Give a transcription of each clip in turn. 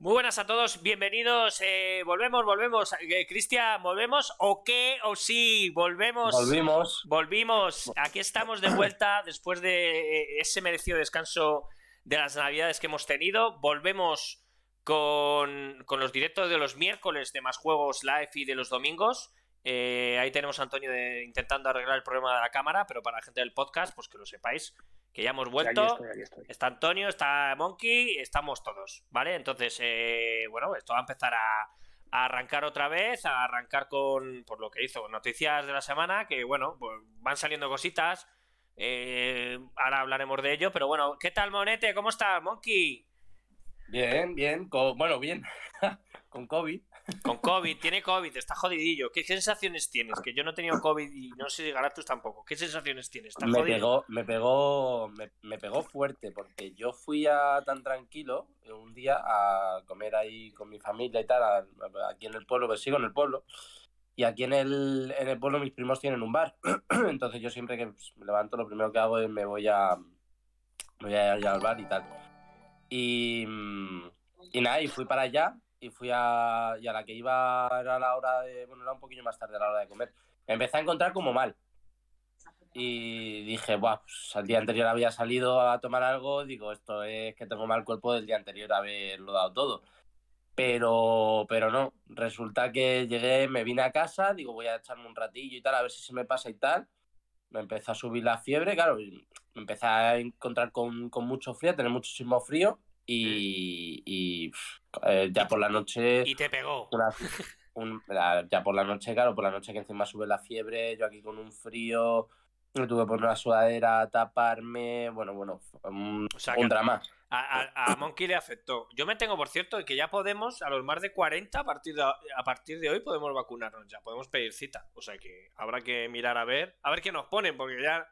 Muy buenas a todos, bienvenidos. Eh, volvemos, volvemos. Eh, Cristian, ¿volvemos o qué? ¿O sí? Volvemos. Volvimos. Volvimos. Aquí estamos de vuelta después de eh, ese merecido descanso de las navidades que hemos tenido. Volvemos con, con los directos de los miércoles de más juegos live y de los domingos. Eh, ahí tenemos a Antonio de- intentando arreglar el problema de la cámara, pero para la gente del podcast, pues que lo sepáis, que ya hemos vuelto. Aquí estoy, aquí estoy. Está Antonio, está Monkey, estamos todos, ¿vale? Entonces, eh, bueno, esto va a empezar a, a arrancar otra vez, a arrancar con, por lo que hizo, noticias de la semana, que bueno, pues van saliendo cositas. eh, ahora hablaremos de ello, pero bueno, ¿qué tal, Monete? ¿Cómo estás, Monkey? Bien, bien. con- bueno, bien. con COVID. Con COVID, tiene COVID, está jodidillo. ¿Qué sensaciones tienes? Que yo no he tenido COVID y no sé si Galatus tampoco. ¿Qué sensaciones tienes? ¿Estás Me pegó, me pegó, me, me pegó fuerte porque yo fui a tan tranquilo un día a comer ahí con mi familia y tal, a- a- aquí en el pueblo, que sigo en el pueblo. Y aquí en el, en el pueblo mis primos tienen un bar. Entonces yo siempre que pues, me levanto lo primero que hago es me voy a, me voy a ir al bar y tal. Y, mm, y nada, y fui para allá y fui a, y a la que iba era la hora de, bueno, era un poquillo más tarde a la hora de comer. Me empecé a encontrar como mal. Y dije, Buah, pues al día anterior había salido a tomar algo, digo, esto es que tengo mal cuerpo del día anterior haberlo dado todo. Pero, pero no, resulta que llegué, me vine a casa, digo, voy a echarme un ratillo y tal, a ver si se me pasa y tal. Me empezó a subir la fiebre, claro, me empecé a encontrar con, con mucho frío, a tener muchísimo frío y, eh, ya por la noche Y te pegó. una- un- la- ya por la noche, claro, por la noche que encima sube la fiebre, yo aquí con un frío, me tuve que poner una sudadera, taparme, bueno, bueno, un, O sea, un que- drama. A, a- a Monkey le afectó. Yo me tengo, por cierto, que ya podemos, a los más de 40, a partir de, a partir de hoy podemos vacunarnos ya, podemos pedir cita. O sea que habrá que mirar a ver, a ver qué nos ponen, porque ya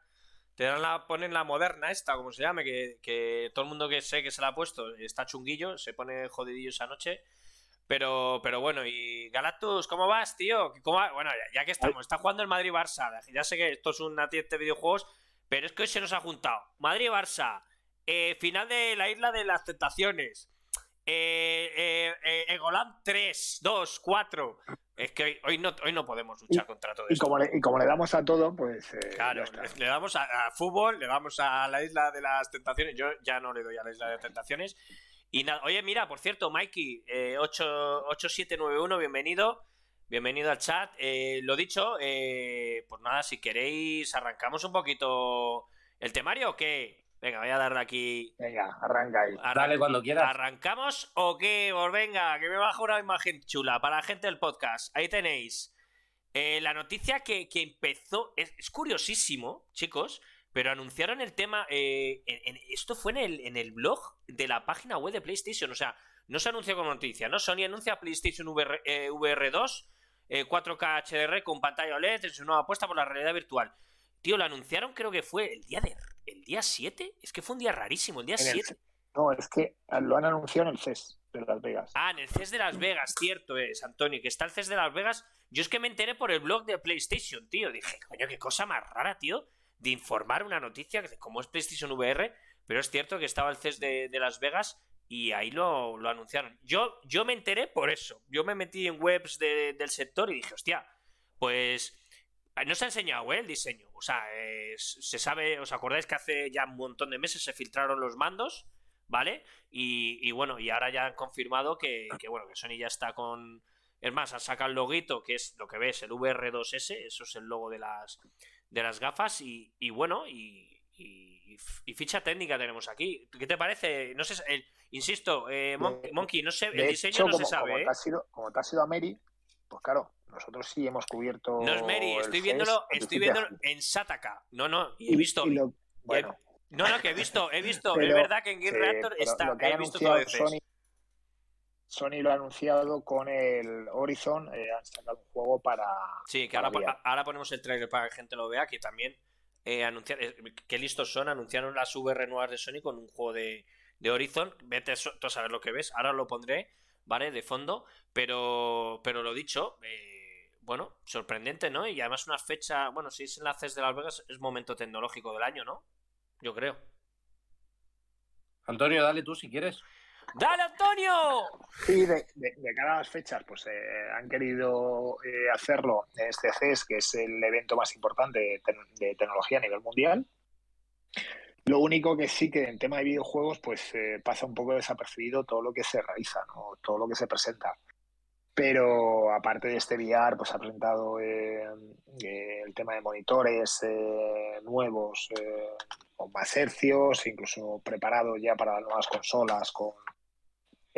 te dan la, ponen la moderna esta, como se llame, que, que todo el mundo que sé que se la ha puesto está chunguillo, se pone jodidillo esa noche. Pero, pero bueno, y Galactus, ¿cómo vas, tío? ¿Cómo? Bueno, ya, que estamos, está jugando el Madrid-Barça. Ya sé que esto es una tienda de videojuegos, pero es que hoy se nos ha juntado Madrid-Barça, eh, final de la isla de las tentaciones. Eh, eh, Egoland 3, 2, 4. Es que hoy, hoy no, hoy no podemos luchar contra todo Y esto. como, le, y como le damos a todo, pues. eh, Claro, le, damos a, a fútbol, le damos a la isla de las tentaciones. Yo ya no le doy a la isla de tentaciones. Y nada, oye, mira, por cierto, Mikey, eh, 8 8791, bienvenido. Bienvenido al chat. Eh, lo dicho, eh, pues nada, si queréis, arrancamos un poquito el temario o qué. Venga, voy a darle aquí. Venga, arranca ahí. Arran- Dale cuando quieras. ¿Arrancamos o qué? Pues venga, que me bajo una imagen chula para la gente del podcast. Ahí tenéis. Eh, la noticia que, que empezó. Es, es curiosísimo, chicos. Pero anunciaron el tema. eh, en- en- esto fue en el, en el blog de la página web de PlayStation. O sea, no se anunció como noticia, ¿no? Sony anuncia PlayStation VR, eh, VR2, eh, 4K HDR con pantalla OLED en su nueva apuesta por la realidad virtual. Tío, lo anunciaron, creo que fue el día de. ¿El día 7? Es que fue un día rarísimo, el día En el 7. No, es que lo han anunciado en el CES de Las Vegas. Ah, en el CES de Las Vegas, cierto es, Antonio, que está el CES de Las Vegas. Yo es que me enteré por el blog de PlayStation, tío. Dije, coño, qué cosa más rara, tío, de informar una noticia como es PlayStation VR, pero es cierto que estaba el CES de, de Las Vegas y ahí lo, lo anunciaron. Yo, yo me enteré por eso. Yo me metí en webs de- del sector y dije, hostia, pues no se ha enseñado ¿eh? el diseño. O sea, se sabe, ¿os acordáis que hace ya un montón de meses se filtraron los mandos? ¿Vale? Y, y bueno, y ahora ya han confirmado que, que, bueno, que Sony ya está con. Es más, han sacado el loguito, que es lo que ves, el VR2S, eso es el logo de las, de las gafas, y, y bueno, y, ficha técnica tenemos aquí. ¿Qué te parece? No sé, el- insisto, eh, Monkey, no sé, el diseño hecho, no como, se sabe, como ¿eh? te has ido, como te has ido a Mary, pues claro, nosotros sí hemos cubierto. No es Mary, estoy viéndolo, estoy viéndolo en Sataka. No, no, he visto. y lo- bueno, No, no, que he visto, he visto. es Pero, verdad que en eh, Reactor está. lo que He visto todo anunciado de CES. Sony, Sony lo ha anunciado con el Horizon. eh, han sacado un juego para. Sí, que para ahora, ahora ponemos el trailer para que la gente lo vea, que también eh, anunciar, eh, qué listos son, anunciaron las VR nuevas de Sony con un juego de, de Horizon, vete tú a saber lo que ves, ahora lo pondré, ¿vale? De fondo, pero, pero lo dicho, eh, bueno, sorprendente, ¿no? Y además una fecha, bueno, si es en la CES de Las Vegas, es momento tecnológico del año, ¿no? Yo creo. Antonio, dale tú si quieres. ¡Dale, Antonio! Sí, de, cara a las fechas, pues eh, han querido eh, hacerlo en este CES, que es el evento más importante de, tecnología a nivel mundial. Lo único que sí que en tema de videojuegos, pues eh, pasa un poco desapercibido todo lo que se realiza, ¿no? todo lo que se presenta. Pero aparte de este VR, pues ha presentado el tema de monitores nuevos con más hercios, incluso preparado ya para las nuevas consolas con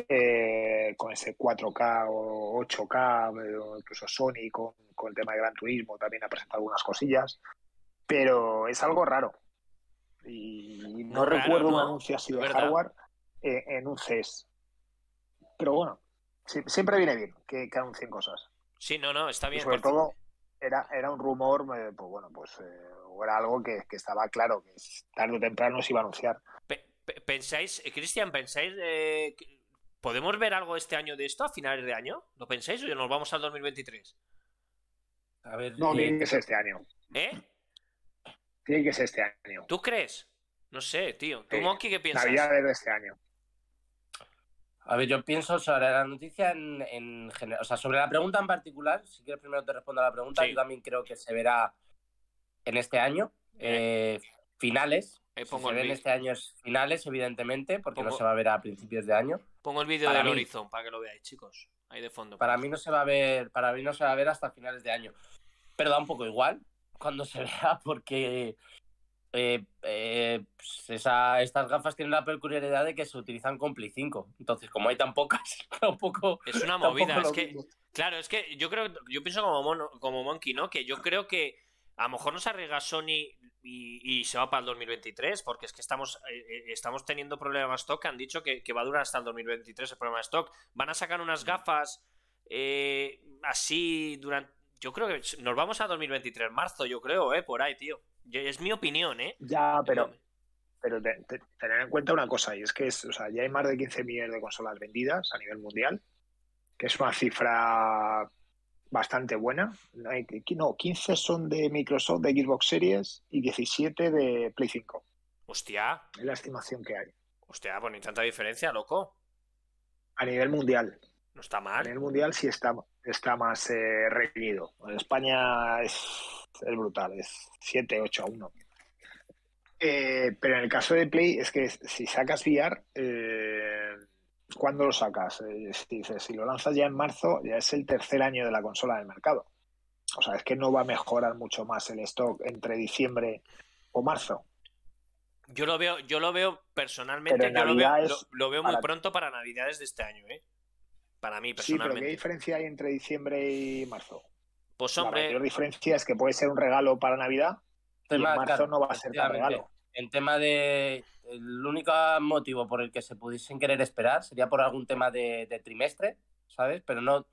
eh, con ese 4K o 8K, o incluso Sony con, el tema de Gran Turismo también ha presentado algunas cosillas, pero es algo raro. Y no, recuerdo un anuncio así de hardware eh, en un CES. Pero bueno, siempre viene bien que, anuncien cosas. Sí, no, no, está bien. sobre todo, era, era un rumor, eh, pues bueno, pues era algo que, estaba claro, que tarde o temprano se iba a anunciar. ¿Pensáis, Cristian, pensáis ¿Podemos ver algo este año de esto a finales de año? ¿Lo pensáis o nos vamos al 2023? A ver, no, tiene eh, que ser este año. ¿Eh? Tiene que ser este año. ¿Tú crees? No sé, tío. ¿Tú, Monkey, qué piensas? Navidad de este año. A ver, yo pienso sobre la noticia en, general. O sea, sobre la pregunta en particular, si quieres primero te respondo a la pregunta, yo también creo que se verá en este año. Eh, finales, pongo se este año es finales, evidentemente, porque no se va a ver a principios de año. Pongo el vídeo del Horizon para que lo veáis, chicos. Ahí de fondo. Para mí no se va a ver, para mí no se va a ver hasta finales de año. Pero da un poco igual cuando se vea, porque eh, eh, pues estas gafas tienen la peculiaridad de que se utilizan con Play 5. Entonces, como hay tan pocas, tampoco. Es una movida, es que. Claro, es que yo creo, yo pienso como, como Monkey, ¿no? Que yo creo que a lo mejor nos arriesga Sony y, se va para el 2023, porque es que estamos, eh, eh, estamos teniendo problemas de stock. Han dicho que, va a durar hasta el 2023 el problema de stock. Van a sacar unas gafas eh, así durante. Yo creo que nos vamos a 2023, marzo, yo creo, ¿eh? Por ahí, tío. Es mi opinión, ¿eh? Ya, pero. Pero tener en cuenta una cosa, y es que es, o sea, ya hay más de 15 millones de consolas vendidas a nivel mundial, que es una cifra bastante buena. No, 15 son de Microsoft, de Xbox Series y 17 de Play 5. Hostia. Es la estimación que hay. Hostia, pues ni tanta diferencia, loco. A nivel mundial. No está mal. A nivel mundial sí está, está más eh, reñido. En España es, es, brutal, es 7, 8 a 1. Eh, pero en el caso de Play es que si sacas VR, eh, ¿Cuándo lo sacas? Eh, si, lo lanzas ya en marzo, ya es el tercer año de la consola del mercado. O sea, es que no va a mejorar mucho más el stock entre diciembre o marzo. Yo lo veo, yo lo veo personalmente, yo lo veo, muy pronto para Navidades de este año, ¿eh? Para mí, personalmente. Sí, pero ¿qué diferencia hay entre diciembre y marzo? Pues hombre. La mayor diferencia es que puede ser un regalo para Navidad y en marzo no va a ser tan regalo. En tema de el único motivo por el que se pudiesen querer esperar sería por algún tema de, trimestre, ¿sabes? Pero no,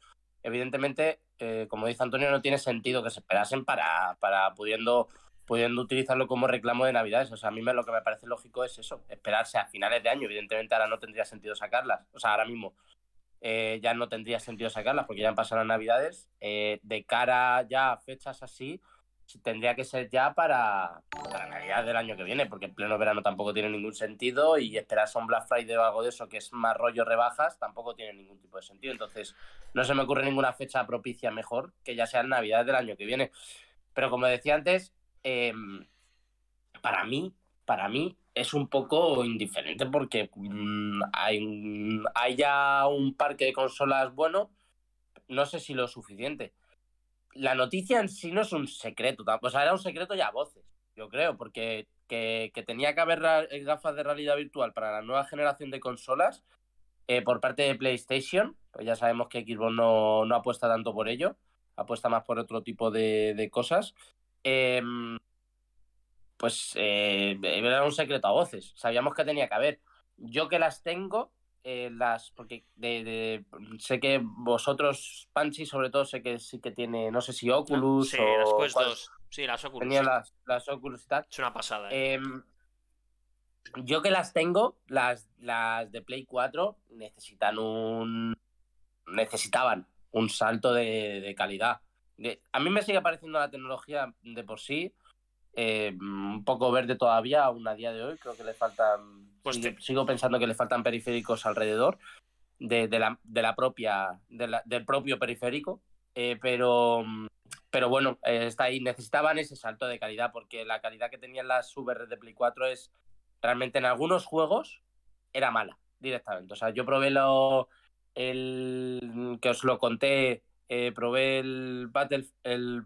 evidentemente, eh, como dice Antonio, no tiene sentido que se esperasen para, para pudiendo, pudiendo utilizarlo como reclamo de Navidades. O sea, a mí me, lo que me parece lógico es eso, esperarse a finales de año. Evidentemente ahora no tendría sentido sacarlas. O sea, ahora mismo eh, ya no tendría sentido sacarlas porque ya han pasado las Navidades. Eh, de cara ya a fechas así, tendría que ser ya para, para Navidad del año que viene, porque en pleno verano tampoco tiene ningún sentido y esperarse a un Black Friday o algo de eso que es más rollo rebajas tampoco tiene ningún tipo de sentido. Entonces, no se me ocurre ninguna fecha propicia mejor que ya sea Navidad del año que viene. Pero como decía antes, em, para mí, para mí es un poco indiferente porque mm, hay, ya un parque de consolas bueno, no sé si lo suficiente la noticia en sí no es un secreto, o sea, era un secreto ya a voces, yo creo, porque que, tenía que haber eh, gafas de realidad virtual para la nueva generación de consolas eh, por parte de PlayStation, pues ya sabemos que Xbox no, no, apuesta tanto por ello, apuesta más por otro tipo de, cosas. Em, pues eh, era un secreto a voces, sabíamos que tenía que haber. Yo que las tengo, eh, las porque de, sé que vosotros Panchi sobre todo sé que sí que tiene no sé si Oculus sí, o las Quest sí las Oculus tenía las, las, Oculus y tal es una pasada ¿eh? Em, yo que las tengo las las de Play 4 necesitan un necesitaban un salto de, calidad a mí me sigue pareciendo la tecnología de por sí eh, un poco verde todavía aún a día de hoy creo que le faltan Pues sigo, te- sigo pensando que le faltan periféricos alrededor de, de la, de la propia, de la- del propio periférico, eh, pero, pero bueno, eh, está ahí. Necesitaban ese salto de calidad porque la calidad que tenían las VR de Play 4 es realmente en algunos juegos era mala directamente. O sea, yo probé lo, el que os lo conté, probé el Battle, el,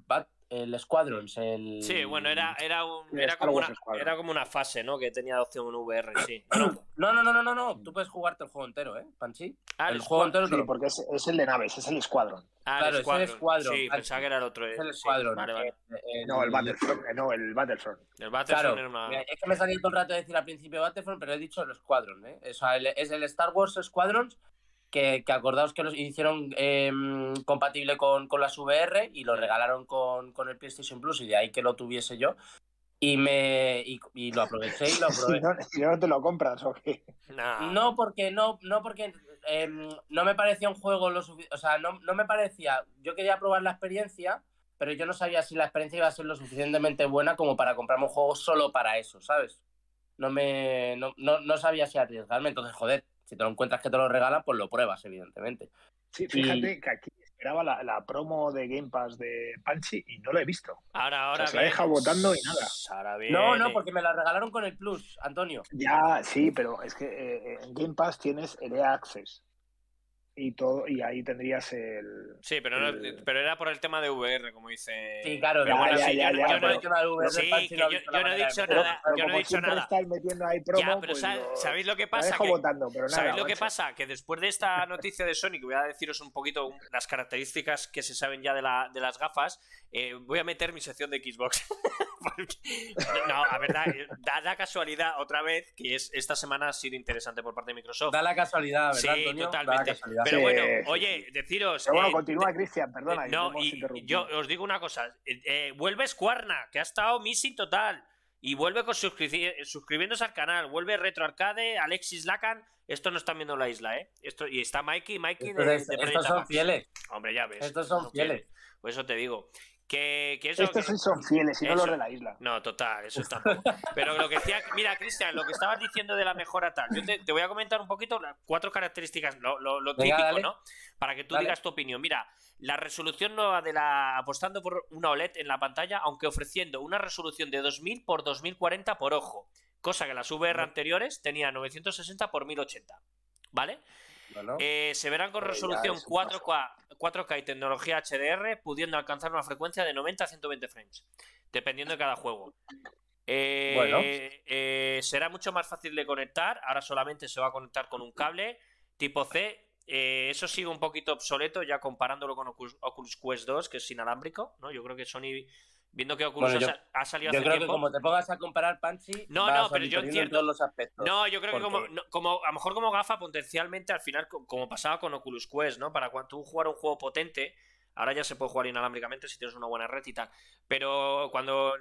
el Squadrons, el... Sí, bueno, era, era, un, era, como una, Squadron. era como una fase, ¿no? Que tenía opción VR, sí. No, no, no, no, no, no. Tú puedes jugarte el juego entero, ¿eh, Panchi? ah, el juego entero te Sí, porque es, es el de naves, es el Squadron. ah, claro, el es el Squadron. Squadron, Sí, pensaba que era el otro. Es el sí, Squadron. Vale, vale. eh, eh, No, el Battlefront, eh, no, el Battlefront. El Battlefront Claro, era una... es que me salía todo el rato de decir al principio Battlefront, pero he dicho el Squadron, ¿eh? O sea, el- es el Star Wars Squadrons que, que acordaos que los hicieron eh, compatible con, con las VR y lo regalaron con, con el PlayStation Plus y de ahí que lo tuviese yo. Y me y, y lo aproveché y lo aprobé. no, si no te lo compras, ¿o qué? Nah. No, porque no, no porque em, no me parecía un juego lo suficiente. O sea, no, no me parecía. Yo quería probar la experiencia, pero yo no sabía si la experiencia iba a ser lo suficientemente buena como para comprarme un juego solo para eso, ¿sabes? No me. No, no, no sabía si arriesgarme. Entonces, joder, si te lo encuentras que te lo regalan, pues lo pruebas, evidentemente. Sí, fíjate que aquí esperaba la, la promo de Game Pass de Panchi y no lo he visto. Ahora, ahora. O sea, se la viene. dejado votando y nada. Ahora No, viene. no, porque me la regalaron con el Plus, Antonio. Ya, sí, pero es que eh, en Game Pass tienes el EA Access y todo y ahí tendrías el Sí, pero, no- el- pero era por el tema de VR, como dice. Sí, claro, Pero ya, bueno, ya, sí, ya, yo, ya, yo no, pero- he- no no dicho meterlo. nada. pero yo no he dicho nada. metiendo ahí promo, ya, pero pues lo- ¿sabéis lo que pasa? dejo Que- votando, pero nada, ¿Sabéis lo que pasa? Que después de esta noticia de Sony, que voy a deciros un poquito las características que se saben ya de, la- de las gafas, eh, voy a meter mi sección de Xbox. Porque- no, la verdad, da la casualidad otra vez que es esta semana ha sido interesante por parte de Microsoft. Da la casualidad, ¿verdad, Sí, Antonio? Da la totalmente. Pero bueno, oye, deciros. Pero bueno, eh, continúa, Cristian, perdona. eh, no, y yo os digo una cosa. eh, eh, vuelve Squarna, que ha estado missing total. Y vuelve con suscri- suscribiéndose al canal. Vuelve Retro Arcade, Alexis Lacan. Estos no están viendo la isla, ¿eh? Esto, y está Mikey, Mikey de, Estos, de estos son fieles. Hombre, ya ves. Estos son fieles. Por eso te digo. Que, que eso. Estos que- sí son fieles y no los de la isla. No, total, eso tampoco. Pero lo que decía, mira, Cristian, lo que estabas diciendo de la mejora tal, yo te, te voy a comentar un poquito las cuatro características, lo, lo- lo Venga, típico, dale. ¿no? Para que tú Dale. digas tu opinión. Mira, la resolución nueva de la. apostando por una OLED en la pantalla, aunque ofreciendo una resolución de 2000 por 2040 por ojo, cosa que las VR anteriores tenía 960 por 1080. ¿Vale? Bueno, Eh, se verán con ya resolución es un 4K, 4K y tecnología HDR, pudiendo alcanzar una frecuencia de 90 a 120 frames, dependiendo de cada juego. Eh, Bueno. eh, será mucho más fácil de conectar. Ahora solamente se va a conectar con un cable tipo C. Eh, eso sigue un poquito obsoleto ya comparándolo con Oculus, Oculus Quest 2, que es inalámbrico. ¿no? Yo creo que Sony, viendo que Oculus Bueno, ha, yo- sa- ha salido yo hace creo que tiempo. como te pongas a comparar Panchi, No, vas no, pero yo entiendo. todos los aspectos. No, yo creo que como, no, como a lo mejor como gafa potencialmente al final co- como pasaba con Oculus Quest, ¿no? Para cuando tú jugar un juego potente, ahora ya se puede jugar inalámbricamente si tienes una buena red y tal. Pero cuando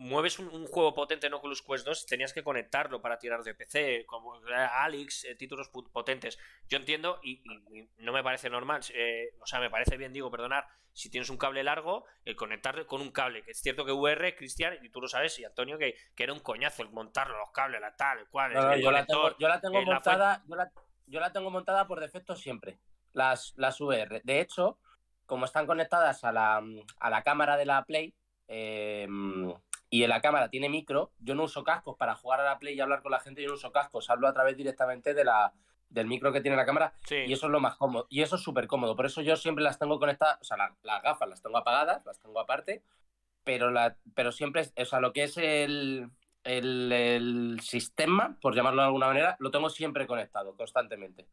mueves un, un juego potente en Oculus Quest 2 tenías que conectarlo para tirar de PC, como eh, Alex, eh, títulos potentes. Yo entiendo y, y- y no me parece normal, eh, o sea, me parece bien, digo, perdonar, si tienes un cable largo, el conectarlo con un cable, que es cierto que VR, Cristian, y tú lo sabes, y Antonio, que, que era un coñazo el montarlo, los cables, la tal, el cual, No, el yo, la conector. tengo, yo la tengo eh, la montada, yo la, yo la tengo montada por defecto siempre, las, las VR. De hecho, como están conectadas a la, a la cámara de la Play, eh, y en la cámara tiene micro, yo no uso cascos para jugar a la Play y hablar con la gente, yo no uso cascos, hablo a través directamente de la, del micro que tiene la cámara Sí. y eso es lo más cómodo. Y eso es súper cómodo. Por eso yo siempre las tengo conectadas, o sea, la- las gafas las tengo apagadas, las tengo aparte, pero, la, pero siempre, o sea, lo que es el, el, el sistema, por llamarlo de alguna manera, lo tengo siempre conectado, constantemente.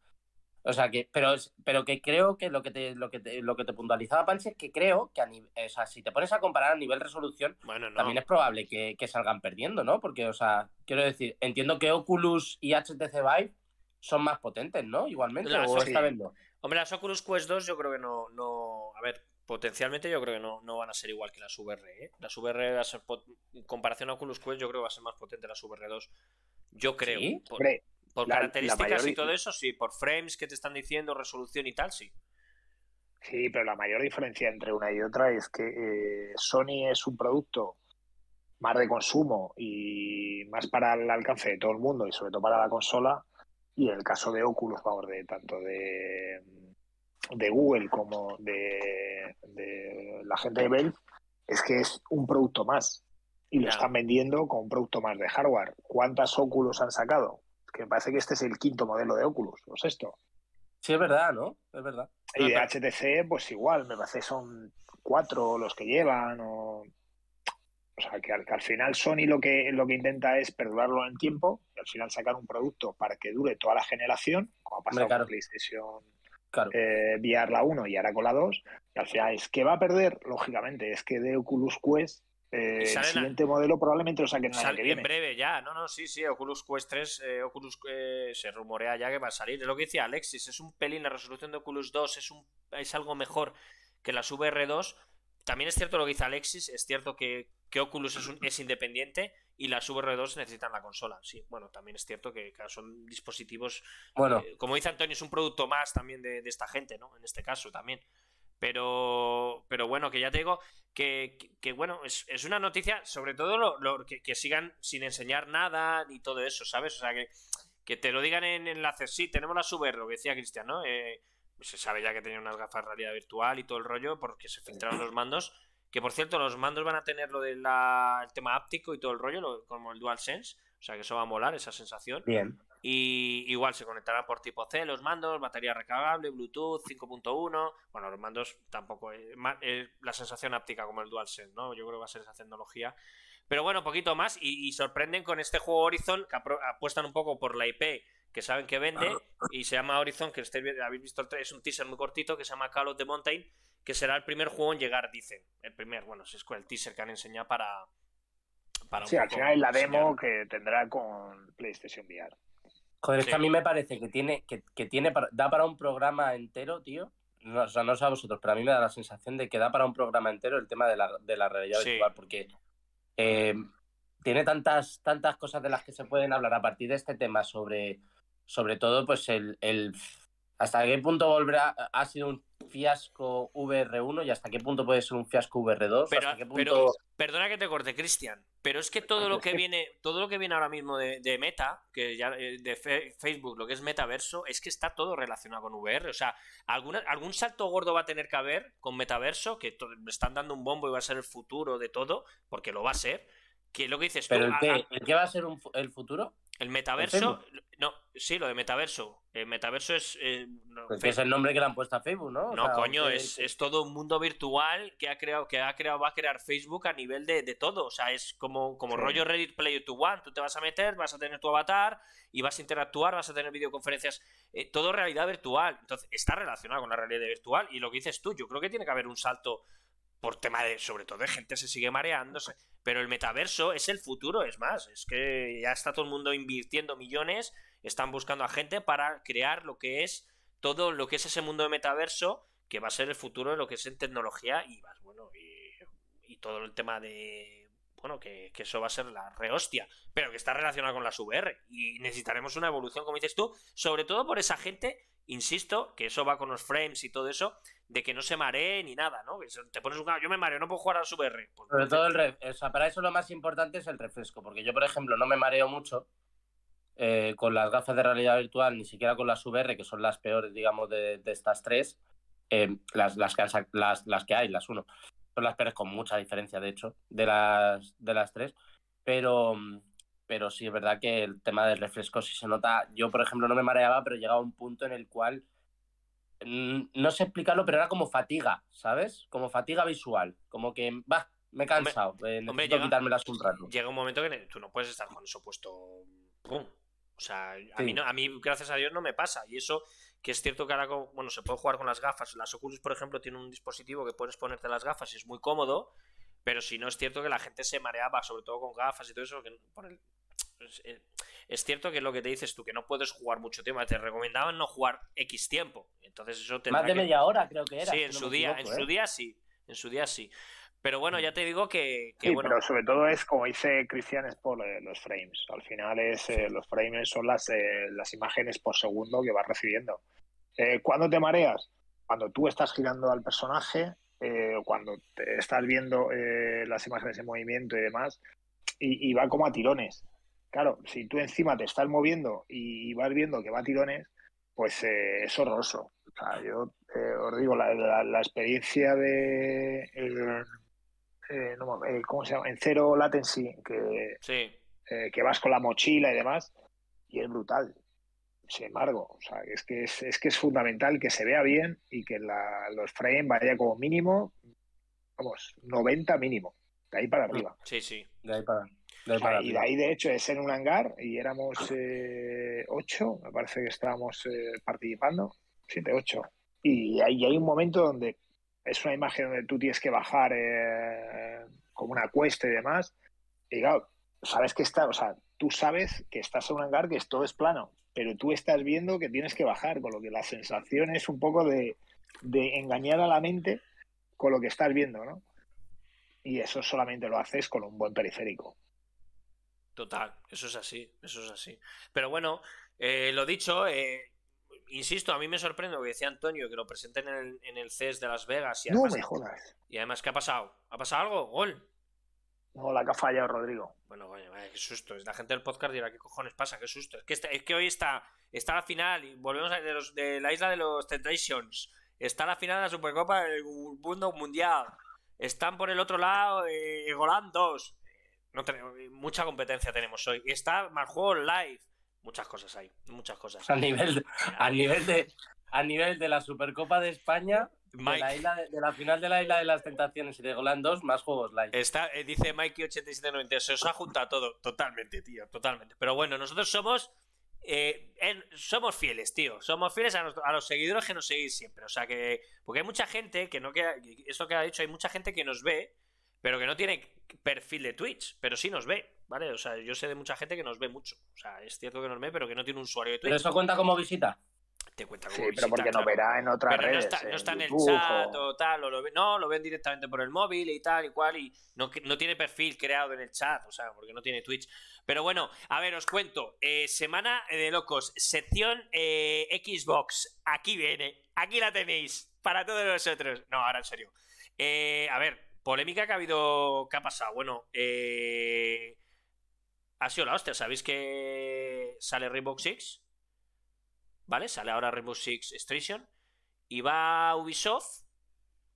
O sea que, pero, es- pero que creo que lo que te, lo que te, lo que te puntualizaba Panche es que creo que a nivel, o sea, si te pones a comparar a nivel resolución, Bueno, no. también es probable que, que salgan perdiendo, ¿no? Porque, o sea, quiero decir, entiendo que Oculus y HTC Vive son más potentes, ¿no? Igualmente, Las- o sí. esta vez no. Hombre, las Oculus Quest 2 yo creo que no, no... A ver, potencialmente yo creo que no, no van a ser igual que las VR, ¿eh? Las VR, va a ser pot- en comparación a Oculus Quest, yo creo que va a ser más potente las VR 2. Yo creo. ¿Sí? Por, Hombre, por la- la características y todo eso, sí. Por frames que te están diciendo, resolución y tal, sí. Sí, pero la mayor diferencia entre una y otra es que eh, Sony es un producto más de consumo y más para el alcance de todo el mundo y sobre todo para la consola. Y en el caso de Oculus, vamos, de tanto de, de Google como de, de la gente de Valve, es que es un producto más. Y lo Claro. están vendiendo con un producto más de hardware. ¿Cuántas Oculus han sacado? Que me parece que este es el quinto modelo de Oculus, o sexto. Sí, es verdad, ¿no? Es verdad. Y de HTC, pues igual, me parece que son cuatro los que llevan. O, o sea, que al, que al final Sony lo que, lo que intenta es perdurarlo en el tiempo y al final sacar un producto para que dure toda la generación, como ha pasado Hombre, claro. con PlayStation Claro. eh, VR la 1 y ahora con la 2. Y al final es que va a perder, lógicamente, es que de Oculus Quest eh, el siguiente modelo probablemente lo saquen el año que en viene. breve ya, no, no, sí, sí, Oculus Quest 3, eh, Oculus eh, se rumorea ya que va a salir. Es lo que decía Alexis, es un pelín, la resolución de Oculus 2 es, un, es algo mejor que las VR2. También es cierto lo que dice Alexis, es cierto que, que Oculus es, un- es independiente y las VR2 necesitan la consola. Sí, bueno, también es cierto que claro, son dispositivos Bueno, eh, como dice Antonio, es un producto más también de, de esta gente, ¿no? En este caso también. Pero, pero bueno, que ya te digo que, que- que, bueno, es, es una noticia, sobre todo lo, lo- que, que sigan sin enseñar nada ni todo eso, ¿sabes? O sea, que, que te lo digan en enlaces. Sí, tenemos la Super, lo que decía Cristian, ¿no? Eh, se sabe ya que tenía unas gafas de realidad virtual y todo el rollo porque se filtraron los mandos. Que por cierto, los mandos van a tener lo del tema áptico y todo el rollo, lo- como el DualSense. O sea, que eso va a molar, esa sensación. bien. Y igual se conectará por tipo C los mandos, batería recargable, Bluetooth 5.1. Bueno, los mandos tampoco. eh, la sensación áptica como el DualSense, ¿no? Yo creo que va a ser esa tecnología. Pero bueno, poquito más. Y, y sorprenden con este juego Horizon que apuestan un poco por la IP que saben que vende. Y se llama Horizon, que este, habéis visto el es un teaser muy cortito que se llama Call of the Mountain. Que será el primer juego en llegar, dicen. El primer, bueno, es el teaser que han enseñado para. para Sí, al final es la demo enseñar. que tendrá con PlayStation VR. Joder, es Sí. que a mí me parece que tiene, que, que tiene da para un programa entero, tío. No, o sea, no sé a vosotros, pero a mí me da la sensación de que da para un programa entero el tema de la, de la realidad Sí. virtual, porque eh, tiene tantas, tantas cosas de las que se pueden hablar a partir de este tema sobre, sobre todo, pues el, el hasta qué punto volverá, ha sido un fiasco VR1 y hasta qué punto puede ser un fiasco VR2, Pero, punto... perdona que te corte, Cristian, pero es que todo lo que viene, todo lo que viene ahora mismo de, de Meta, que ya eh, de Fe- Facebook, lo que es metaverso, es que está todo relacionado con VR. O sea, alguna, algún salto gordo va a tener que haber con metaverso, que to- me están dando un bombo y va a ser el futuro de todo, porque lo va a ser. Que lo que dices tú, ¿Pero el a- qué, a- el qué va a ser un el futuro? El metaverso, no, sí, lo de metaverso. El metaverso es. eh, Pues es el nombre que le han puesto a Facebook, ¿no? O no, sea, coño, que- es, es todo un mundo virtual que ha creado, que ha creado, va a crear Facebook a nivel de, de todo. O sea, es como, como Sí. rollo Reddit Player to One. Tú te vas a meter, vas a tener tu avatar y vas a interactuar, vas a tener videoconferencias, eh, todo realidad virtual. Entonces, está relacionado con la realidad virtual. Y lo que dices tú, yo creo que tiene que haber un salto por tema de, sobre todo de gente se sigue mareándose. Pero el metaverso es el futuro, es más, es que ya está todo el mundo invirtiendo millones, están buscando a gente para crear lo que es todo lo que es ese mundo de metaverso, que va a ser el futuro de lo que es en tecnología y bueno, y, y todo el tema de, bueno, que, que eso va a ser la rehostia, pero que está relacionado con las VR y necesitaremos una evolución, como dices tú, sobre todo por esa gente, insisto, que eso va con los frames y todo eso, de que no se maree ni nada, ¿no? Que te pones un yo me mareo, no puedo jugar a las VR. Pues Sobre todo el re- o sea, para eso lo más importante es el refresco, porque yo, por ejemplo, no me mareo mucho eh, con las gafas de realidad virtual, ni siquiera con las VR, que son las peores, digamos, de, de estas tres, eh, las, las, que las, las que hay, las uno, son las peores con mucha diferencia, de hecho, de las, de las tres, pero, pero sí es verdad que el tema del refresco sí se nota. Yo, por ejemplo, no me mareaba, pero llegaba a un punto en el cual no sé explicarlo, pero era como fatiga, ¿sabes? Como fatiga visual, como que, va, me he cansado, eh, necesito hombre, llega- quitármelas un rato. llega un momento que tú no puedes estar con eso puesto. ¡Pum! O sea, a, Sí. mí no, a mí, gracias a Dios, no me pasa. Y eso, que es cierto que ahora, bueno, se puede jugar con las gafas. Las Oculus, por ejemplo, tiene un dispositivo que puedes ponerte las gafas y es muy cómodo. Pero si no es cierto que la gente se mareaba, sobre todo con gafas y todo eso. Que por el- es, eh, es cierto que es lo que te dices tú, que no puedes jugar mucho tiempo. Te recomendaban no jugar X tiempo. Entonces eso te Más de media hora creo que era. Sí, en no su día, equivoco, en su ¿eh? día sí. En su día sí. Pero bueno, ya te digo que, que Sí, bueno. pero sobre todo es, como dice Cristian, es por eh, los frames. Al final es eh, los frames son las, eh, las imágenes por segundo que vas recibiendo. Eh, ¿Cuándo te mareas? Cuando tú estás girando al personaje, eh, o cuando te estás viendo eh, las imágenes en movimiento y demás, y, va como a tirones. Claro, si tú encima te estás moviendo y vas viendo que va a tirones, pues eh, es horroroso. O sea, yo eh, os digo, la, la, experiencia de. Eh, ¿Cómo se llama? En cero latency, que, que vas con la mochila y demás, y es brutal. Sin embargo, o sea, es que es, es que es fundamental que se vea bien y que los frames vaya como mínimo, vamos, 90 mínimo, de ahí para arriba. Sí, sí. De ahí para, y de ahí, de hecho, es en un hangar y éramos eh, ocho, me parece que estábamos eh, participando, siete, ocho. Y ahí hay un momento donde es una imagen donde tú tienes que bajar eh, como una cuesta y demás. Y claro, sabes que está, o sea, tú sabes que estás en un hangar que todo es plano, pero tú estás viendo que tienes que bajar, con lo que la sensación es un poco de, engañar a la mente con lo que estás viendo, ¿no? Y eso solamente lo haces con un buen periférico. Total, eso es así, eso es así. Pero bueno, eh, lo dicho, eh, insisto, a mí me sorprende lo que decía Antonio, que lo presenten en el, en el CES de Las Vegas. Y además, no me jodas. Y además, ¿qué ha pasado? ¿Ha pasado algo? ¿Gol? No, la que ha fallado Rodrigo. Bueno, coño, qué susto. La gente del podcast dirá, ¿qué cojones pasa? Qué susto. Es que, es que hoy está, está la final y volvemos a de, los, de la isla de los Temptations. Está la final de la Supercopa del Mundo Mundial. Están por el otro lado eh, Golan 2. No tenemos, mucha competencia tenemos hoy. Está más juego live. Muchas cosas hay, muchas cosas. A nivel, a nivel de, a nivel de la Supercopa de España, de, la final de la Isla de las Tentaciones y de Golan 2, más juegos live. Está, eh, dice Mikey8790, se os ha juntado todo, totalmente, tío, totalmente. Pero bueno, nosotros somos eh, somos fieles, tío. Somos fieles a, los seguidores que nos seguís siempre. O sea que. Porque hay mucha gente que no queda. Esto que ha dicho, hay mucha gente que nos ve, pero que no tiene perfil de Twitch, pero sí nos ve, ¿vale? O sea, yo sé de mucha gente que nos ve mucho. O sea, es cierto que nos ve, pero que no tiene un usuario de Twitch. ¿Pero eso cuenta como visita? te cuenta sí, pero porque no verá en otras redes. No está, en, el chat o, tal, o lo no, lo ven directamente por el móvil y tal y cual, y no, no tiene perfil creado en el chat, o sea, porque no tiene Twitch. Pero bueno, a ver, os cuento. Eh, semana de locos, sección eh, Xbox. Aquí viene, aquí la tenéis, para todos nosotros. No, ahora en serio. Eh, a ver, polémica que ha habido, ¿qué ha pasado? Bueno, ha sido la hostia, ¿sabéis que sale Rainbow Six? ¿vale? Sale ahora Rainbow Six Extraction y va Ubisoft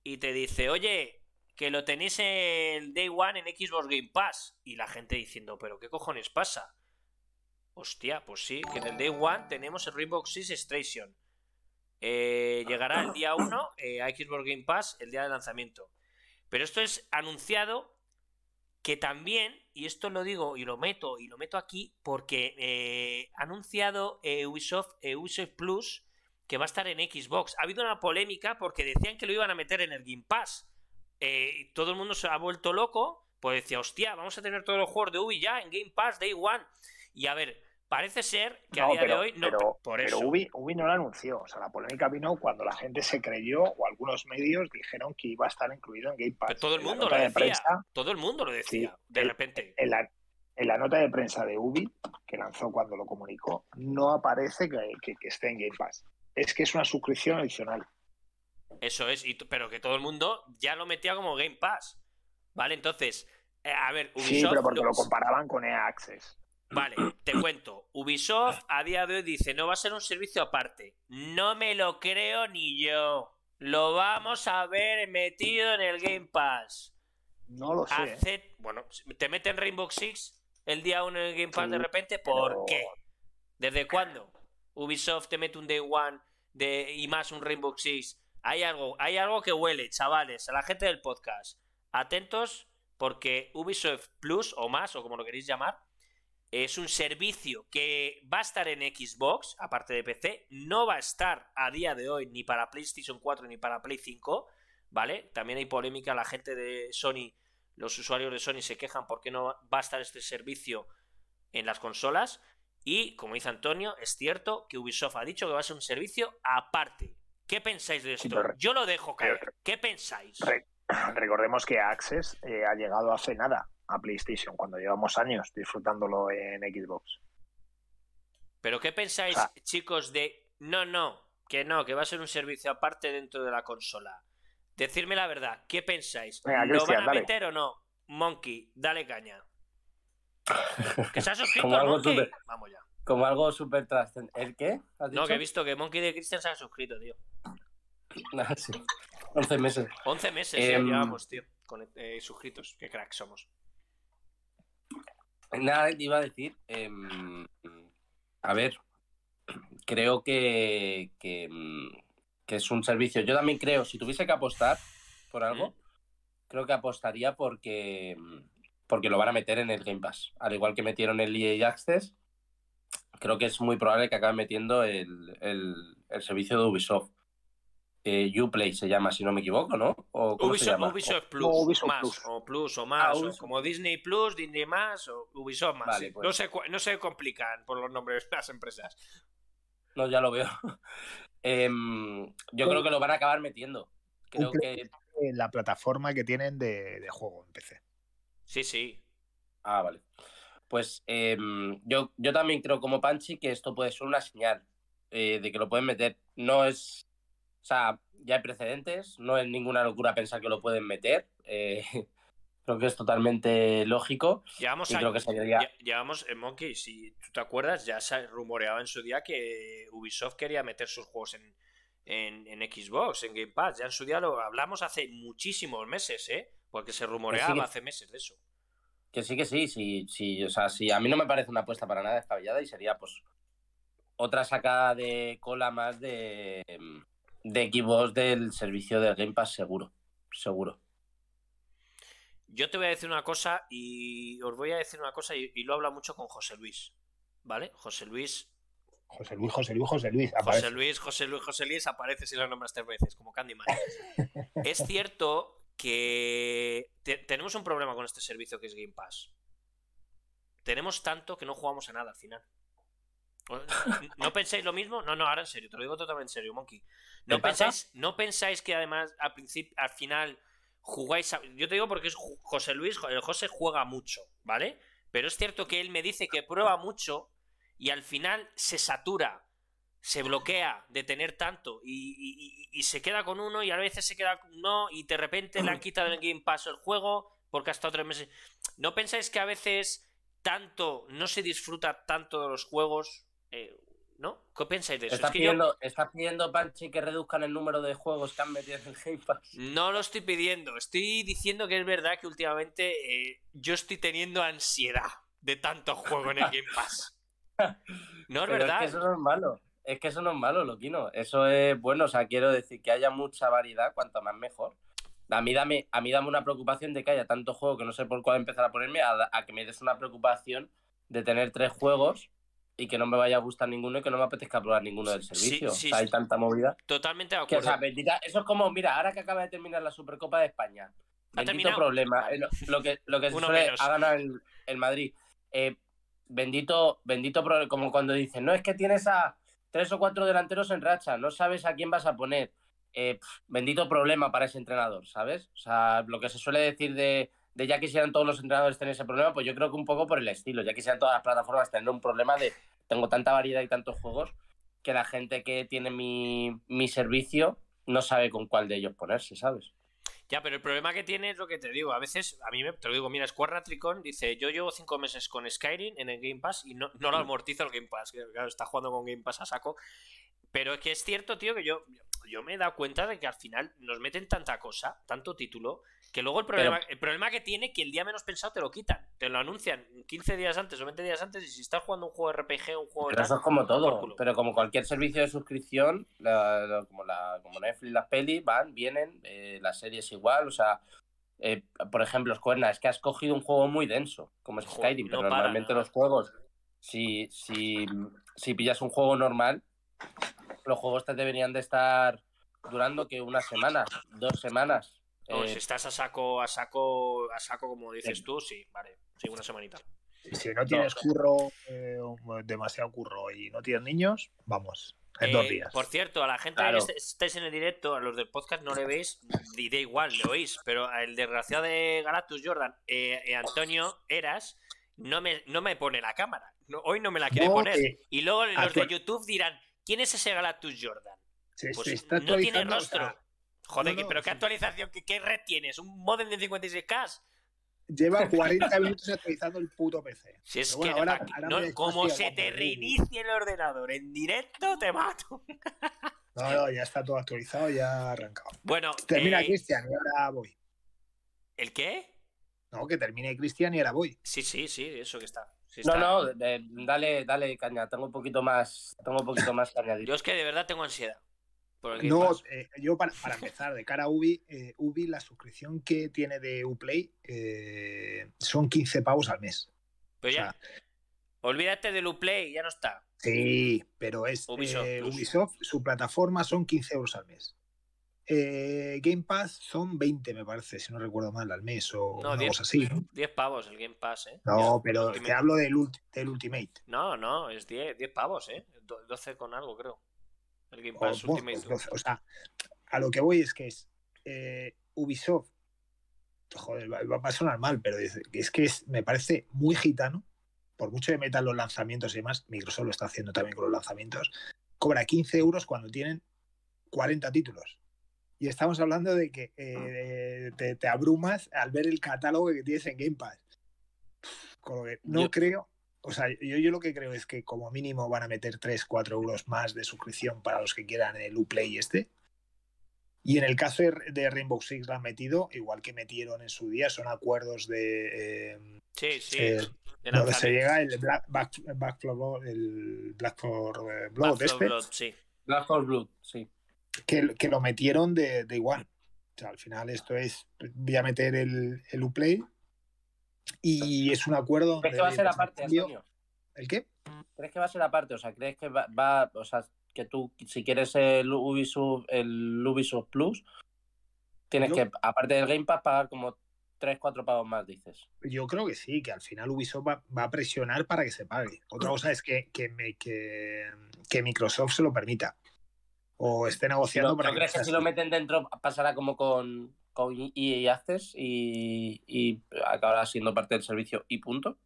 y te dice, oye, que lo tenéis en Day One en Xbox Game Pass. Y la gente diciendo, pero ¿qué cojones pasa? Hostia, pues sí, que en el Day One tenemos el Rainbow Six Extraction. Eh, llegará el día 1 eh, a Xbox Game Pass el día de lanzamiento. Pero esto es anunciado que también, y esto lo digo y lo meto y lo meto aquí porque eh, ha anunciado eh, Ubisoft, eh, Ubisoft Plus que va a estar en Xbox. Ha habido una polémica porque decían que lo iban a meter en el Game Pass. todo el mundo se ha vuelto loco, pues decía, hostia, vamos a tener todos los juegos de Ubi ya en Game Pass Day One. Y a ver, Parece ser que a día de hoy no. Pero, por eso. Ubi, no lo anunció. O sea, la polémica vino cuando la gente se creyó o algunos medios dijeron que iba a estar incluido en Game Pass. todo el mundo lo decía. todo el mundo lo decía. de repente. En la, en la, nota de prensa de Ubi, que lanzó cuando lo comunicó, no aparece que, esté en Game Pass. Es que es una suscripción adicional. Eso es, pero que todo el mundo ya lo metía como Game Pass. ¿Vale? Entonces, eh, a ver, Ubisoft. Sí, pero porque lo comparaban con EA Access. Vale, te cuento. Ubisoft a día de hoy dice, no va a ser un servicio aparte. No me lo creo ni yo. Lo vamos a ver metido en el Game Pass. No lo sé. Bueno, te meten Rainbow Six el día 1 en el Game Pass de repente. ¿Por qué? ¿Desde cuándo? Ubisoft te mete un Day One de... y más un Rainbow Six. Hay algo, hay algo que huele, chavales, a la gente del podcast. Atentos porque Ubisoft Plus o más, o como lo queréis llamar, es un servicio que va a estar en Xbox, aparte de PC, no va a estar a día de hoy ni para PlayStation 4 ni para Play 5, ¿vale? También hay polémica, la gente de Sony, los usuarios de Sony se quejan porque no va a estar este servicio en las consolas. Y, como dice Antonio, es cierto que Ubisoft ha dicho que va a ser un servicio aparte. ¿Qué pensáis de esto? Yo lo dejo caer. ¿Qué pensáis? recordemos que Access eh, ha llegado hace nada a PlayStation, cuando llevamos años disfrutándolo en Xbox. ¿Pero qué pensáis, chicos, de no, no, que no, que va a ser un servicio aparte dentro de la consola? Decidme la verdad, ¿qué pensáis? ¿Lo van a meter o no? Monkey, dale caña. Que se ha suscrito Como al algo Monkey. Vamos ya. Como algo súper trascendente. ¿El qué? ¿Has No, que he visto que Monkey de Christian se ha suscrito, tío. Ah, sí. 11 meses. 11 meses ya Em, llevamos, tío, con, eh, suscritos. Qué crack somos. Nada, te iba a decir. em, a ver, creo que, que, mm, que es un servicio. Yo también creo, si tuviese que apostar por algo, Mm. creo que apostaría porque, mm, porque lo van a meter en el Game Pass. Al igual que metieron el EA Access, creo que es muy probable que acaben metiendo el, el- el servicio de Ubisoft. Eh, Uplay se llama, si no me equivoco, ¿no? ¿O cómo se Ubisoft, llama? Ubisoft Plus, Ubisoft más, Plus. o Plus, o más, Ah, o Ubisoft. como Disney Plus, Disney más, o Ubisoft más. Vale, sí. pues. no, se, no se complican por los nombres de las empresas. No, ya lo veo. Em, yo creo que lo van a acabar metiendo. Creo Uplay. que. Eh, La plataforma que tienen de, de juego en PC. Sí, sí. Ah, vale. Pues em, yo, yo también creo como Panchi que esto puede ser una señal eh, de que lo pueden meter. No es. O sea, ya hay precedentes, no es ninguna locura pensar que lo pueden meter. eh, creo que es totalmente lógico Llevamos y creo años- que sería. Ya- Llevamos, eh, Monkey, si tú te acuerdas, ya se rumoreaba en su día que Ubisoft quería meter sus juegos en, en, en Xbox, en Game Pass. Ya en su día lo hablamos hace muchísimos meses, ¿eh? Porque se rumoreaba que- hace meses de eso. Que sí, que sí, sí, sí, o sea, sí, a mí no me parece una apuesta para nada descabellada y sería pues otra sacada de cola más de, de Xbox del servicio del Game Pass seguro, seguro. Yo te voy a decir una cosa y os voy a decir una cosa y, y lo habla mucho con José Luis. ¿Vale? José Luis, José Luis, José Luis, José Luis. José. Luis, José Luis, José Luis aparece si lo nombras tres veces, como Candyman. es cierto que te- tenemos un problema con este servicio que es Game Pass. Tenemos tanto que no jugamos a nada al final. ¿No pensáis lo mismo? No, no, ahora en serio, te lo digo totalmente en serio, Monkey. ¿No pensáis, ¿No pensáis que además al principio, al final jugáis a... Yo te digo porque es José Luis, el José juega mucho, ¿vale? Pero es cierto que él me dice que prueba mucho y al final se satura, se bloquea de tener tanto y, y- y- y se queda con uno y a veces se queda con no y de repente le han quitado el Game Pass el juego porque ha estado tres meses. ¿No pensáis que a veces tanto no se disfruta tanto de los juegos? Eh, ¿No? ¿Qué pensáis de eso? ¿Estás Es que yo pidiendo, estás pidiendo, Panchi, que reduzcan el número de juegos que han metido en el Game Pass? no lo estoy pidiendo, estoy diciendo que es verdad que últimamente eh, yo estoy teniendo ansiedad de tanto juego en el Game Pass. No es Pero verdad. es que eso no es malo. Es que eso no es malo, Loquino. Eso es bueno. O sea, quiero decir que haya mucha variedad, cuanto más mejor. A mí dame, a mí dame una preocupación de que haya tanto juego que no sé por cuál empezar a ponerme, a, a que me des una preocupación de tener tres juegos y que no me vaya a gustar ninguno y que no me apetezca probar ninguno del Sí, servicio. sí, o sea, hay sí. tanta movida. Totalmente de Que, o acuerdo. sea, bendita- eso es como, mira, ahora que acaba de terminar la Supercopa de España. ¿Ha Bendito problema. Eh, Lo, que, lo que se suele ha ganado el, el Madrid. Eh, bendito, bendito problema. Como cuando dicen, no es que tienes a tres o cuatro delanteros en racha, no sabes a quién vas a poner. Eh, bendito problema para ese entrenador, ¿sabes? O sea, lo que se suele decir de, de ya quisieran todos los entrenadores tener ese problema, pues yo creo que un poco por el estilo. Ya quisieran todas las plataformas tener un problema de tengo tanta variedad y tantos juegos que la gente que tiene mi, mi servicio no sabe con cuál de ellos ponerse, ¿sabes? Ya, pero el problema que tiene es lo que te digo. A veces, a mí me, te lo digo, mira, Square Tricon dice: Yo llevo cinco meses con Skyrim en el Game Pass y no, no lo amortizo el Game Pass. que, Claro, está jugando con Game Pass a saco. Pero es que es cierto, tío, que yo, yo me he dado cuenta de que al final nos meten tanta cosa, tanto título, que luego el problema, el problema que tiene que el día menos pensado te lo quitan. Te lo anuncian 15 días antes o 20 días antes y si estás jugando un juego RPG, un juego Pero tal, eso es como todo. Pero como cualquier servicio de suscripción, la- la- como, la, como Netflix, las pelis, van, vienen, eh, las series igual. O sea, eh, por ejemplo, Square, es que has cogido un juego muy denso, como es Skyrim. no pero para normalmente los juegos, si, si, si pillas un juego normal, los juegos te deberían de estar durando que una semana, dos semanas. No, Eh, si estás a saco, a saco, a saco, como dices Sí. tú, sí, vale. Sí, una semanita. Si no tienes curro, eh, demasiado curro y no tienes niños, vamos, en Eh, dos días. Por cierto, a la gente Claro. que est- estáis en el directo, a los del podcast no le veis, diré igual, le oís, pero el desgraciado de Galactus Jordan, eh, eh, Antonio Eras, no me, no me pone la cámara. No, hoy no me la quiere No, poner. eh, y luego los de YouTube dirán, ¿quién es ese Galactus Jordan? Pues se está no tiene o rostro. sea, Joder, no, no, pero ¿qué sí. actualización? ¿Qué, qué red tienes? ¿Un modem de 56K? lleva 40 minutos actualizando el puto PC. Si es bueno, que ahora- ahora no, como se te reinicie el ordenador en directo, te mato. No, no, ya está todo actualizado, ya ha arrancado. Bueno, Termina eh, Cristian y ahora voy. ¿el qué? No, que termine Cristian y ahora voy. Sí, sí, sí, eso que está. No, está. no, de- dale, dale caña. Tengo un poquito más, tengo un poquito más que añadir. Yo es que de verdad tengo ansiedad. No, eh, yo para, para empezar, de cara a Ubi, eh, Ubi, la suscripción que tiene de Uplay eh, son 15 pavos al mes. Pero o ya, sea, olvídate del Uplay, ya no está. Sí, pero es eh. Ubisoft, su plataforma son 15 euros al mes. Eh, Game Pass son 20, me parece, si no recuerdo mal, al mes o No, una 10. cosa así. ¿no? 10 pavos el Game Pass, ¿eh? No, pero te hablo del, ult- del Ultimate. No, no, es 10, 10 pavos, ¿eh? Do- 12 con algo, creo. El Game O, Pass bueno, Ultimate. pues 12, o sea, a lo que voy es que es eh, Ubisoft. Joder, va, va a sonar mal, pero es, es que es, me parece muy gitano. Por mucho que metan los lanzamientos y demás, Microsoft lo está haciendo también con los lanzamientos. Cobra 15 euros cuando tienen 40 títulos. Y estamos hablando de que eh, te, te abrumas al ver el catálogo que tienes en Game Pass. Con lo que no Yo- creo, o sea, yo, yo lo que creo es que como mínimo van a meter 3, 4 euros más de suscripción para los que quieran el Uplay este. Y en el caso de, Rainbow Six lo han metido, igual que metieron en su día, son acuerdos de... eh, Sí, sí. eh, de donde se llega el Black, Back, Back for Blood, el Black for eh, Blood Back for este, Blood, sí. Black Hole Blood, sí. Que, que lo metieron de, de igual. O sea, al final esto es, voy a meter el, el Uplay y es un acuerdo... ¿Crees que va a ser aparte, Antonio? ¿El qué? ¿Crees que va a ser aparte? O sea, ¿crees que va, va- o sea, que tú, si quieres el Ubisoft, el Ubisoft Plus, tienes Yo- que, aparte del Game Pass, pagar como 3, 4 pagos más, dices? Yo creo que sí, que al final Ubisoft va, va a presionar para que se pague. Otra cosa es que, que, me- que, que Microsoft se lo permita. O esté negociando lo, para ¿no que crees que si lo meten dentro pasará como con, con EA Access y, y acabará siendo parte del servicio y punto?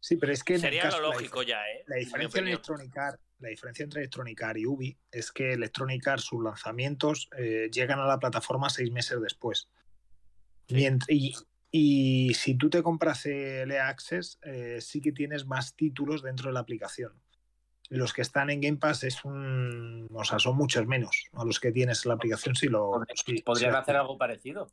Sí, pero es que Sería caso- lo la lógico dif- ya, ¿eh? La diferencia, en. Electronic Arts- la diferencia entre Electronic Arts y Ubi es que Electronic Arts, sus lanzamientos eh, llegan a la plataforma seis meses después. Sí. Mient- y, y si tú te compras el EA Access, eh, sí que tienes más títulos dentro de la aplicación. Los que están en Game Pass es un. O sea, son muchos menos. A los que tienes en la aplicación sí lo. Podrían, sí- podrían hacer algo parecido.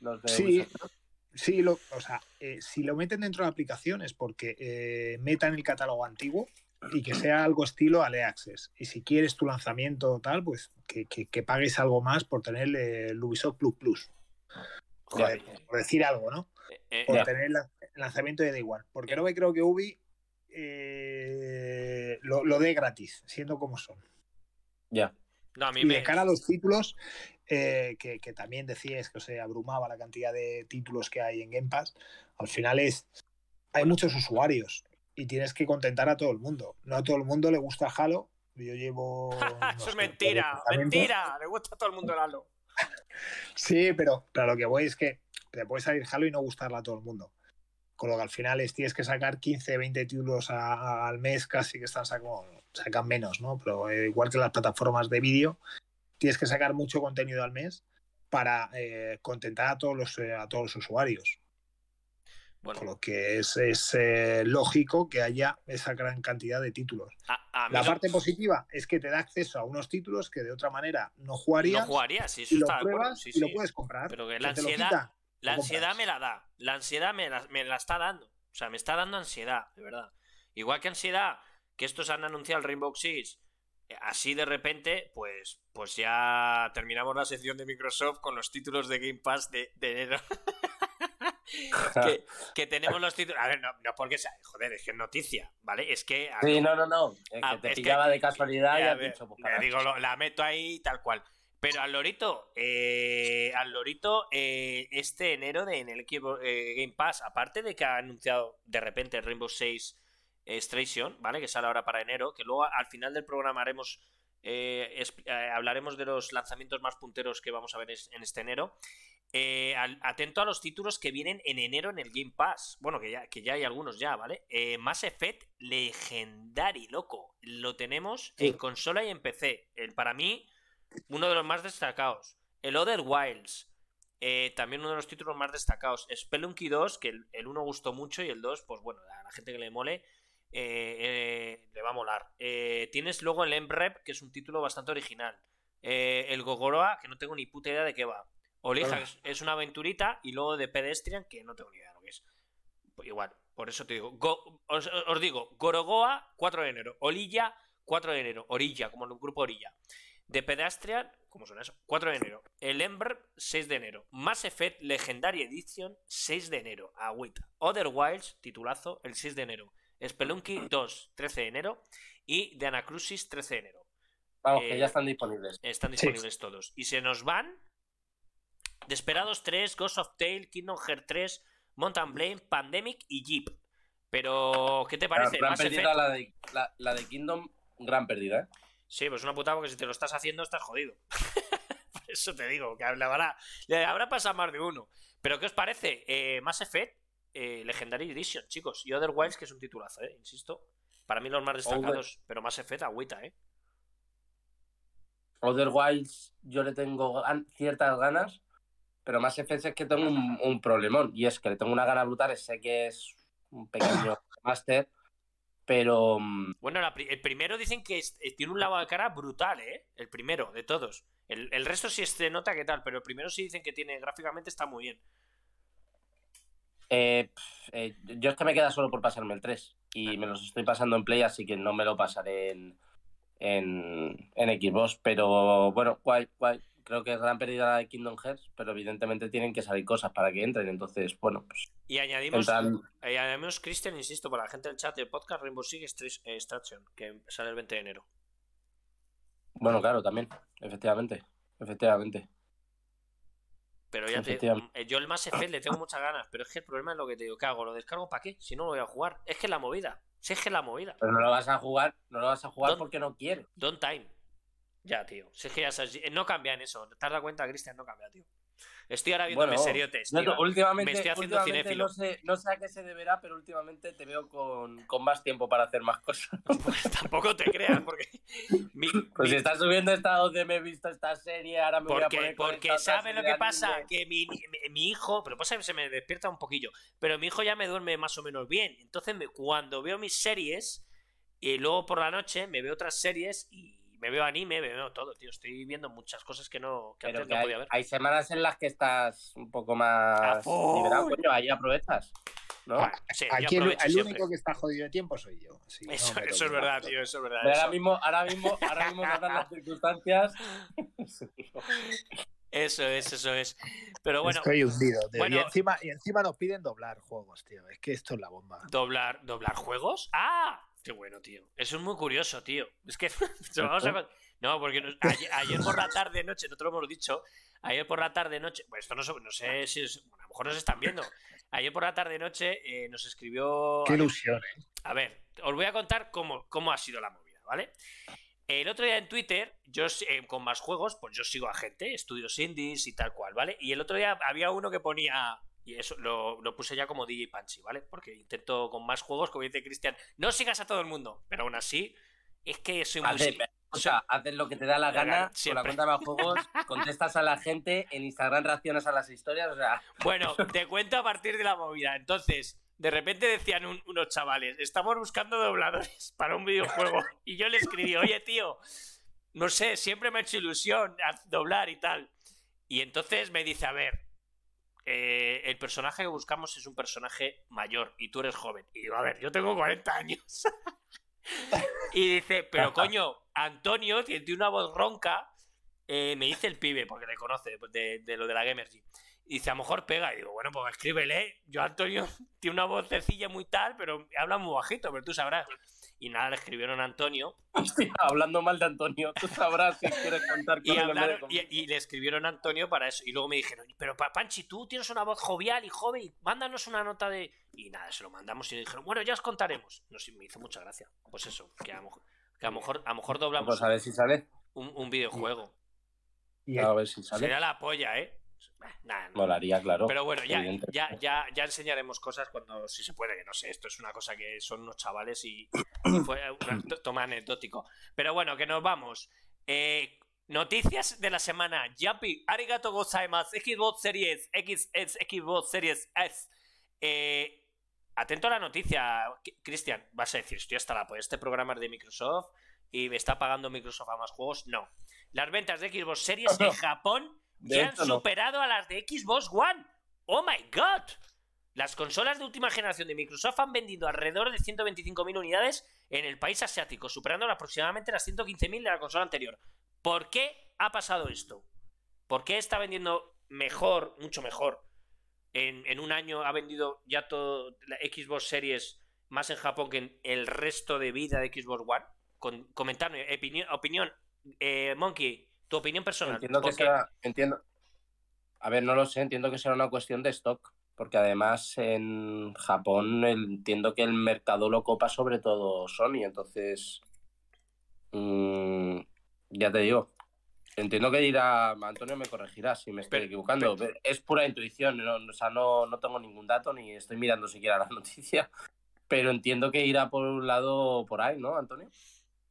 Los de Sí, Ubisoft. Sí, lo, o sea, eh, si lo meten dentro de la aplicación es porque eh, metan el catálogo antiguo y que sea algo estilo Ale Access. Y si quieres tu lanzamiento o tal, pues que, que- que pagues algo más por tener el Ubisoft Plus Plus. Joder, por decir algo, ¿no? Eh, eh, Por tener el lanzamiento de Day One. Porque no me creo que Ubi eh, lo, lo dé gratis, siendo como son. Ya. no, a mí Y me. de cara a los títulos, eh, que, que también decíais que se abrumaba la cantidad de títulos que hay en Game Pass, al final es. Hay muchos usuarios y tienes que contentar a todo el mundo. No a todo el mundo le gusta Halo. Yo llevo. no Eso sé, es mentira, mentira. Le gusta a todo el mundo el Halo. Sí, pero, pero lo que voy es que te puede salir Halo y no gustarle a todo el mundo. Con lo que al final es, tienes que sacar 15, 20 títulos a- a- al mes, casi que están sacando, sacan menos, ¿no? Pero eh, igual que las plataformas de vídeo, tienes que sacar mucho contenido al mes para eh, contentar a todos los, eh, a todos los usuarios. Bueno, Con lo que es, es, eh, lógico que haya esa gran cantidad de títulos. a, a mí La no- parte positiva es que te da acceso a unos títulos que de otra manera no jugarías no jugaría, sí, eso y lo está acuerdo, pruebas sí, y lo sí. puedes comprar. Pero que la lo ansiedad, la ansiedad me la da. La ansiedad me la, me la está dando. O sea, me está dando ansiedad, de verdad. Igual que ansiedad, que estos han anunciado el Rainbow Six, eh, así de repente, pues, pues ya terminamos la sección de Microsoft con los títulos de Game Pass de, de enero. que, que tenemos los títulos. A ver, no, no porque sea. Joder, es que es noticia, ¿vale? Es que. Sí, no, no, no. Es Ah, te es que- pillaba de casualidad y has ver, dicho, pues, digo, lo- la meto ahí tal cual. Pero al Lorito, eh, al Lorito, eh, este enero de, en el eh, Game Pass, aparte de que ha anunciado de repente Rainbow Six Extraction, ¿vale? Que sale ahora para enero, que luego al final del programa haremos, eh, eh, hablaremos de los lanzamientos más punteros que vamos a ver es- en este enero. Eh, al- atento a los títulos que vienen en enero en el Game Pass. Bueno, que ya, que ya hay algunos ya, ¿vale? Mass Effect Legendary, loco. Lo tenemos en consola y en PC. El, para mí, uno de los más destacados. El Other Wilds. eh, también uno de los títulos más destacados. Spelunky 2, que el, 1 gustó mucho y el 2, pues bueno, a la gente que le mole, eh, eh, le va a molar. tienes luego el Emrep, que es un título bastante original. el Gogoroa, que no tengo ni puta idea de qué va. Olija, es una aventurita, y luego de Pedestrian, que no tengo ni idea de lo que es. Pues igual, por eso te digo. os, os, digo, Gorogoa, 4 de enero. Olilla, 4 de enero. Orilla, como en un grupo Orilla. De Pedestrian, ¿cómo suena eso? 4 de enero. El Ember, 6 de enero. Mass Effect Legendary Edition, 6 de enero. Agüita. Other Wilds, titulazo, el 6 de enero. Spelunky 2, 13 de enero. Y The Anacrucis, 13 de enero. Vamos, que ya están disponibles. Están disponibles todos. Y se nos van. Desperados 3, Ghost of Tale, Kingdom Hearts 3, Mountain Blade, Pandemic y Jeep. Pero, ¿qué te parece? Gran La, de, la de Kingdom, gran pérdida, ¿eh? Sí, pues una putada porque si te lo estás haciendo estás jodido. Por eso te digo, que le habrá, le habrá pasado más de uno. Pero ¿qué os parece? Eh, Mass Effect, eh, Legendary Edition, chicos. Y Otherwise, que es un titulazo, ¿eh? Insisto. Para mí los más destacados, pero Mass Effect agüita, ¿eh? Otherwise, yo le tengo ciertas ganas, pero Mass Effect es que tengo un, un problemón. Y es que le tengo una gana brutal, sé que es un pequeño máster pero. Mm, bueno, el primero dicen que eh, tiene un lavado de cara brutal, ¿eh? El primero, de todos. El, resto sí se nota que tal, pero el primero sí dicen que tiene. Gráficamente está muy bien. Eh, eh, yo es que me queda solo por pasarme el 3. Y me los estoy pasando en Play, así que no me lo pasaré en, en, en Xbox. Pero bueno, guay, guay creo que es gran pérdida de Kingdom Hearts, pero evidentemente tienen que salir cosas para que entren. Entonces, bueno, pues. Y añadimos, añadimos Christian, insisto, para la gente del chat del podcast, Rainbow Six Extraction, que sale el 20 de enero. Bueno, claro, también, efectivamente. Efectivamente. Pero ya te eh, yo el Mass Effect le tengo muchas ganas, pero es que el problema es lo que te digo, ¿qué hago? ¿Lo descargo para qué? Si no lo voy a jugar. Es que es la movida. Si es que es la movida. Pero no lo vas a jugar, no lo vas a jugar porque no quieres. Don't time. Ya, tío. Si es que ya sabes, no cambia en eso. ¿Te has dado cuenta, Cristian? No cambia, tío. Estoy ahora viendo bueno, seriotes. Tío. últimamente, me estoy haciendo cinéfilo. No sé, no sé a qué se deberá, pero últimamente te veo con, con más tiempo para hacer más cosas. Pues tampoco te creas, porque. pues si estás subiendo estados de me he visto esta serie, ahora me porque, voy a poner. Porque ¿sabes lo que pasa? Que mi, mi, hijo. Pero pasa que se me despierta un poquillo. Pero mi hijo ya me duerme más o menos bien. Entonces, cuando veo mis series. Y luego por la noche me veo otras series y me veo anime, me veo todo, tío. Estoy viendo muchas cosas que no, que antes no podía ver. Hay semanas en las que estás un poco más liberado, coño, ahí aprovechas. ¿no? Aquí el, único que está jodido de tiempo soy yo. eso, eso es verdad, tío, eso es verdad. ahora mismo, ahora mismo, ahora mismo dan las circunstancias. Eso es, eso es. Pero bueno. Estoy hundido, tío. Y, encima, y encima nos piden doblar juegos, tío. Es que esto es la bomba. ¿Doblar, doblar juegos? ¡Ah! Qué bueno, tío. Eso es muy curioso, tío. Es que. No, porque ayer, por la tarde, noche, no te lo hemos dicho. Ayer por la tarde, noche. Pues esto no, no sé si es. a lo mejor nos están viendo. Ayer por la tarde, noche, eh, nos escribió. Qué ilusión, ¿eh? A ver, os voy a contar cómo, cómo ha sido la movida, ¿vale? El otro día en Twitter, yo eh, con más juegos, pues yo sigo a gente, estudios indies y tal cual, ¿vale? Y el otro día había uno que ponía y eso lo, puse ya como DJ Punchy, ¿vale? Porque intento con más juegos, como dice Cristian, no sigas a todo el mundo, pero aún así, es que soy muy. o sea, haces lo que te da la gana con la cuenta de juegos, contestas a la gente, en Instagram reaccionas a las historias, o sea. Bueno, te cuento a partir de la movida. Entonces, de repente decían unos chavales, estamos buscando dobladores para un videojuego. Y yo le escribí, oye, tío, no sé, siempre me ha hecho ilusión doblar y tal. Y entonces me dice, a ver, eh, el personaje que buscamos es un personaje mayor y tú eres joven. Y digo, a ver, yo tengo 40 años. y dice, pero coño, Antonio tiene una voz ronca. Eh, me dice el pibe, porque le conoce de, de lo de la Gamergy. Y dice, a lo mejor pega. Y digo, bueno, pues escríbele. Yo, Antonio, tiene una voz sencilla muy tal, pero habla muy bajito, pero tú sabrás. Y nada, le escribieron a Antonio. Hostia, hablando mal de Antonio, tú sabrás si quieres contar con y, y, le escribieron a Antonio para eso. Y luego me dijeron, pero Panchi, tú tienes una voz jovial y joven, mándanos una nota de. Y nada, se lo mandamos y le dijeron, bueno, ya os contaremos. No sé, me hizo mucha gracia. Pues eso, que a lo mejor, que a lo mejor, a lo mejor doblamos. Pues a ver si sale. Un, videojuego. Y a ver si sale. Sería la polla, ¿eh? Nah, Molaría, claro. Pero bueno, ya, ya, ya, ya, enseñaremos cosas cuando si se puede, que no sé, esto es una cosa que son unos chavales y, fue un toma anecdótico. Pero bueno, que nos vamos. Eh, Noticias de la semana. Yapi, arigato gozaimasu. Xbox Series X, Xbox Series S. Eh, atento a la noticia, Cristian. Vas a decir, estoy hasta la pues este programa es de Microsoft y me está pagando Microsoft a más juegos. No. Las ventas de Xbox Series en Japón ya han superado a las de Xbox One. ¡Oh my god! Las consolas de última generación de Microsoft han vendido alrededor de 125.000 unidades en el país asiático, superando aproximadamente las 115.000 de la consola anterior. ¿Por qué ha pasado esto? ¿Por qué está vendiendo mejor, mucho mejor? En, un año ha vendido ya todo la Xbox Series más en Japón que en el resto de vida de Xbox One. Con, comentarme, opinión, eh, Monkey, tu opinión personal. Entiendo que sea, entiendo. A ver, no lo sé, entiendo que será una cuestión de stock, porque además en Japón entiendo que el mercado lo copa sobre todo Sony, entonces mmm, ya te digo. Entiendo que dirá, Antonio me corregirá si me estoy equivocando. Es pura intuición, no, o sea, no, no tengo ningún dato ni estoy mirando siquiera la noticia, pero entiendo que irá por un lado por ahí, ¿no, Antonio?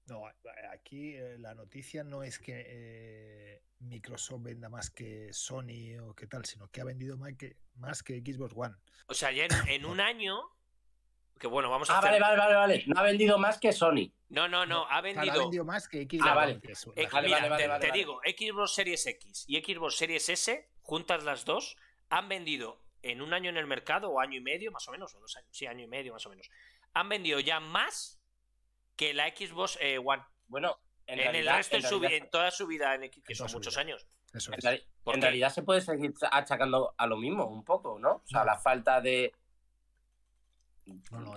No, aquí eh, la noticia no es que eh, Microsoft venda más que Sony o qué tal, sino que ha vendido más que, más que Xbox One. O sea, ya en un año que bueno, vamos a ah, vale, vale, vale, vale. No ha vendido más que Sony. No, no, no, ha vendido. Ha vendido más que Xbox. Ah, vale. Mira, te, digo, Xbox Series X y Xbox Series S, juntas las dos, han vendido en un año en el mercado, o año y medio, más o menos, o dos años, sí, año y medio, más o menos. Han vendido ya más que la Xbox eh, One. Bueno, en, el resto, en, toda su vida, en X, que son muchos años. Eso en, realidad se puede seguir achacando a lo mismo, un poco, ¿no? O sea, la falta de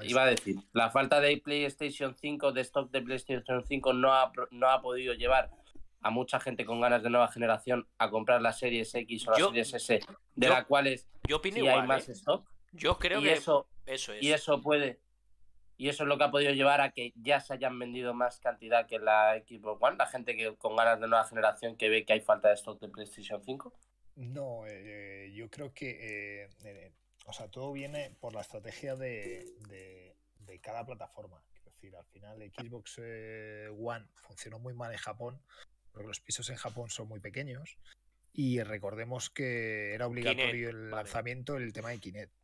Iba a decir, la falta de PlayStation 5, de stock de PlayStation 5, no ha, no ha podido llevar a mucha gente con ganas de nueva generación a comprar las series X o las series S, de las cuales yo hay más ¿eh? stock. Yo creo y que eso, eso es. Y eso puede. Y eso es lo que ha podido llevar a que ya se hayan vendido más cantidad que la Xbox One, la gente que con ganas de nueva generación que ve que hay falta de stock de PlayStation 5. No, eh, yo creo que eh, o sea, todo viene por la estrategia de, cada plataforma. Es decir, al final Xbox eh, One funcionó muy mal en Japón, porque los pisos en Japón son muy pequeños. Y recordemos que era obligatorio el lanzamiento el tema de Kinect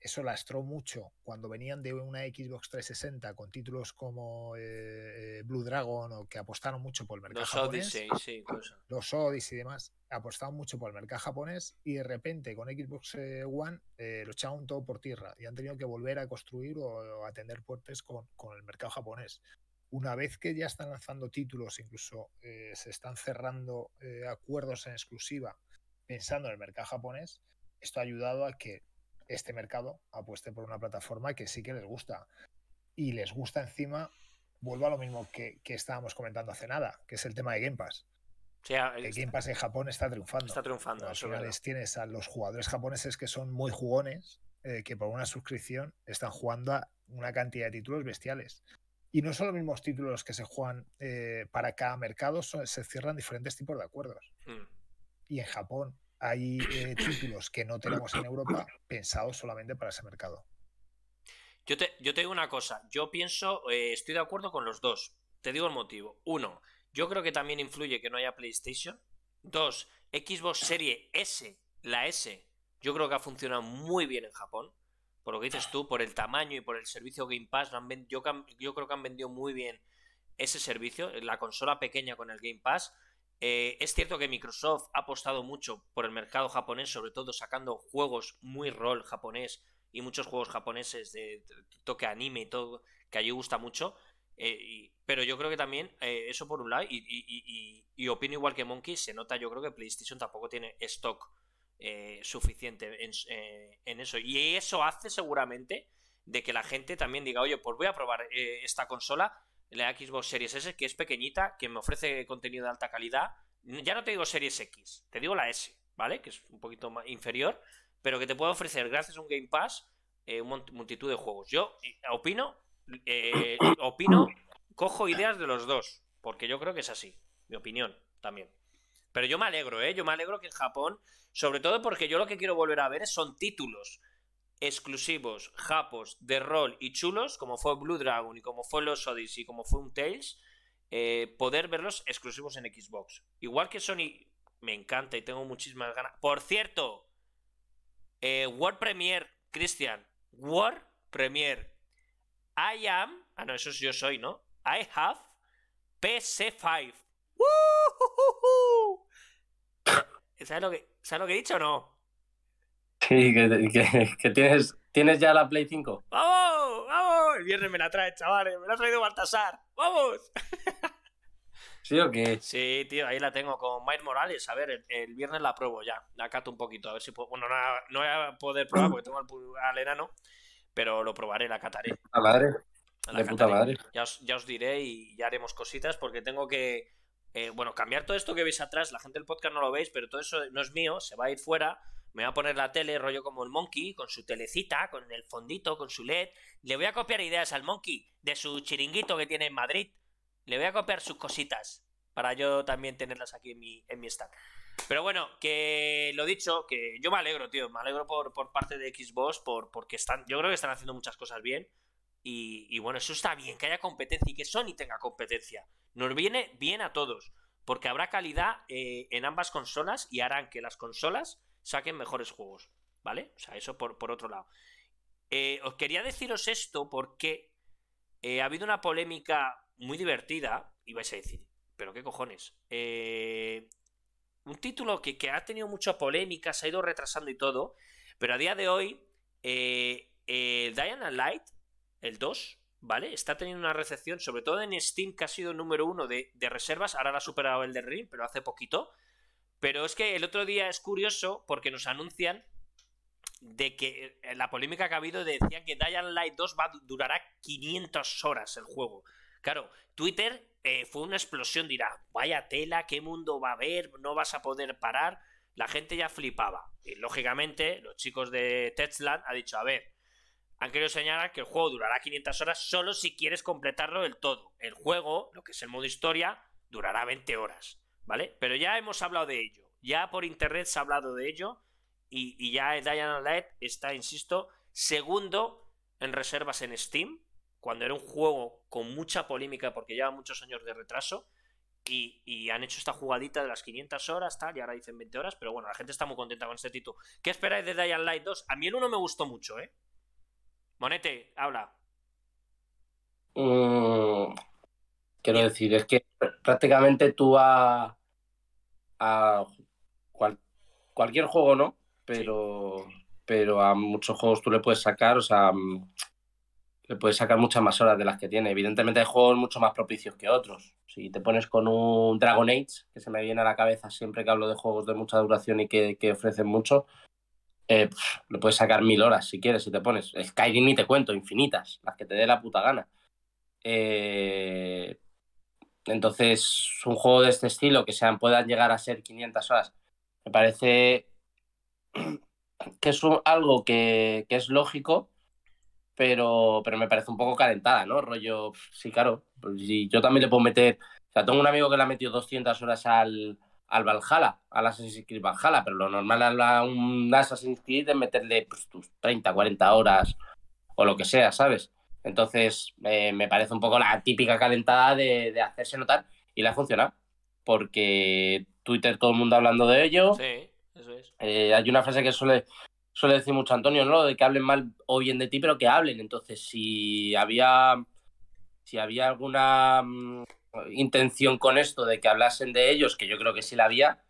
eso lastró mucho cuando venían de una Xbox 360 con títulos como eh, eh, Blue Dragon o que apostaron mucho por el mercado los japonés. Odyssey, sí, Los Odyssey y demás apostaron mucho por el mercado japonés y de repente con Xbox eh, One lo echaron todo por tierra y han tenido que volver a construir o, a atender puertes con, con, el mercado japonés. Una vez que ya están lanzando títulos, incluso se están cerrando acuerdos en exclusiva pensando en el mercado japonés, esto ha ayudado a que este mercado apueste por una plataforma que sí que les gusta. Y les gusta encima, vuelvo a lo mismo que, estábamos comentando hace nada, que es el tema de Game Pass. el Game Pass en Japón está triunfando. Está triunfando. Al final tienes a los jugadores japoneses que son muy jugones, eh, que por una suscripción están jugando a una cantidad de títulos bestiales. Y no son los mismos títulos que se juegan eh, para cada mercado, se cierran diferentes tipos de acuerdos. Hmm. Y en Japón hay eh, títulos que no tenemos en Europa pensados solamente para ese mercado. Yo te, yo te digo una cosa, yo pienso, eh, estoy de acuerdo con los dos. Te digo el motivo. Uno, yo creo que también influye que no haya PlayStation. Dos, Xbox Serie S, la S, yo creo que ha funcionado muy bien en Japón. Por lo que dices tú, por el tamaño y por el servicio Game Pass, yo, yo creo que han vendido muy bien ese servicio. La consola pequeña con el Game Pass eh, es cierto que Microsoft ha apostado mucho por el mercado japonés, sobre todo sacando juegos muy rol japonés y muchos juegos japoneses de, toque anime y todo, que allí gusta mucho. Eh, pero yo creo que también eh, eso por un lado, y, opino igual que Monkey, se nota yo creo que PlayStation tampoco tiene stock suficiente en, en, eso. Y eso hace seguramente de que la gente también diga, oye, pues voy a probar esta consola la Xbox Series S, que es pequeñita, que me ofrece contenido de alta calidad. Ya no te digo Series X, te digo la S, ¿vale? Que es un poquito más inferior, pero que te puede ofrecer, gracias a un Game Pass, eh, multitud de juegos. Yo eh, opino, eh, opino, cojo ideas de los dos, porque yo creo que es así, mi opinión también. Pero yo me alegro, ¿eh? Yo me alegro que en Japón, sobre todo porque yo lo que quiero volver a ver son títulos exclusivos, japos, de rol y chulos, como fue Blue Dragon y como fue los Odyssey y como fue un Tales, eh, poder verlos exclusivos en Xbox. Igual que Sony me encanta y tengo muchísimas ganas. Por cierto, eh, World Premiere, Christian, World Premiere. I am, ah no, eso es yo soy, ¿no? I have PC5. ¿Sabes lo, que, ¿Sabes lo que he dicho o no? Sí, que, que, tienes, tienes ya la Play 5. ¡Vamos! ¡Vamos! El viernes me la trae, chavales. Me la ha traído Baltasar. ¡Vamos! ¿Sí o qué? Sí, tío, ahí la tengo con Miles Morales. A ver, el, viernes la pruebo ya. La cato un poquito. A ver si puedo. Bueno, no, voy a poder probar porque tengo al, enano. Pero lo probaré, la cataré. La madre. La puta madre. Ya os, ya os diré y ya haremos cositas porque tengo que. Eh, bueno, cambiar todo esto que veis atrás. La gente del podcast no lo veis, pero todo eso no es mío. Se va a ir fuera me voy a poner la tele, rollo como el Monkey, con su telecita, con el fondito, con su LED. Le voy a copiar ideas al Monkey de su chiringuito que tiene en Madrid. Le voy a copiar sus cositas para yo también tenerlas aquí en mi, en mi stand. Pero bueno, que lo dicho, que yo me alegro, tío. Me alegro por, parte de Xbox, por, porque están, yo creo que están haciendo muchas cosas bien. Y, bueno, eso está bien, que haya competencia y que Sony tenga competencia. Nos viene bien a todos, porque habrá calidad eh, en ambas consolas y harán que las consolas saquen mejores juegos, ¿vale? O sea, eso por, otro lado. Eh, os quería deciros esto porque eh, ha habido una polémica muy divertida, y vais a decir, pero qué cojones. Eh, un título que, ha tenido mucha polémica, se ha ido retrasando y todo, pero a día de hoy, Diana Light, el 2, ¿vale? Está teniendo una recepción, sobre todo en Steam, que ha sido número uno de, de reservas, ahora la ha superado el de Ring, pero hace poquito. Pero es que el otro día es curioso porque nos anuncian de que eh, la polémica que ha habido decían que Dying Light 2 va, durará 500 horas el juego. Claro, Twitter eh, fue una explosión, dirá, vaya tela, qué mundo va a haber, no vas a poder parar. La gente ya flipaba. Y lógicamente, los chicos de Techland han dicho, a ver, han querido señalar que el juego durará 500 horas solo si quieres completarlo del todo. El juego, lo que es el modo historia, durará 20 horas. ¿Vale? Pero ya hemos hablado de ello. Ya por internet se ha hablado de ello. Y, ya Diana Light está, insisto, segundo en reservas en Steam. Cuando era un juego con mucha polémica porque lleva muchos años de retraso. Y, han hecho esta jugadita de las 500 horas, tal, y ahora dicen 20 horas, pero bueno, la gente está muy contenta con este título. ¿Qué esperáis de Dying Light 2? A mí el uno me gustó mucho, ¿eh? Monete, habla. Mm, quiero decir, es que prácticamente tú a, a cualquier juego no, pero, pero a muchos juegos tú le puedes sacar, o sea, mm, le puedes sacar muchas más horas de las que tiene. Evidentemente hay juegos mucho más propicios que otros. Si te pones con un Dragon Age, que se me viene a la cabeza siempre que hablo de juegos de mucha duración y que, ofrecen mucho, eh, le puedes sacar mil horas si quieres, si te pones. Skyrim ni te cuento, infinitas, las que te dé la puta gana. Eh, entonces, un juego de este estilo que sean, puedan llegar a ser 500 horas, me parece que es algo que, es lógico, pero, pero me parece un poco calentada, ¿no? Rollo, sí, claro, pues yo también le puedo meter, o sea, tengo un amigo que le ha metido 200 horas al, al Valhalla, al Assassin's Creed Valhalla, pero lo normal a un Assassin's Creed es meterle pues, tus 30, 40 horas o lo que sea, ¿sabes? Entonces, eh, me parece un poco la típica calentada de, hacerse notar y le ha funcionado. Porque Twitter, todo el mundo hablando de ello. Sí, eso es. Eh, hay una frase que suele, suele decir mucho Antonio, ¿no? De que hablen mal o bien de ti, pero que hablen. Entonces, si había, si había alguna mm, intención con esto de que hablasen de ellos, que yo creo que sí la había,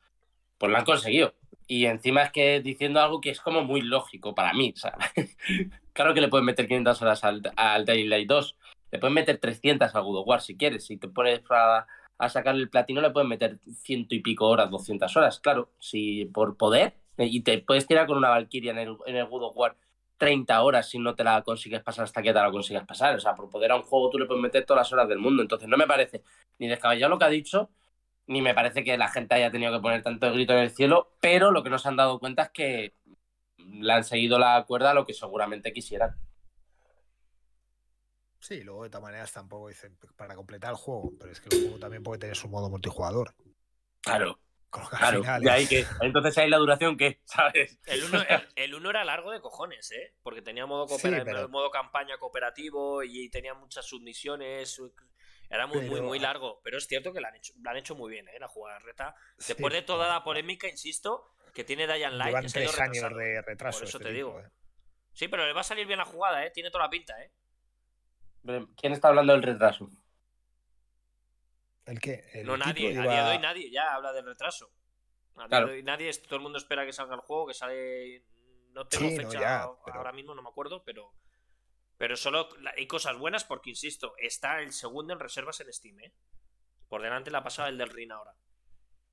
pues lo han conseguido. Y encima es que diciendo algo que es como muy lógico para mí, ¿sabes? claro que le puedes meter 500 horas al, al Light 2. Le puedes meter 300 al God War si quieres. Si te pones a, a sacar el platino, le puedes meter ciento y pico horas, 200 horas. Claro, si por poder. Y te puedes tirar con una Valkyria en el, en el God War 30 horas si no te la consigues pasar hasta que te la consigas pasar. O sea, por poder a un juego tú le puedes meter todas las horas del mundo. Entonces no me parece ni descabellado lo que ha dicho, ni me parece que la gente haya tenido que poner tanto grito en el cielo, pero lo que no se han dado cuenta es que le han seguido la cuerda a lo que seguramente quisieran. Sí, luego de todas maneras tampoco dicen para completar el juego, pero es que el juego también puede tener su modo multijugador. Claro. Claro, ahí que, entonces hay la duración que, ¿sabes? El 1 era largo de cojones, ¿eh? Porque tenía modo, modo campaña cooperativo y tenía muchas submisiones. Era muy, muy, Pero- muy largo. Pero es cierto que lo han hecho, lo han hecho muy bien, ¿eh? La jugada reta. Sí, Después de toda la polémica, insisto, que tiene Dying Light. Llevan tres años de retraso. Por eso este te tipo, digo. eh. Sí, pero le va a salir bien la jugada, ¿eh? Tiene toda la pinta, ¿eh? ¿Quién está hablando del retraso? ¿El qué? El no nadie, a día de hoy nadie ya habla del retraso. A día Claro. de hoy nadie, todo el mundo espera que salga el juego, que sale. No tengo Sí, no, fecha ya, pero- ahora mismo, no me acuerdo, pero. Pero solo hay cosas buenas porque, insisto, está el segundo en reservas en Steam, ¿eh? Por delante la pasada el del Ring ahora.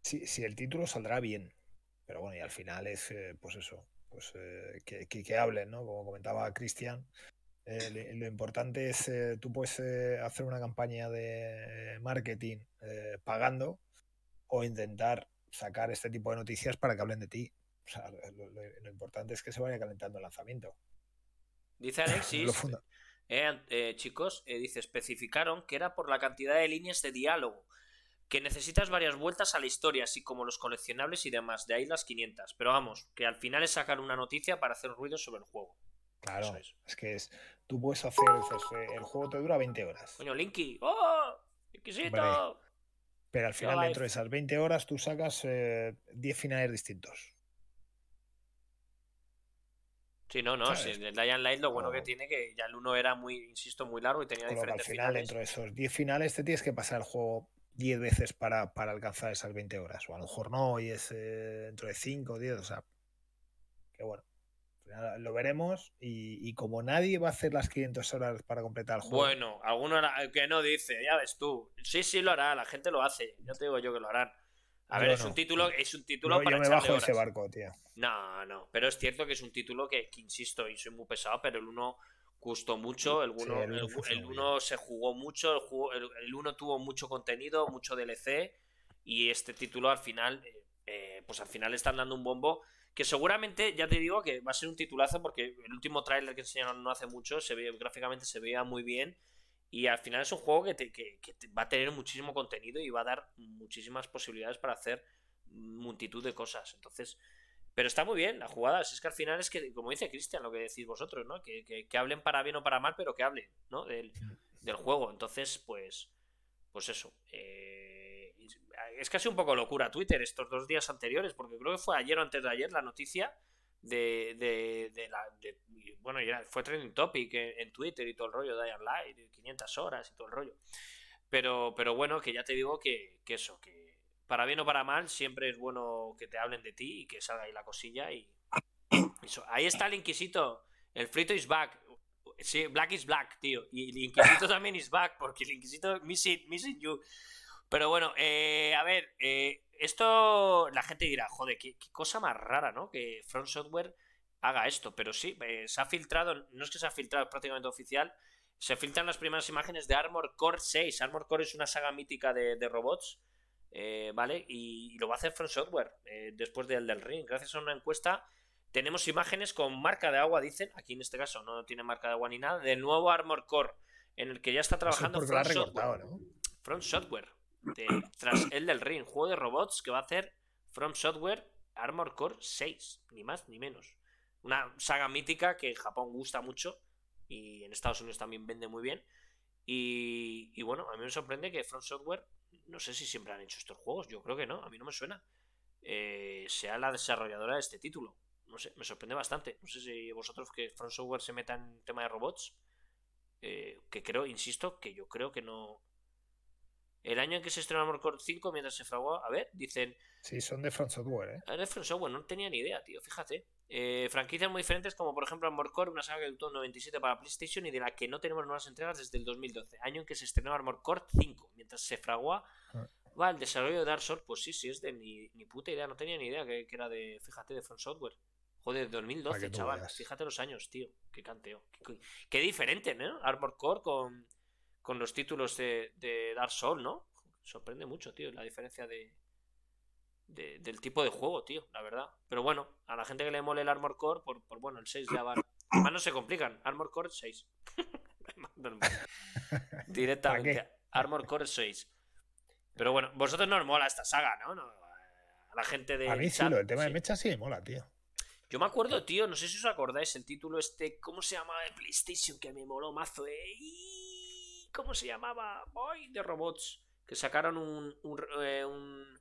Sí, sí, el título saldrá bien. Pero bueno, y al final es, eh, pues eso, pues eh, que, que- hablen, ¿no? Como comentaba Cristian, eh, lo importante es, tú puedes hacer una campaña de marketing pagando o intentar sacar este tipo de noticias para que hablen de ti. O sea, lo importante es que se vaya calentando el lanzamiento. Dice Alexis, eh, eh, chicos, eh, dice, especificaron que era por la cantidad de líneas de diálogo, que necesitas varias vueltas a la historia, así como los coleccionables y demás, de ahí las 500. Pero vamos, que al final es sacar una noticia para hacer ruido sobre el juego. Claro, es. es. que es, tú puedes hacer, eh, el juego te dura 20 horas. Coño, Linky, ¡oh! Pero al final, dentro de esas 20 horas, tú sacas eh, 10 finales distintos. Sí, no, no, sí, el Dying Light lo bueno que tiene que ya el uno era muy, insisto, muy largo y tenía que al diferentes final, finales. dentro de esos 10 finales, te tienes que pasar el juego 10 veces para, para alcanzar esas 20 horas. O a lo mejor no, y es eh, dentro de 5 o 10. O sea, que bueno. Lo veremos. Y, y como nadie va a hacer las 500 horas para completar el juego, Bueno, alguno que no dice, ya ves tú. Sí, sí lo hará, la gente lo hace. Ya te digo yo que lo harán. A ver, Yo es un no. título, es un título yo, para yo me bajo ese barco, tío. No, no, pero es cierto que es un título que, que, insisto, y soy muy pesado, pero el 1 gustó mucho, el 1 Sí, el el, uno el se jugó mucho, el, juego- el, el 1 tuvo mucho contenido, mucho DLC, y este título al final, eh, eh, pues al final están dando un bombo que seguramente, ya te digo, que va a ser un titulazo porque el último tráiler que enseñaron no hace mucho, se ve, gráficamente se veía muy bien, y al final es un juego que, te- que- que te- va a tener muchísimo contenido y va a dar muchísimas posibilidades para hacer multitud de cosas. Entonces, pero está muy bien la jugada. Es que al final es que, como dice Cristian, lo que decís vosotros, ¿no? Que, que- que hablen para bien o para mal, pero que hablen, ¿no? Del, del juego. Entonces, pues, pues eso. eh, es casi un poco locura Twitter estos dos días anteriores, porque creo que fue ayer o antes de ayer la noticia de, de, de la. de- bueno, ya fue trending topic en, en Twitter y todo el rollo de Dying Light, de 500 horas y todo el rollo. Pero, pero bueno, que ya te digo que, que eso, que para bien o para mal, siempre es bueno que te hablen de ti y que salga ahí la cosilla y. Eso. Ahí está el Inquisito. El Frito is back. Sí, Black is Black, tío. Y el Inquisito también is back, porque el Inquisito missing, missing you. Pero bueno, eh, a ver, eh, esto la gente dirá, joder, qué, qué cosa más rara, ¿no? Que Front Software haga esto. Pero sí, eh, se ha filtrado, no es que se ha filtrado, es prácticamente oficial. Se filtran las primeras imágenes de Armor Core 6. Armor Core es una saga mítica de, de robots. eh, ¿Vale? Y, y lo va a hacer Front Software eh, después del del Ring. Gracias a una encuesta tenemos imágenes con marca de agua, dicen. Aquí en este caso no tiene marca de agua ni nada. Del nuevo Armor Core, en el que ya está trabajando. Front Software. De- tras el del Ring, juego de robots que va a hacer From Software Armor Core 6. Ni más ni menos. Una saga mítica que en Japón gusta mucho y en Estados Unidos también vende muy bien. Y, bueno, a mí me sorprende que Front Software, no sé si siempre han hecho estos juegos, yo creo que no, a mí no me suena. eh, sea la desarrolladora de este título. No sé, me sorprende bastante. No sé si vosotros que Front Software se meta en tema de robots. eh, que creo, insisto, que yo creo que no. El año en que se estrenó Armor Core 5, mientras se fraguó. A ver, dicen. Sí, son de Front Software, ¿eh? Era de Front Software, no tenía ni idea, tío, fíjate. Eh, franquicias muy diferentes, como por ejemplo Armor Core, una saga que debutó en 97 para PlayStation y de la que no tenemos nuevas entregas desde el 2012, año en que se estrenó Armor Core 5, mientras se fraguó Ah. va, el desarrollo de Dark Souls. Pues sí, sí, es de ni, ni puta idea, no tenía ni idea que, que era de, fíjate, de Front Software. Joder, 2012, Para que tú chaval. veas. Fíjate los años, tío. Qué canteo. Qué, qué diferente, ¿no? Armor Core con, con los títulos de, de Dark Souls, ¿no? Sorprende mucho, tío, la diferencia de, de- del tipo de juego, tío, la verdad. Pero bueno, a la gente que le mole el Armor Core, por, por bueno, el 6 ya va. Además no se complican. Armor Core 6. Directamente. ¿Para Armor Core 6. Pero bueno, vosotros no os mola esta saga, ¿no? No, a la gente de. A mí sí, lo del tema de mecha sí me mola, tío. Yo me acuerdo, tío, no sé si os acordáis el título este, ¿cómo se llama de PlayStation? Que me moló mazo, eh. ¿Cómo se llamaba? ¡Ay! De robots. Que sacaron un, un, eh, un,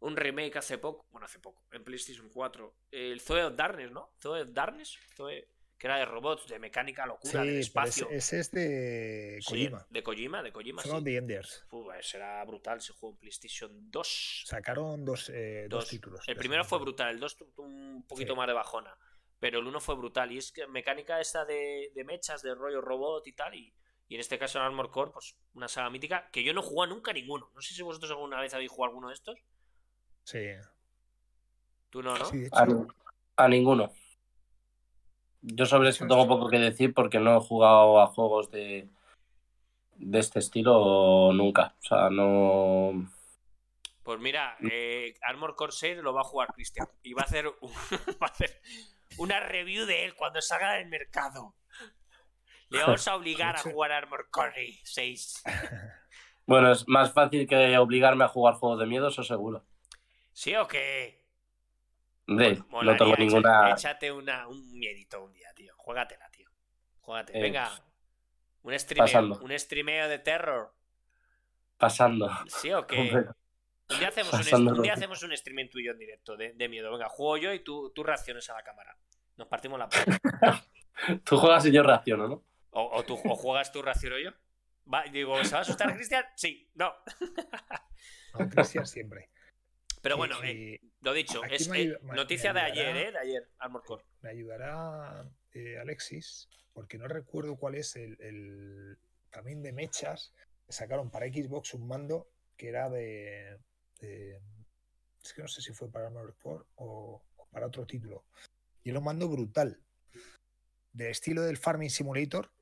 un remake hace poco. Bueno, hace poco. En PlayStation 4. El Zoe of Darkness, ¿no? Zoe of Darkness. Zoe que era de robots, de mecánica locura, Sí, de pero espacio. ese, es de Sí, Kojima. de Kojima, de Kojima, Son sí. The Enders. Uf, ese era brutal ese juego en PlayStation 2. Sacaron dos, eh, dos, Dos. títulos. El primero fue brutal, el 2 tuvo un poquito más de bajona. Pero el 1 fue brutal. Y es que mecánica esta de, de mechas, de rollo robot y tal. Y, y en este caso en Armor Core, pues una saga mítica que yo no he jugado nunca a ninguno. No sé si vosotros alguna vez habéis jugado alguno de estos. Sí. Tú no, ¿no? Sí, A, a ninguno. Yo sobre esto tengo poco que decir porque no he jugado a juegos de, de este estilo nunca. O sea, no. Pues mira, eh, Armor Core 6 lo va a jugar Cristian. Y va a hacer, un- va a hacer una review de él cuando salga del mercado. Le vamos a obligar a jugar Armor Core 6. Bueno, es más fácil que obligarme a jugar juegos de miedo, eso seguro. ¿Sí o qué? De, no tengo ninguna. Échate una, un miedito un día, tío. Juégatela, tío. Juégate. Eh, Venga. Un streameo, pasando. un streameo de terror. Pasando. ¿Sí o qué? Un día hacemos un, día hacemos un streaming tuyo en directo de, de miedo. Venga, juego yo y tú, tú reacciones a la cámara. Nos partimos la polla. Tú juegas y yo reacciono, ¿no? O, o tú o juegas tú, reacciono yo. Va, digo, ¿se va a asustar Cristian? Sí, no. no, Cristian siempre. Pero bueno, eh, lo dicho, aquí es me eh, me- noticia me de ayer, ¿eh? De ayer, Armor Core. me ayudará eh, Alexis, porque no recuerdo cuál es el, el- también de mechas sacaron para Xbox un mando que era de, de- es que no sé si fue para Armored Core o, o para otro título. Y era un mando brutal, de estilo del Farming Simulator,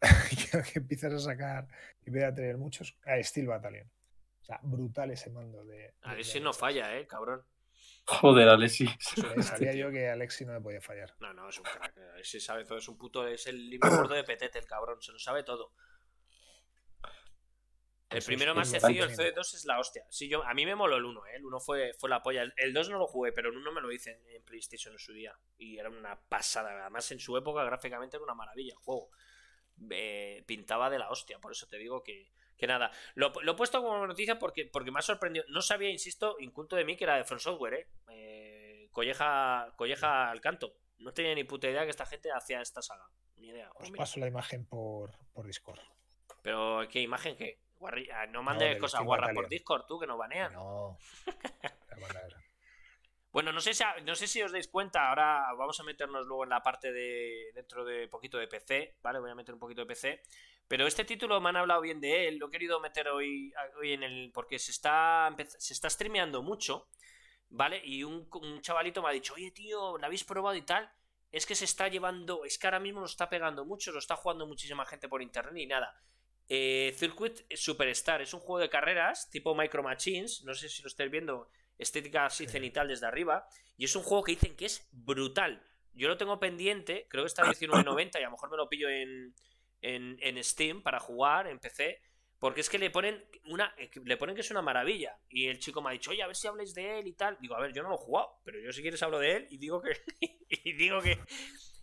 que, que empiezas a sacar y empiezas a tener muchos, a Steel Battalion. O sea, brutal ese mando de. A de- ver de si no falla, ¿eh? Cabrón. Joder, Alexis. Eh, Sabía yo que Alexis no me podía fallar. No, no, es un crack. eh, Si sabe todo, es un puto. Es el libro gordo de Petete, el cabrón. Se lo sabe todo. El Eso es primero más sencillo, el Battalion. CD2 es la hostia. Sí, yo, a mí me moló el 1, ¿eh? El 1 fue, fue la polla. El- El 2 no lo jugué, pero el 1 me lo hice en, en PlayStation en su día. Y era una pasada. Además, en su época, gráficamente era una maravilla el juego. Eh, pintaba de la hostia, por eso te digo que, que nada. Lo, lo he puesto como noticia porque, porque me ha sorprendido. No sabía, insisto, inculto de mí que era de Front Software, ¿eh? Eh, colleja, colleja al canto. No tenía ni puta idea que esta gente hacía esta saga. Ni idea. Os mira. paso la imagen por, por Discord. Pero, ¿qué imagen qué? Guarri- ah, No mandes del cosas guarras por. Discord, tú, que nos banean. No. La van a ver. Bueno, no sé, si, no sé si os dais cuenta, ahora vamos a meternos luego en la parte de dentro de poquito de PC, ¿vale? Voy a meter un poquito de PC. Pero este título me han hablado bien de él, lo he querido meter hoy, hoy en el... porque se está, se está streameando mucho, ¿vale? Y un, un chavalito me ha dicho, oye tío, ¿la habéis probado y tal? Es que se está llevando, es que ahora mismo lo está pegando mucho, lo está jugando muchísima gente por internet y nada. Eh, Circuit Superstar es un juego de carreras tipo Micro Machines, no sé si lo estáis viendo, estética así Sí. cenital desde arriba, y es un juego que dicen que es brutal. Yo lo tengo pendiente, creo que está a 19.90 y a lo mejor me lo pillo en, en, en Steam para jugar, en PC, porque es que le ponen una eh, le ponen que es una maravilla. Y el chico me ha dicho, oye, a ver si habléis de él y tal. Digo, a ver, yo no lo he jugado, pero yo si quieres hablo de él y digo que. y digo que,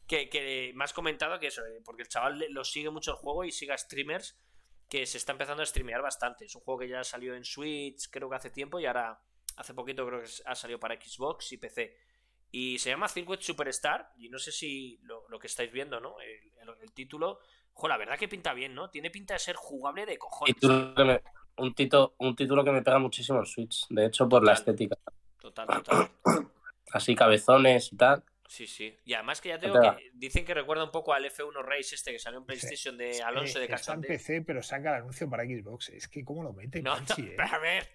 que, que me has comentado que eso, eh, porque el chaval lo sigue mucho el juego y sigue a streamers que se está empezando a streamear bastante. Es un juego que ya salió en Switch, creo que hace tiempo, y ahora hace poquito creo que ha salido para Xbox y PC. Y se llama Circuit Superstar, y no sé si lo, lo que estáis viendo, ¿no? El, el- el título. Jo, la verdad que pinta bien, ¿no? Tiene pinta de ser jugable de cojones. Me- un, tito- un título que me pega muchísimo en Switch. De hecho, por la estética. Total, total. Así cabezones y tal. Sí, sí. Y además que ya te No digo te va. que dicen que recuerda un poco al F1 Race este que salió en PlayStation de Alonso de Eh, Está en. PC, pero saca el anuncio para Xbox. Es que, ¿cómo lo mete? No, no, eh? a ver.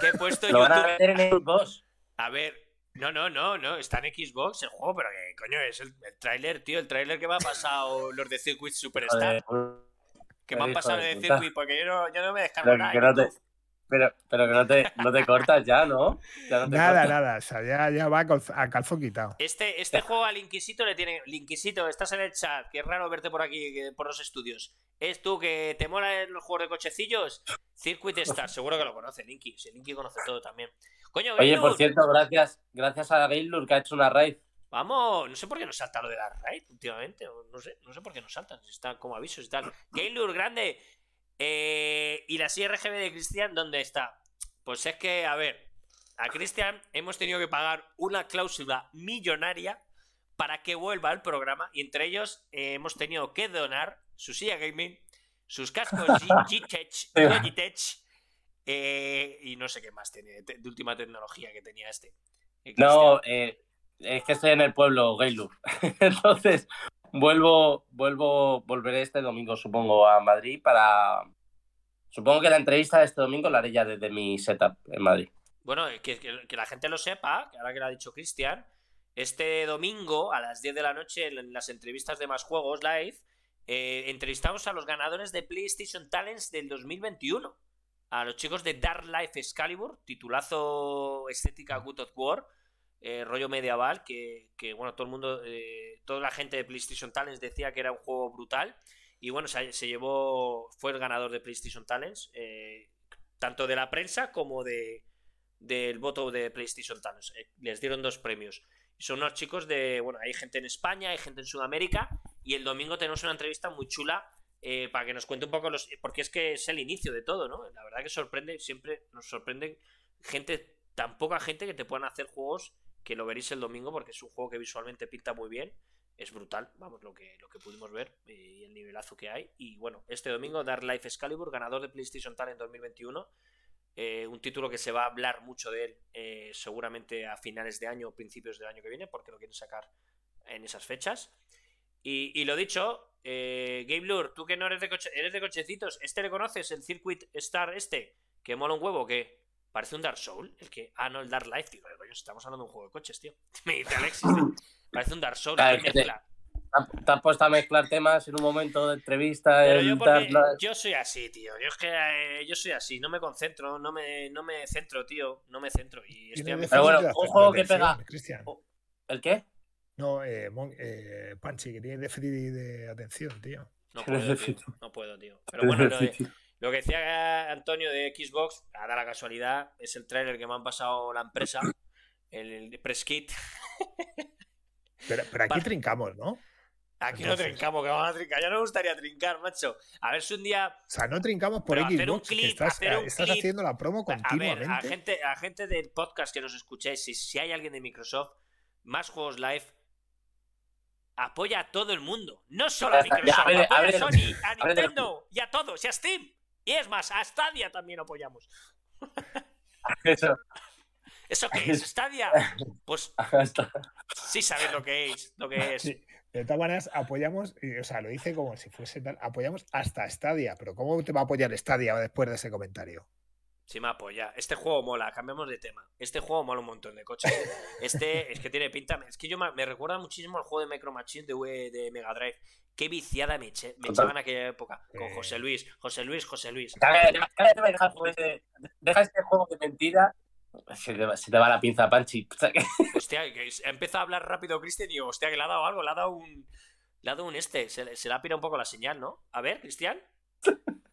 Que he puesto van a en Xbox. A ver, no, no, no, no, está en Xbox el juego, pero que coño es el, el tráiler, tío, el tráiler que me ha pasado los de Circuit Superstar, que me han pasado de. Circuit, porque yo no, yo no me descargo nada. Pero, pero que no te, no te cortas ya, ¿no? Ya no te Nada, cortas. nada. O sea, ya, ya va a calz- a calzón quitado. Este, este juego al Inquisito le tiene. Inquisito, estás en el chat, es raro verte por aquí, que- por los estudios. ¿Es tú que te mola los juegos de cochecillos? Circuit Star, seguro que lo conoce, Linky. Si Linky conoce todo también. Coño, Oye, por cierto, gracias, gracias a Gaylord que ha hecho una raid. Vamos, no sé por qué nos salta lo de la raid últimamente. No sé, no sé por qué nos saltan. si Están como avisos y tal. Gaylord, grande. Eh, y la RGB de Cristian, ¿dónde está? Pues es que, a ver, a Cristian hemos tenido que pagar una cláusula millonaria para que vuelva al programa y entre ellos eh, hemos tenido que donar su silla gaming, sus cascos G-Tech, Logitech eh, y no sé qué más tiene de, última tecnología que tenía este. no, es que estoy en el pueblo Gaylor. Entonces, vuelvo, vuelvo, volveré este domingo, supongo, a Madrid para. Supongo que la entrevista de este domingo la haré ya desde mi setup en Madrid. Bueno, que, que, la gente lo sepa, que ahora que lo ha dicho Cristian, este domingo a las 10 de la noche en las entrevistas de Más Juegos Live, eh, entrevistamos a los ganadores de PlayStation Talents del 2021. A los chicos de Dark Life Excalibur, titulazo estética Good of War, eh, rollo medieval, que, bueno, todo el mundo, eh, toda la gente de PlayStation Talents decía que era un juego brutal. Y bueno, se, llevó, fue el ganador de PlayStation Talents, eh, tanto de la prensa como de del voto de PlayStation Talents. les dieron dos premios. Son unos chicos de, bueno, hay gente en España, hay gente en Sudamérica, y el domingo tenemos una entrevista muy chula para que nos cuente un poco los... Porque es que es el inicio de todo, ¿no? La verdad que sorprende, siempre nos sorprende gente, tan poca gente que te puedan hacer juegos que lo veréis el domingo porque es un juego que visualmente pinta muy bien. Es brutal, vamos, lo que, lo que pudimos ver eh, y el nivelazo que hay. Y bueno, este domingo Dark Life Excalibur, ganador de PlayStation Talent 2021. Eh, un título que se va a hablar mucho de él eh, seguramente a finales de año o principios del año que viene porque lo quieren sacar en esas fechas. Y, lo dicho, Game Lure, tú que no eres de, eres de cochecitos, ¿este le conoces? ¿El Circuit Star este? ¿Que mola un huevo? que Parece un Dark Soul, el que. Ah, no, el Dark Life, tío. estamos hablando de un juego de coches, tío. Me dice Alexis, Parece un Dark Soul. te, has puesto a mezclar temas en un momento de entrevista. yo, soy así, tío. Yo es que eh, yo soy así, no me concentro, no me, no me centro, tío. No me centro. Y estoy Pero bueno, un juego que pega. Oh, ¿El qué? No, eh, eh, Panchi, que tiene déficit de atención, tío. No puedo, tío. No puedo, tío. Pero bueno, no, lo que decía Antonio de Xbox, a dar la casualidad, es el trailer que me han pasado la empresa, el, press kit. Pero, aquí trincamos, ¿no? Aquí no trincamos, que vamos a trincar. Ya no me gustaría trincar, macho. A ver si un día. O sea, no trincamos por Xbox. Hacer un clip, estás, estás haciendo la promo continuamente. A, ver, a gente, a gente del podcast que nos escuchéis, si, si hay alguien de Microsoft, más juegos live, apoya a todo el mundo. No solo a Microsoft, apoya a, Sony, a Nintendo y a todos, y a Steam. Y es más, a Stadia también apoyamos. Eso. ¿Eso qué es? ¿Stadia? Pues sí sabes lo que es. Lo que es. De todas maneras, apoyamos, o sea, lo dice como si fuese tal, apoyamos hasta Stadia, pero ¿cómo te va a apoyar Stadia después de ese comentario? Sí me apoya. Este juego mola, cambiamos de tema. Este juego mola un montón de coches. Este es que tiene pinta. Es que yo me, recuerda muchísimo al juego de Micro Machine de, de Mega Drive. Qué viciada me, eché, me echaba en aquella época. Con José Luis, José Luis, José Luis. Deja este juego de mentira. Se te, va la pinza, Panchi. Hostia, ha empezado a hablar rápido Cristian y digo, hostia, que le ha dado algo, le ha dado un. Le ha dado un este. Se, se le ha pirado un poco la señal, ¿no? A ver, Cristian.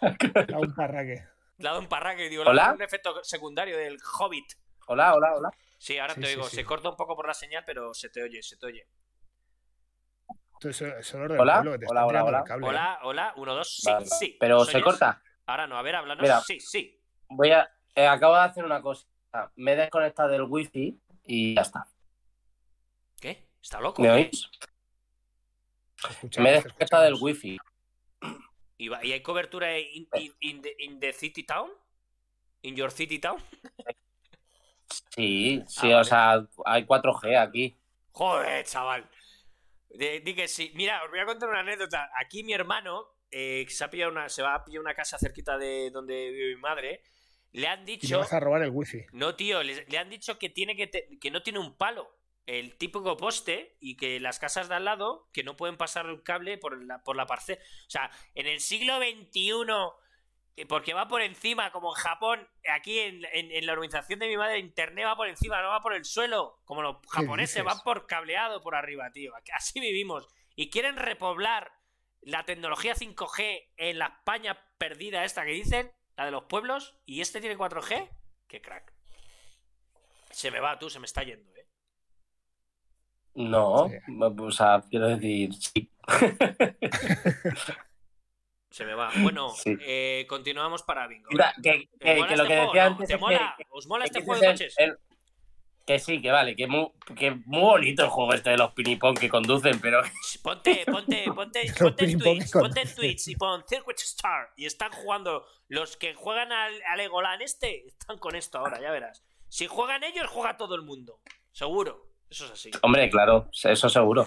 a un parraque. Le ha dado un parraque, digo, ¿Hola? un efecto secundario del Hobbit. Hola, hola, hola. Sí, ahora te oigo. Se corta un poco por la señal, pero se te oye, se te oye. hola, hola, hola, hola. hola, hola, uno, dos, sí, sí. Pero se corta. Ahora no, a ver, háblanos. sí, sí. Voy a. Eh, acabo de hacer una cosa. Me he desconectado del wifi y ya está. ¿Qué? ¿Está loco? ¿Me oís? Me he desconectado del wifi. ¿Y, hay cobertura in, the, city town? ¿In your city town? Sí, sí, ah, o sea, hay 4G aquí. Joder, chaval. Di que sí. Mira, os voy a contar una anécdota. Aquí mi hermano eh, se, ha pillado una, se va a pillar una casa cerquita de donde vive mi madre. Le han dicho. Y vas a robar el wifi. No, tío, le, han dicho que, tiene que, que no tiene un palo el típico poste y que las casas de al lado que no pueden pasar el cable por la, por la parcela. O sea, en el siglo XXI, eh, porque va por encima, como en Japón, aquí en, la organización de mi madre, internet va por encima, no va por el suelo. Como los japoneses van por cableado por arriba, tío. Así vivimos. Y quieren repoblar la tecnología 5G en la España perdida esta que dicen, la de los pueblos, y este tiene 4G. Qué crack. Se me va, tú, se me está yendo. No, o sea, quiero decir, sí. Se me va. Bueno, Sí. eh, continuamos para bingo. Mira, que, ¿Te que- mola que lo este que decía antes ¿Te es que- mola? que- ¿Os mola que este juego de coches? el- que sí, que vale, que muy, que muy bonito el juego este de los pinipón que conducen, pero Ponte, ponte, ponte, ponte en Twitch, ponte en Twitch y pon Circuit Star. Y están jugando los que juegan al, al Egolan este, están con esto ahora, ya verás. Si juegan ellos, juega todo el mundo. Seguro. Eso es así. hombre, claro, eso seguro.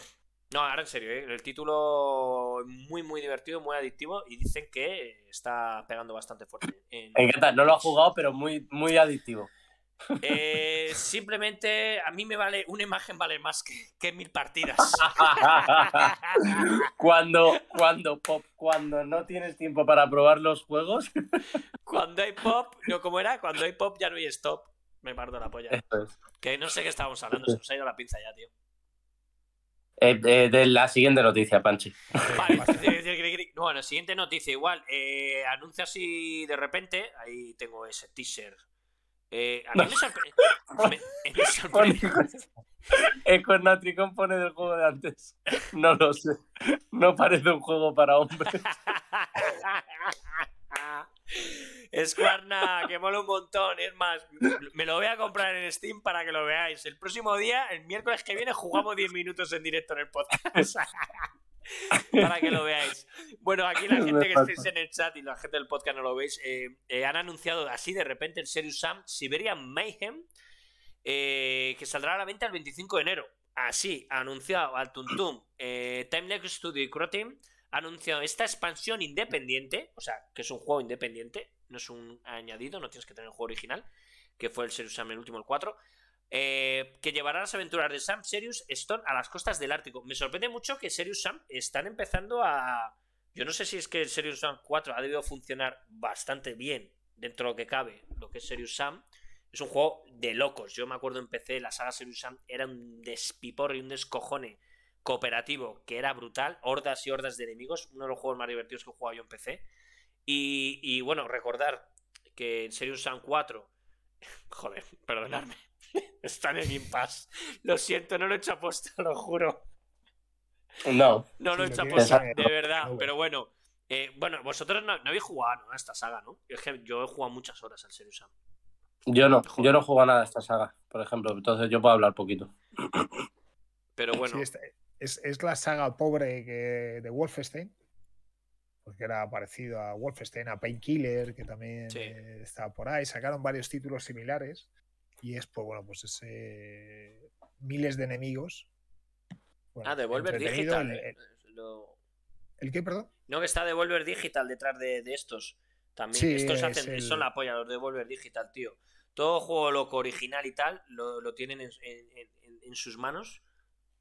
No, ahora en serio, ¿eh? el título es muy, muy divertido, muy adictivo y dicen que está pegando bastante fuerte. en- encanta, no lo he jugado, pero muy, muy adictivo. Eh, simplemente a mí me vale, una imagen vale más que, que mil partidas. cuando, cuando, pop, cuando no tienes tiempo para probar los juegos, Cuando hay pop, no como era, cuando hay pop ya no hay stop. Me parto la polla. es. Que no sé qué estábamos hablando, se nos ha ido la pinza ya, tío. Eh, eh, de la siguiente noticia, Panchi. Vale, bueno, siguiente noticia, igual. Eh, anuncia así de repente, ahí tengo ese teaser. A mí me. Me, sorprende. Pone del juego de antes. No lo sé. No parece un juego para hombres. Squarna, que mola un montón. Es más, me lo voy a comprar en Steam para que lo veáis. El próximo día, el miércoles que viene, jugamos 10 minutos en directo en el podcast. para que lo veáis. Bueno, aquí la gente que estéis en el chat y la gente del podcast no lo veis, eh, eh, han anunciado así de repente el Serious Sam Siberian Mayhem, eh, que saldrá a la venta el 25 de enero. Así, ha anunciado al Tuntum, eh, Timeless Studio y Croteam ha anunciado esta expansión independiente, o sea, que es un juego independiente, no es un añadido, no tienes que tener el juego original, que fue el Serious Sam el último, el 4, eh, que llevará las aventuras de Sam Serious Stone a las costas del Ártico. Me sorprende mucho que Serious Sam están empezando a... Yo no sé si es que el Serious Sam 4 ha debido funcionar bastante bien dentro de lo que cabe, lo que es Serious Sam. Es un juego de locos. Yo me acuerdo en PC, la saga Serious Sam era un despiporre y un descojone cooperativo que era brutal. Hordas y hordas de enemigos. Uno de los juegos más divertidos que he jugado yo en PC. Y, y bueno, recordar que en Serious Sam 4... Joder, perdonadme. Está en el Game Pass. Lo siento, no lo he hecho aposta, lo juro. No. No lo he hecho aposta, de verdad. Pero bueno, eh, bueno, vosotros no, no habéis jugado ¿no? a esta saga, ¿no? Es que yo he jugado muchas horas al Serious Sam. Yo no. Yo no juego a nada de esta saga, por ejemplo. Entonces yo puedo hablar poquito. Pero bueno, Sí, es, es la saga pobre que, de Wolfenstein. Porque era parecido a Wolfenstein, a Painkiller, que también Sí. eh, estaba por ahí. Sacaron varios títulos similares. Y es, pues bueno, pues ese miles de enemigos. Bueno, ah, Devolver. Digital. El, eh, el- lo- ¿el qué, perdón? No, que está Devolver Digital detrás de, de estos. También. Sí, estos es hacen, el- son la polla, los Devolver Digital, tío. Todo juego loco original y tal lo, lo tienen en, en- en- en sus manos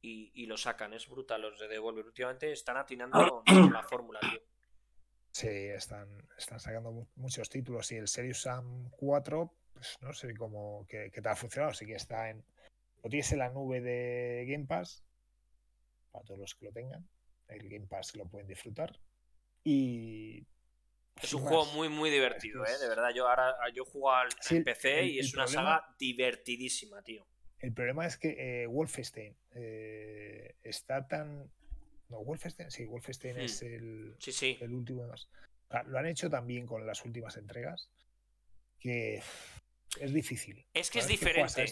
y, y lo sacan. Es brutal los de Devolver. Últimamente están atinando con, con la fórmula, tío. Sí, están, están sacando mu- muchos títulos. Y el Serious Sam 4, pues no sé cómo qué tal ha funcionado. Sí que está en. Lo tienes en la nube de Game Pass. Para todos los que lo tengan. El Game Pass lo pueden disfrutar. Y. Es un juego muy, muy divertido, Es- ¿eh? De verdad, yo ahora yo juego al Sí, PC el- y es una problema- saga divertidísima, tío. El problema es que eh, Wolfenstein eh, está tan. No, Wolfenstein, sí, Wolfenstein Hmm. es el, Sí, sí. el último de más. O sea, lo han hecho también con las últimas entregas. Que es difícil. Es que es diferente.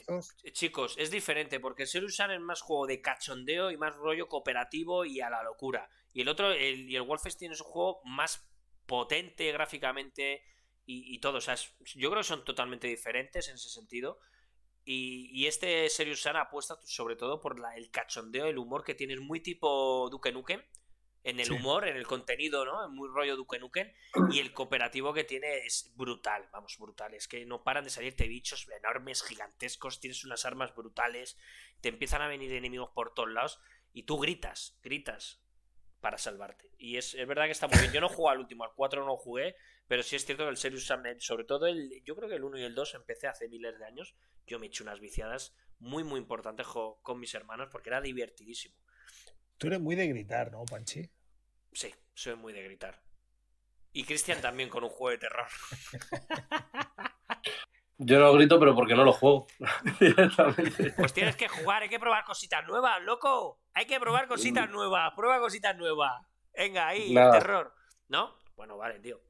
Chicos, es diferente porque el Serious Sam es más juego de cachondeo y más rollo cooperativo y a la locura. Y el otro, el, y el Wolfenstein es un juego más potente gráficamente y, y todo. O sea, es- yo creo que son totalmente diferentes en ese sentido. Y, y este Serious Sam apuesta sobre todo por la- el cachondeo, el humor que tiene, es muy tipo Duke Nukem. En el Sí. humor, en el contenido, ¿no? Es muy rollo Duke Nukem. Y el cooperativo que tiene es brutal, vamos, brutal. Es que no paran de salirte bichos enormes, gigantescos, tienes unas armas brutales, te empiezan a venir enemigos por todos lados y tú gritas, gritas para salvarte. Y es, es verdad que está muy bien. Yo no jugué al último, al 4 no jugué, pero sí es cierto que el Serious Sam, eh, sobre todo el, yo creo que el 1 y el 2 empecé hace miles de años. Yo me eché unas viciadas muy, muy importantes con mis hermanos porque era divertidísimo. Tú eres muy de gritar, ¿no, Panchi? Sí, soy muy de gritar. Y Cristian también con un juego de terror. Yo no grito, pero porque no lo juego. Pues tienes que jugar, hay que probar cositas nuevas, loco. Hay que probar cositas nuevas, prueba cositas nuevas. Venga, ahí, Nada. terror. ¿No? Bueno, vale, tío.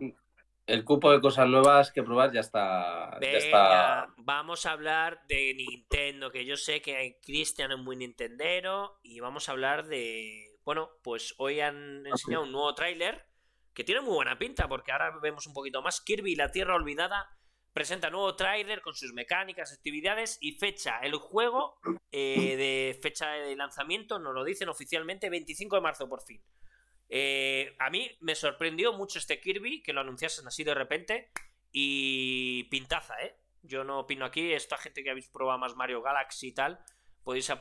El cupo de cosas nuevas que probar ya está. ya está... Venga, vamos a hablar de Nintendo, que yo sé que Cristian es muy nintendero, y vamos a hablar de... Bueno, pues hoy han enseñado un nuevo tráiler que tiene muy buena pinta, porque ahora vemos un poquito más. Kirby y la Tierra Olvidada presenta nuevo tráiler con sus mecánicas, actividades y fecha. El juego eh, de fecha de lanzamiento nos lo dicen oficialmente 25 de marzo por fin. Eh, a mí me sorprendió mucho este Kirby, que lo anunciasen así de repente. Y pintaza, ¿eh? Yo no opino aquí. Esta gente que habéis probado más Mario Galaxy y tal, podéis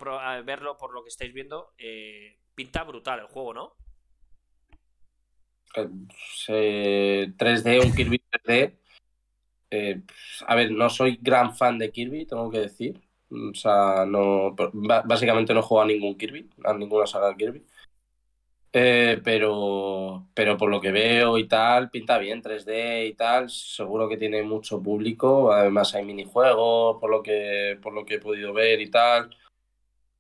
verlo por lo que estáis viendo. Eh, pinta brutal el juego, ¿no? 3D, eh, un Kirby 3D. a ver, no soy gran fan de Kirby, tengo que decir. O sea, no. Básicamente no juego a ningún Kirby, a ninguna saga de Kirby. Eh, pero, pero por lo que veo y tal, pinta bien 3D y tal. Seguro que tiene mucho público. Además hay minijuegos, por lo que, por lo que he podido ver y tal.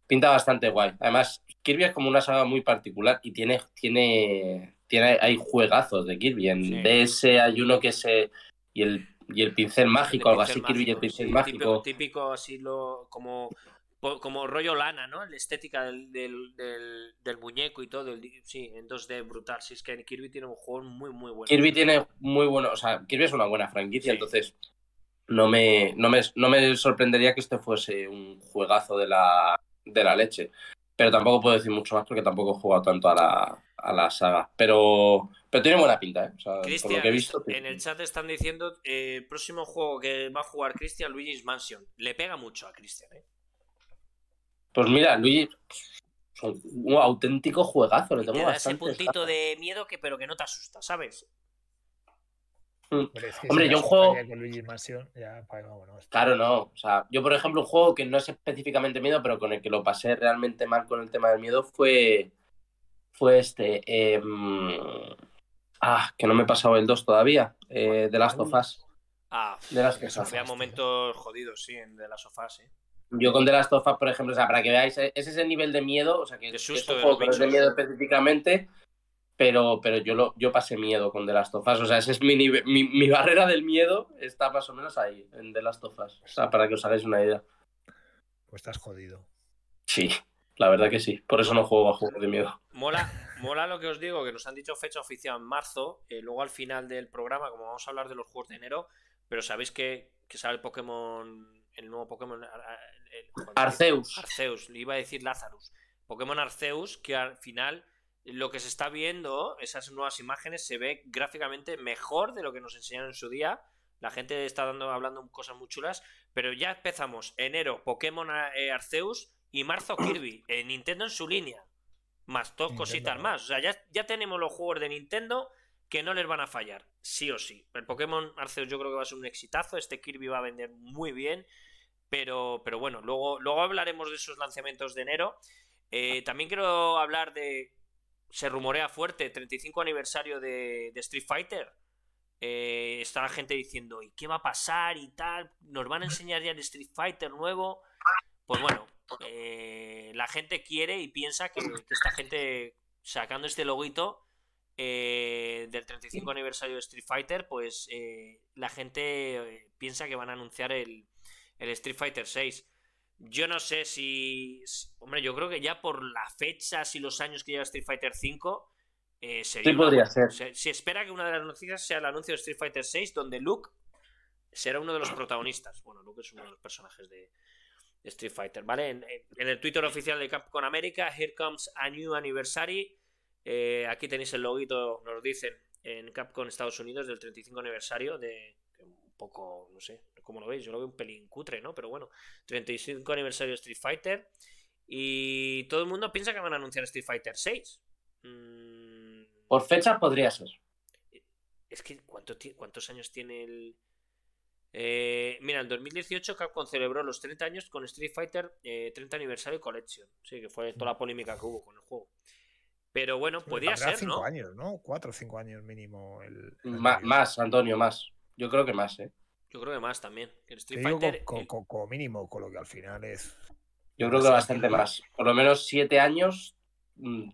Pinta bastante guay. Además, Kirby es como una saga muy particular y tiene, tiene, tiene hay juegazos de Kirby. En DS hay uno que se. Y el, y el pincel mágico, algo así, Kirby y el pincel mágico. Típico, típico así lo, como como rollo lana, ¿no? La estética del, del, del, muñeco y todo. sí, en 2D brutal. Si es que Kirby tiene un juego muy, muy bueno. Kirby tiene muy bueno. O sea, Kirby es una buena franquicia, entonces no me, no, me, no me sorprendería que este fuese un juegazo de la, de la leche. Pero tampoco puedo decir mucho más porque tampoco he jugado tanto a la, a la saga. Pero, pero tiene buena pinta, ¿eh? O sea, por lo que he visto. En el chat están diciendo: el eh, próximo juego que va a jugar Cristian, Luigi's Mansion. Le pega mucho a Cristian, ¿eh? Pues mira, Luigi, un auténtico juegazo. Le tengo te da ese puntito de miedo que pero que no te asusta, ¿sabes? Mm. Hombre, yo un juego. claro, no. O sea, yo, por ejemplo, un juego que no es específicamente miedo, pero con el que lo pasé realmente mal con el tema del miedo fue. Fue este. Em, ah, que no me he pasado el 2 todavía. Eh, de Last of Us. Ah, de las que Había momentos jodidos, sí, en The Last of Us, sí. Yo con The Last of Us, por ejemplo, o sea, para que veáis, es ese nivel de miedo, o sea, que, de susto es un juego de, miedo específicamente, pero, pero yo, lo, yo pasé miedo con The Last of Us, o sea, esa es mi, mi, mi, barrera del miedo, está más o menos ahí, en The Last of Us, o sea, para que os hagáis una idea. Pues estás jodido. Sí, la verdad que sí, por eso no juego a juegos de miedo. Mola, mola lo que os digo, que nos han dicho fecha oficial en marzo, eh, luego al final del programa, como vamos a hablar de los juegos de enero, pero sabéis que, que sale el Pokémon el nuevo Pokémon Arceus. Arceus, le iba a decir Lazarus. Pokémon Arceus, que al final lo que se está viendo, esas nuevas imágenes, se ve gráficamente mejor de lo que nos enseñaron en su día. La gente está dando, hablando cosas muy chulas, pero ya empezamos. Enero, Pokémon eh, Arceus y marzo Kirby. en Nintendo en su línea. Más dos cositas más. O sea, ya, ya tenemos los juegos de Nintendo que no les van a fallar, sí o sí. El Pokémon Arceus yo creo que va a ser un exitazo, este Kirby va a vender muy bien, pero, pero bueno, luego, luego hablaremos de esos lanzamientos de enero. Eh, también quiero hablar de, se rumorea fuerte, 35 aniversario de, Street Fighter. Eh, está la gente diciendo, ¿y qué va a pasar y tal? ¿Nos van a enseñar ya el Street Fighter nuevo? Pues bueno, eh, la gente quiere y piensa que, que esta gente sacando este loguito eh, del 35 aniversario de Street Fighter, pues eh, la gente eh, piensa que van a anunciar el, Street Fighter 6. Yo no sé si, Hombre, yo creo que ya por las fechas y los años que lleva Street Fighter 5, sería. Sí, podría ser. Se, espera que una de las noticias sea el anuncio de Street Fighter 6, donde Luke será uno de los protagonistas. Bueno, Luke es uno de los personajes de, Street Fighter, ¿vale? En, en, el Twitter oficial de Capcom América, Here Comes a New Anniversary. Eh, aquí tenéis el loguito, nos dicen, en Capcom Estados Unidos del 35 aniversario de un poco, no sé, ¿cómo lo veis? Yo lo veo un pelín cutre, ¿no? Pero bueno, 35 aniversario de Street Fighter y todo el mundo piensa que van a anunciar Street Fighter 6. Mm. Por fecha podría ser. Es que, ¿cuántos años tiene el...? Eh, mira, en 2018 Capcom celebró los 30 años con Street Fighter 30 eh, aniversario Collection. Sí, que fue toda la polémica que hubo con el juego. Pero bueno, podría ser, cinco años, ¿no? Cuatro o cinco años mínimo. El, más, Antonio, más. Yo creo que más, ¿eh? Yo creo que más también. El Street Fighter, como mínimo, con lo que al final es. Yo creo que bastante más. Por lo menos siete años, mm,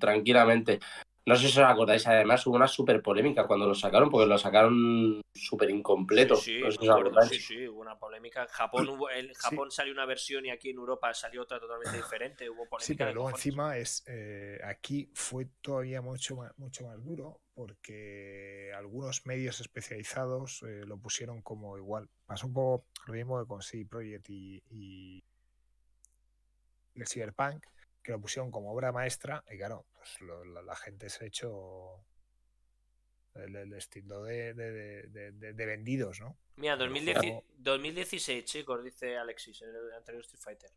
tranquilamente. No sé si os acordáis, además hubo una súper polémica cuando lo sacaron, porque lo sacaron súper incompleto. Sí, sí, no sé si me os acuerdo, acordáis. sí, sí, hubo una polémica. En Japón, hubo, en Japón salió una versión y aquí en Europa salió otra totalmente diferente. Hubo polémica Sí, pero luego encima es eh, aquí fue todavía mucho más, mucho más duro porque algunos medios especializados eh, lo pusieron como igual. Pasó un poco lo mismo que con CD Projekt y, y el Cyberpunk, que lo pusieron como obra maestra y claro, pues lo- la, la gente se ha hecho el, el estilo de, de- de- de- de- de vendidos, ¿no? Mira, Pero 2010 juego- 2016, chicos, dice Alexis, en el anterior Street Fighter.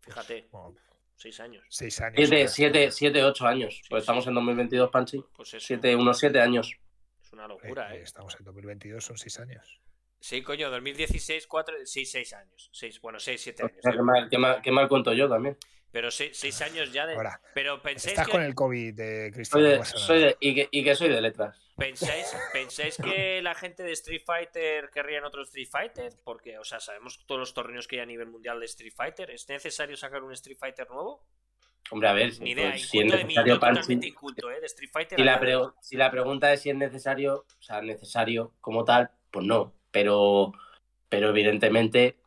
Fíjate, Bueno, seis años. seis años. Siete, siete, siete, ocho años. Sí, Pues sí. estamos en 2022, Panchi. Pues eso, Siete, unos siete años. es una locura, eh, ¿eh? Estamos en 2022, son seis años. Sí, coño, 2016, 4, sí, seis años. Seis, bueno, seis, siete O años. sea, qué, mal, qué mal- qué mal cuento yo también. Pero seis, seis años ya de... Ahora, Pero pensáis estás que... con el COVID, de Soy Cristian. de- soy de- y, que, y que soy de letras. ¿Pensáis, ¿Pensáis que la gente de Street Fighter querrían otro Street Fighter? Porque, o sea, sabemos todos los torneos que hay a nivel mundial de Street Fighter. ¿Es necesario sacar un Street Fighter nuevo? Hombre, a ver, Ni idea, pues, si es necesario, totalmente inculto, ¿eh? De Street Fighter. Si la, si la pregunta es si es necesario, o sea, necesario como tal, pues no. Pero, pero evidentemente,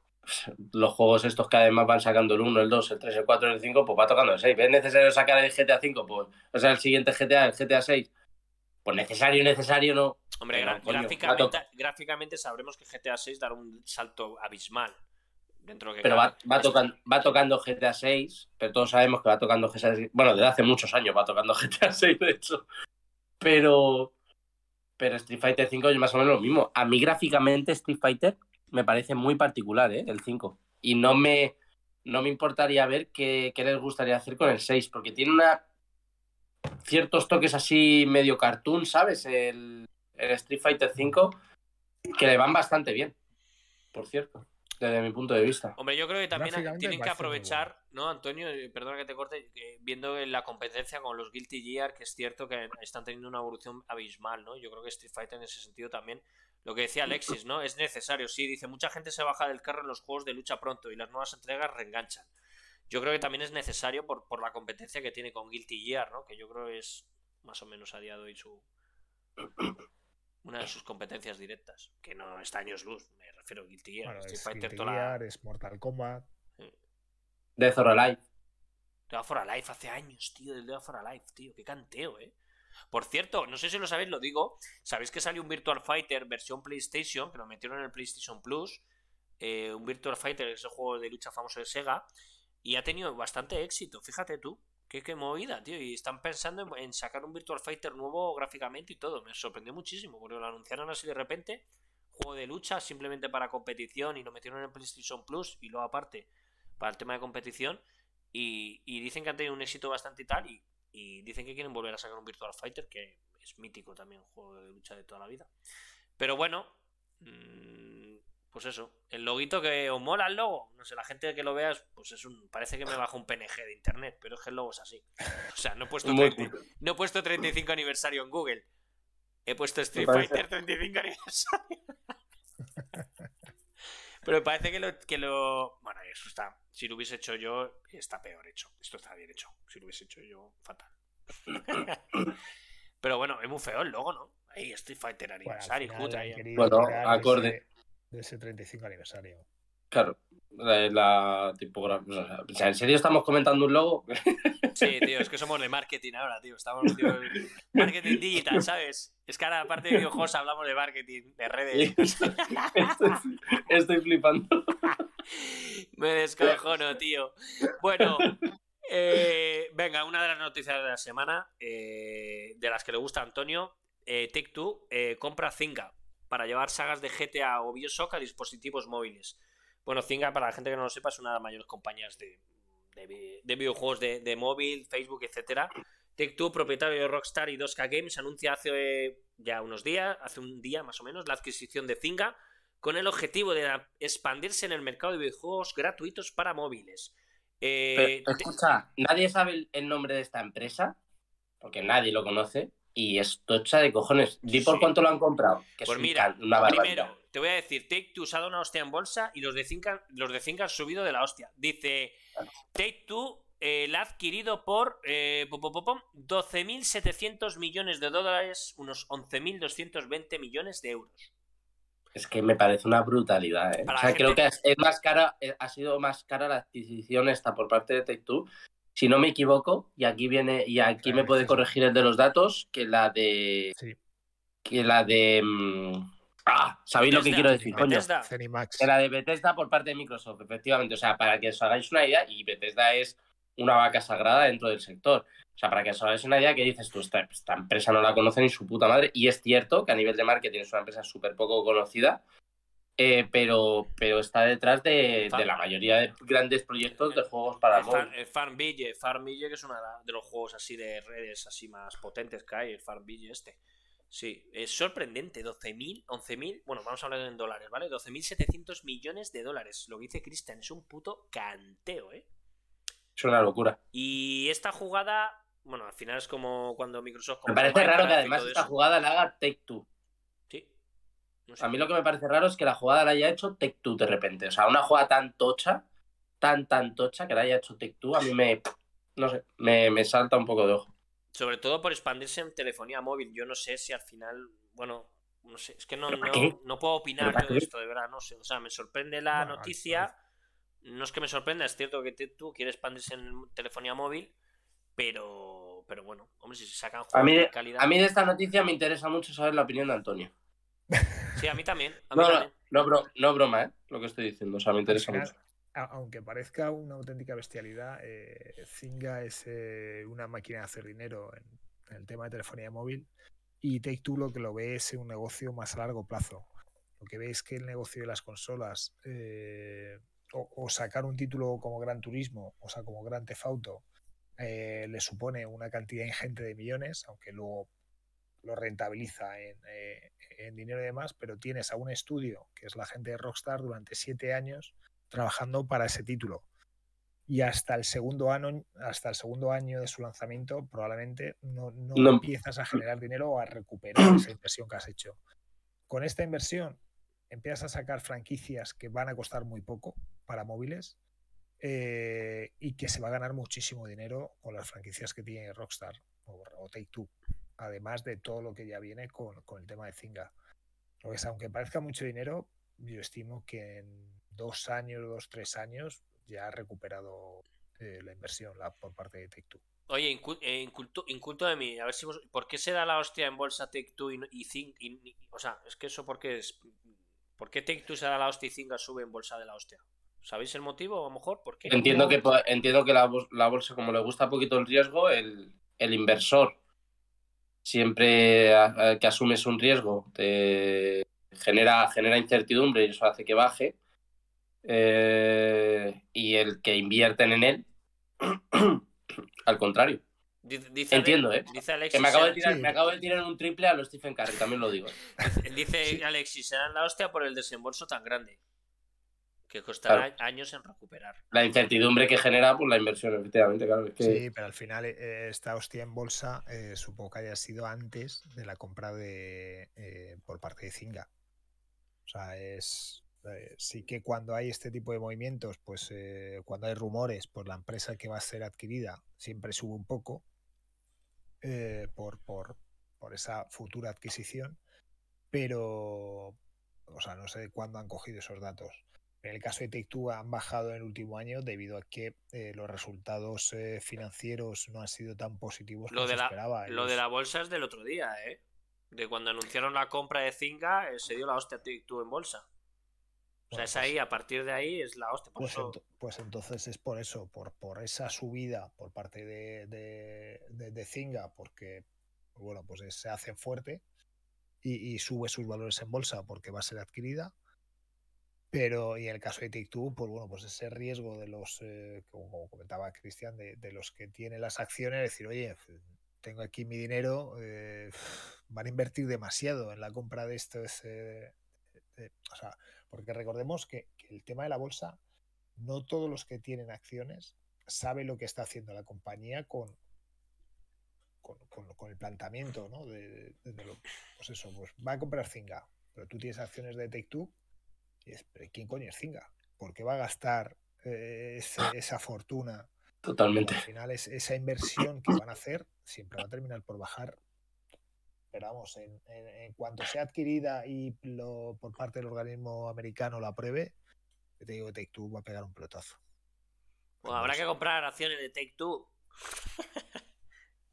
los juegos estos que además van sacando el 1, el 2, el 3, el 4, el 5, pues va tocando el 6. ¿Es necesario sacar el GTA 5? Pues, o sea, el siguiente GTA, el GTA 6. Pues necesario, necesario no. Hombre, coño, gráficamente, gráficamente sabremos que GTA 6 dará un salto abismal. Dentro de que Pero cabe. va, va, tocando, va tocando GTA 6, pero todos sabemos que va tocando GTA 6. Bueno, desde hace muchos años va tocando GTA 6, de hecho. Pero, pero Street Fighter 5 es más o menos lo mismo. A mí gráficamente Street Fighter me parece muy particular, ¿eh? El 5. Y no me, no me importaría ver qué, qué les gustaría hacer con el 6, porque tiene una ciertos toques así medio cartoon, ¿sabes? El, el Street Fighter 5 que le van bastante bien, por cierto, desde mi punto de vista. Hombre, yo creo que también tienen que aprovechar, ¿no, Antonio? Eh, Perdona que te corte, que viendo en la competencia con los Guilty Gear, que es cierto que están teniendo una evolución abismal, ¿no? Yo creo que Street Fighter en ese sentido también, lo que decía Alexis, ¿no? Es necesario, sí, dice, mucha gente se baja del carro en los juegos de lucha pronto y las nuevas entregas reenganchan. Yo creo que también es necesario por, por la competencia que tiene con Guilty Gear, ¿no? Que yo creo que es más o menos a día de hoy su... Una de sus competencias directas, que no está años luz, me refiero a Guilty Gear. Bueno, Street es Fighter Guilty la- es Mortal Kombat. Death or Alive. Dead for Alive hace años, tío, del Dead for Alive, tío, qué canteo, eh. Por cierto, no sé si lo sabéis, lo digo. Sabéis que salió un Virtual Fighter versión PlayStation, que lo metieron en el PlayStation Plus. eh, un Virtual Fighter, ese juego de lucha famoso de Sega. Y ha tenido bastante éxito, fíjate tú. Qué, qué movida, tío. Y están pensando en, sacar un Virtual Fighter nuevo gráficamente y todo. Me sorprendió muchísimo, porque lo anunciaron así de repente. Juego de lucha simplemente para competición y lo metieron en PlayStation Plus y luego aparte para el tema de competición. Y, dicen que han tenido un éxito bastante y tal. Y, dicen que quieren volver a sacar un Virtual Fighter, que es mítico también, un juego de lucha de toda la vida. Pero bueno, mm, pues eso. El loguito que os mola el logo. No sé, la gente que lo veas, pues es un. Parece que me bajo un PNG de internet, pero es que el logo es así. O sea, no he puesto, Muy 30 no he puesto 35 aniversario en Google. He puesto Street Fighter 35 aniversario. Pero me parece que lo, que lo. Bueno, eso está. Si lo hubiese hecho yo, está peor hecho. Esto está bien hecho. Si lo hubiese hecho yo, fatal. Pero bueno, es muy feo el logo, ¿no? Ahí Street Fighter Bueno, al aniversario, Bueno, tirar de acorde. ese- De ese 35 aniversario. Claro, la, la tipografía. O sea, ¿en serio estamos comentando un logo? Sí, tío, es que somos de marketing ahora, tío. Estamos en marketing digital, ¿sabes? Es que ahora, aparte de videojuegos, hablamos de marketing, de redes. estoy, estoy flipando. Me descojono, tío. Bueno, eh, venga, una de las noticias de la semana, eh, de las que le gusta a Antonio, eh, Take Two eh, compra Zynga para llevar sagas de GTA o Bioshock a dispositivos móviles. Bueno, Zynga, para la gente que no lo sepa, es una de las mayores compañías de, de vi- de videojuegos de, de móvil, Facebook, etcétera. Take Two, propietario de Rockstar y 2K Games, anuncia hace ya unos días, hace un día más o menos, la adquisición de Zynga con el objetivo de expandirse en el mercado de videojuegos gratuitos para móviles. Eh, Pero, escucha, nadie sabe el nombre de esta empresa, porque nadie lo conoce, y es tocha de cojones. Di por Sí. cuánto lo han comprado. Que pues mira, una primero, te voy a decir, Take Two se ha dado una hostia en bolsa y los de Zynga, los de Zynga han subido de la hostia. Dice, Take Two eh, la ha adquirido por eh, pom, pom, pom, pom, 12.700 millones de dólares, unos 11.220 millones de euros. Es que me parece una brutalidad. ¿eh? O sea, creo que es, más cara, eh, ha sido más cara la adquisición esta por parte de Take-Two. Si no me equivoco, y aquí viene, y aquí Claro, me puede sí. corregir el de los datos, que la de. Sí. Que la de. mm, Ah, ¿sabéis lo que quiero decir, coño? Que la de Bethesda por parte de Microsoft, efectivamente. O sea, para que os hagáis una idea, y Bethesda es una vaca sagrada dentro del sector. O sea, para que os hagáis una idea, que dices tú, esta, esta empresa no la conoce ni su puta madre. Y es cierto que a nivel de marketing es una empresa súper poco conocida, eh, pero, pero está detrás de, de la mayoría de grandes proyectos de juegos para móvil. el Farmville, Farmville, que es uno de los juegos así de redes así más potentes que hay, el Farmville este. Sí, es sorprendente, 12.000, 11.000, bueno, vamos a hablar en dólares, ¿vale? 12.700 millones de dólares. Lo que dice Cristian es un puto canteo, ¿eh? Es una locura. Y esta jugada, bueno, al final es como cuando Microsoft... Me parece raro que además esta jugada la haga Take-Two. Sí. No sé. A mí lo que me parece raro es que la jugada la haya hecho Take-Two de repente. O sea, una jugada tan tocha, tan, tan tocha que la haya hecho Take-Two, a mí me. No sé, me, me salta un poco de ojo. Sobre todo por expandirse en telefonía móvil. Yo no sé si al final, bueno, no sé, es que no, ¿Pero para no, qué? no puedo opinar ¿Pero para yo de esto, de verdad, no sé. O sea, me sorprende la Bueno, noticia. No es que me sorprenda, es cierto que te- tú quieres expandirse en telefonía móvil, pero, pero bueno, hombre, si se sacan juegos A mí, de calidad. a mí de esta noticia me interesa mucho saber la opinión de Antonio. Sí, a mí también. A mí No, no, también. no, bro- no broma, ¿eh? Lo que estoy diciendo. O sea, me interesa mucho. aunque parezca una auténtica bestialidad, eh, Zynga es eh, una máquina de hacer dinero en, en el tema de telefonía móvil y Take Two lo que lo ve es un negocio más a largo plazo. Lo que ve es que el negocio de las consolas eh, o, o sacar un título como Gran Turismo, o sea, como Gran Theft Auto, eh, le supone una cantidad ingente de millones, aunque luego lo rentabiliza en, eh, en dinero y demás, pero tienes a un estudio, que es la gente de Rockstar, durante siete años trabajando para ese título. Y hasta el segundo año, hasta el segundo año de su lanzamiento, probablemente no, no No. empiezas a generar dinero o a recuperar esa inversión que has hecho. Con esta inversión empiezas a sacar franquicias que van a costar muy poco para móviles eh, y que se va a ganar muchísimo dinero con las franquicias que tiene Rockstar o, o Take Two, además de todo lo que ya viene con, con el tema de Zynga. Lo que es, aunque parezca mucho dinero, yo estimo que en dos años, dos, tres años ya ha recuperado eh, la inversión la, por parte de Take Two. Oye, eh, inculto, inculto de mí, a ver si vos, ¿por qué se da la hostia en bolsa Take Two y, y Zing? y- y- o sea, es que eso porque es. ¿Por qué Take Two se da la hostia y Zynga sube en bolsa de la hostia? ¿Sabéis el motivo? A lo mejor, ¿por qué? Entiendo que, entiendo que la, la bolsa, como le gusta poquito el riesgo, el, el inversor siempre que asumes un riesgo te genera, genera incertidumbre y eso hace que baje. Eh, y el que invierten en él, al contrario. Dice, Entiendo, ¿eh? Dice Que me acabo de tirar, Sí. me acabo de tirar un triple a los Stephen Curry, también lo digo. dice Alexis, se dan la hostia por el desembolso tan grande. Que costará años en recuperar. La incertidumbre que genera pues, la inversión, efectivamente, claro. Es que, Sí, pero al final eh, esta hostia en bolsa eh, supongo que haya sido antes de la compra de eh, por parte de Zynga. O sea, es eh, sí que cuando hay este tipo de movimientos, pues eh, cuando hay rumores, pues la empresa que va a ser adquirida siempre sube un poco eh, por, por, por esa futura adquisición, pero o sea, no sé de cuándo han cogido esos datos. En el caso de Take-Two han bajado en el último año debido a que eh, los resultados eh, financieros no han sido tan positivos Lo como de, se la, esperaba. lo Ellos- de la bolsa es del otro día, ¿eh? De cuando anunciaron la compra de Zynga, eh, se dio la hostia Take Two en bolsa. O sea, es pues- ahí, a partir de ahí es la hostia. Pues, ento- pues entonces es por eso, por, por esa subida por parte de, de, de- de Zynga, porque bueno, pues es- se hace fuerte y, y sube sus valores en bolsa porque va a ser adquirida. Pero y en el caso de Take-Two, pues bueno, pues ese riesgo de los, eh, como, comentaba Cristian, de, los que tienen las acciones, decir, oye, tengo aquí mi dinero, eh, van a invertir demasiado en la compra de esto. De- o sea, porque recordemos que, el tema de la bolsa, no todos los que tienen acciones saben lo que está haciendo la compañía con, con, con- el planteamiento, ¿no? De, lo- pues eso, pues va a comprar Zynga, pero tú tienes acciones de Take-Two y es, ¿pero ¿quién coño es Zynga? ¿Por qué va a gastar eh, ese- esa fortuna Totalmente. Al final es esa inversión que van a hacer siempre va a terminar por bajar. Pero vamos, en, en- en cuanto sea adquirida y lo, por parte del organismo americano la apruebe, yo te digo que Take Two va a pegar un pelotazo. Bueno, habrá que comprar acciones de Take Two.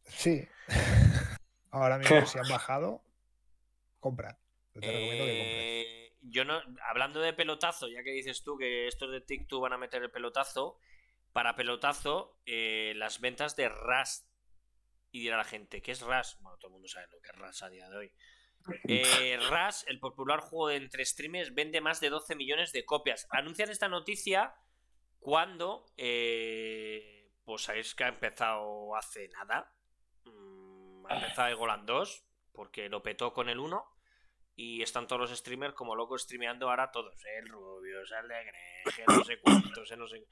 Sí. Ahora mismo si han bajado, compra. Yo te recomiendo que compres. Yo no, hablando de pelotazo, ya que dices tú que estos de TikTok van a meter el pelotazo, para pelotazo, eh, las ventas de Rust. Y dirá la gente, ¿qué es Rust? Bueno, todo el mundo sabe lo que es Rust a día de hoy. Eh, el popular juego de entre streamers, vende más de 12 millones de copias. Anuncian esta noticia cuando, eh, pues sabéis que ha empezado hace nada. Mm, ha empezado Egoland 2, porque lo petó con el 1. Y están todos los streamers como locos streameando ahora todos. ¿eh? El Rubius, el de Greg, el no sé cuántos, el no sé...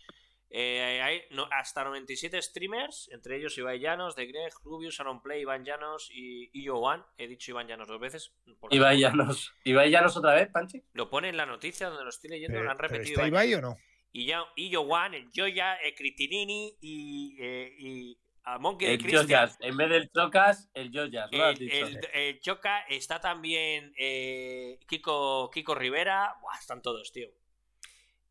Eh, hay no- hasta 97 streamers, entre ellos Ibai Llanos, de Greg, Rubius, Aaron Play, Iván Llanos y, y One. He dicho Iván Llanos dos veces. porque Ibai Llanos. Ibai Llanos otra vez, Panchi. Lo pone en la noticia donde lo estoy leyendo, Pero- lo han repetido. ¿Está Ibai Ibai o no? y ya y One, el Joya, el Critinini y, eh, y a Monkey de El Christian. En vez del Chocas, el Joyas. El, el- el Choca está también eh, Kiko, Kiko Rivera. Buah, están todos, tío.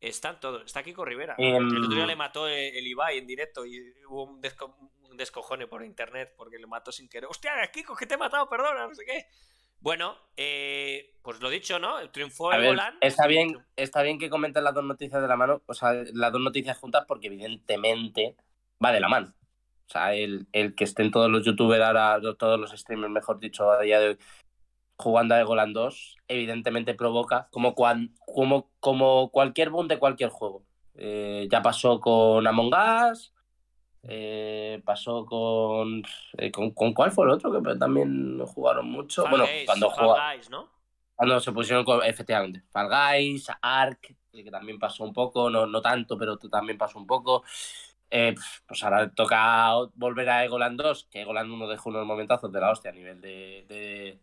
Están todos. Está Kiko Rivera. Em, El otro día le mató el, el Ibai en directo y hubo un, desco- un descojone por internet porque le mató sin querer. ¡Hostia, Kiko, que te he matado! Perdona, no sé qué. Bueno, eh, pues lo dicho, ¿no? Triunfó A ver, Egoland. está bien, está bien que comenten las dos noticias de la mano, o sea, las dos noticias juntas, porque evidentemente va de la mano. O sea, el, el que estén todos los youtubers ahora, todos los streamers, mejor dicho, a día de hoy, jugando a Egoland 2, evidentemente provoca, como, cuan- como, como cualquier boom de cualquier juego. Eh, ya pasó con Among Us, eh, pasó con, eh, con. ¿Con cuál fue el otro? Que también jugaron mucho. Fall bueno, Guys, cuando Guys, ¿no? cuando se pusieron con, efectivamente, Fall Guys, Ark, que también pasó un poco, no, no tanto, pero también pasó un poco. Eh, pues ahora toca volver a Egoland 2, que Egoland 1 dejó unos momentazos de la hostia a nivel de,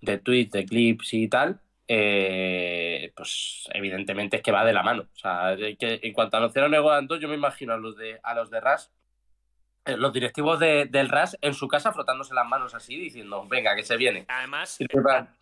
de, tweets, de clips y tal. Eh, pues evidentemente es que va de la mano. O sea, que en cuanto anunciaron Egoland 2, yo me imagino a los de, a los de RAS, los directivos de- del RAS en su casa frotándose las manos así, diciendo, venga, que se viene. Además,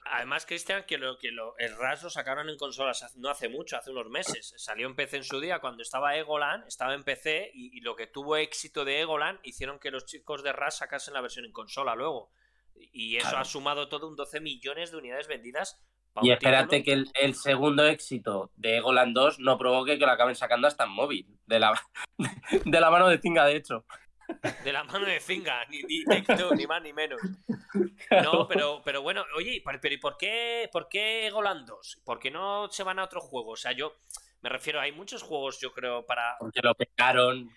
Además, Cristian, que lo que lo, el RAS lo sacaron en consolas no hace mucho, hace unos meses. Salió en PC en su día cuando estaba Egoland, estaba en PC y, y lo que tuvo éxito de Egoland hicieron que los chicos de RAS sacasen la versión en consola luego. Y eso Claro. ha sumado todo un 12 millones de unidades vendidas. Y espérate título. que el, el segundo éxito de Egoland 2 no provoque que lo acaben sacando hasta en móvil. De la, de la mano de Zinga, de hecho. De la mano de Zinga, ni, ni Take-Two, ni más ni menos. No, pero, pero bueno, oye, ¿y por- pero ¿y por qué, por qué Egoland 2? ¿Por qué no se van a otro juego? O sea, yo me refiero, hay muchos juegos, yo creo, para, Porque lo.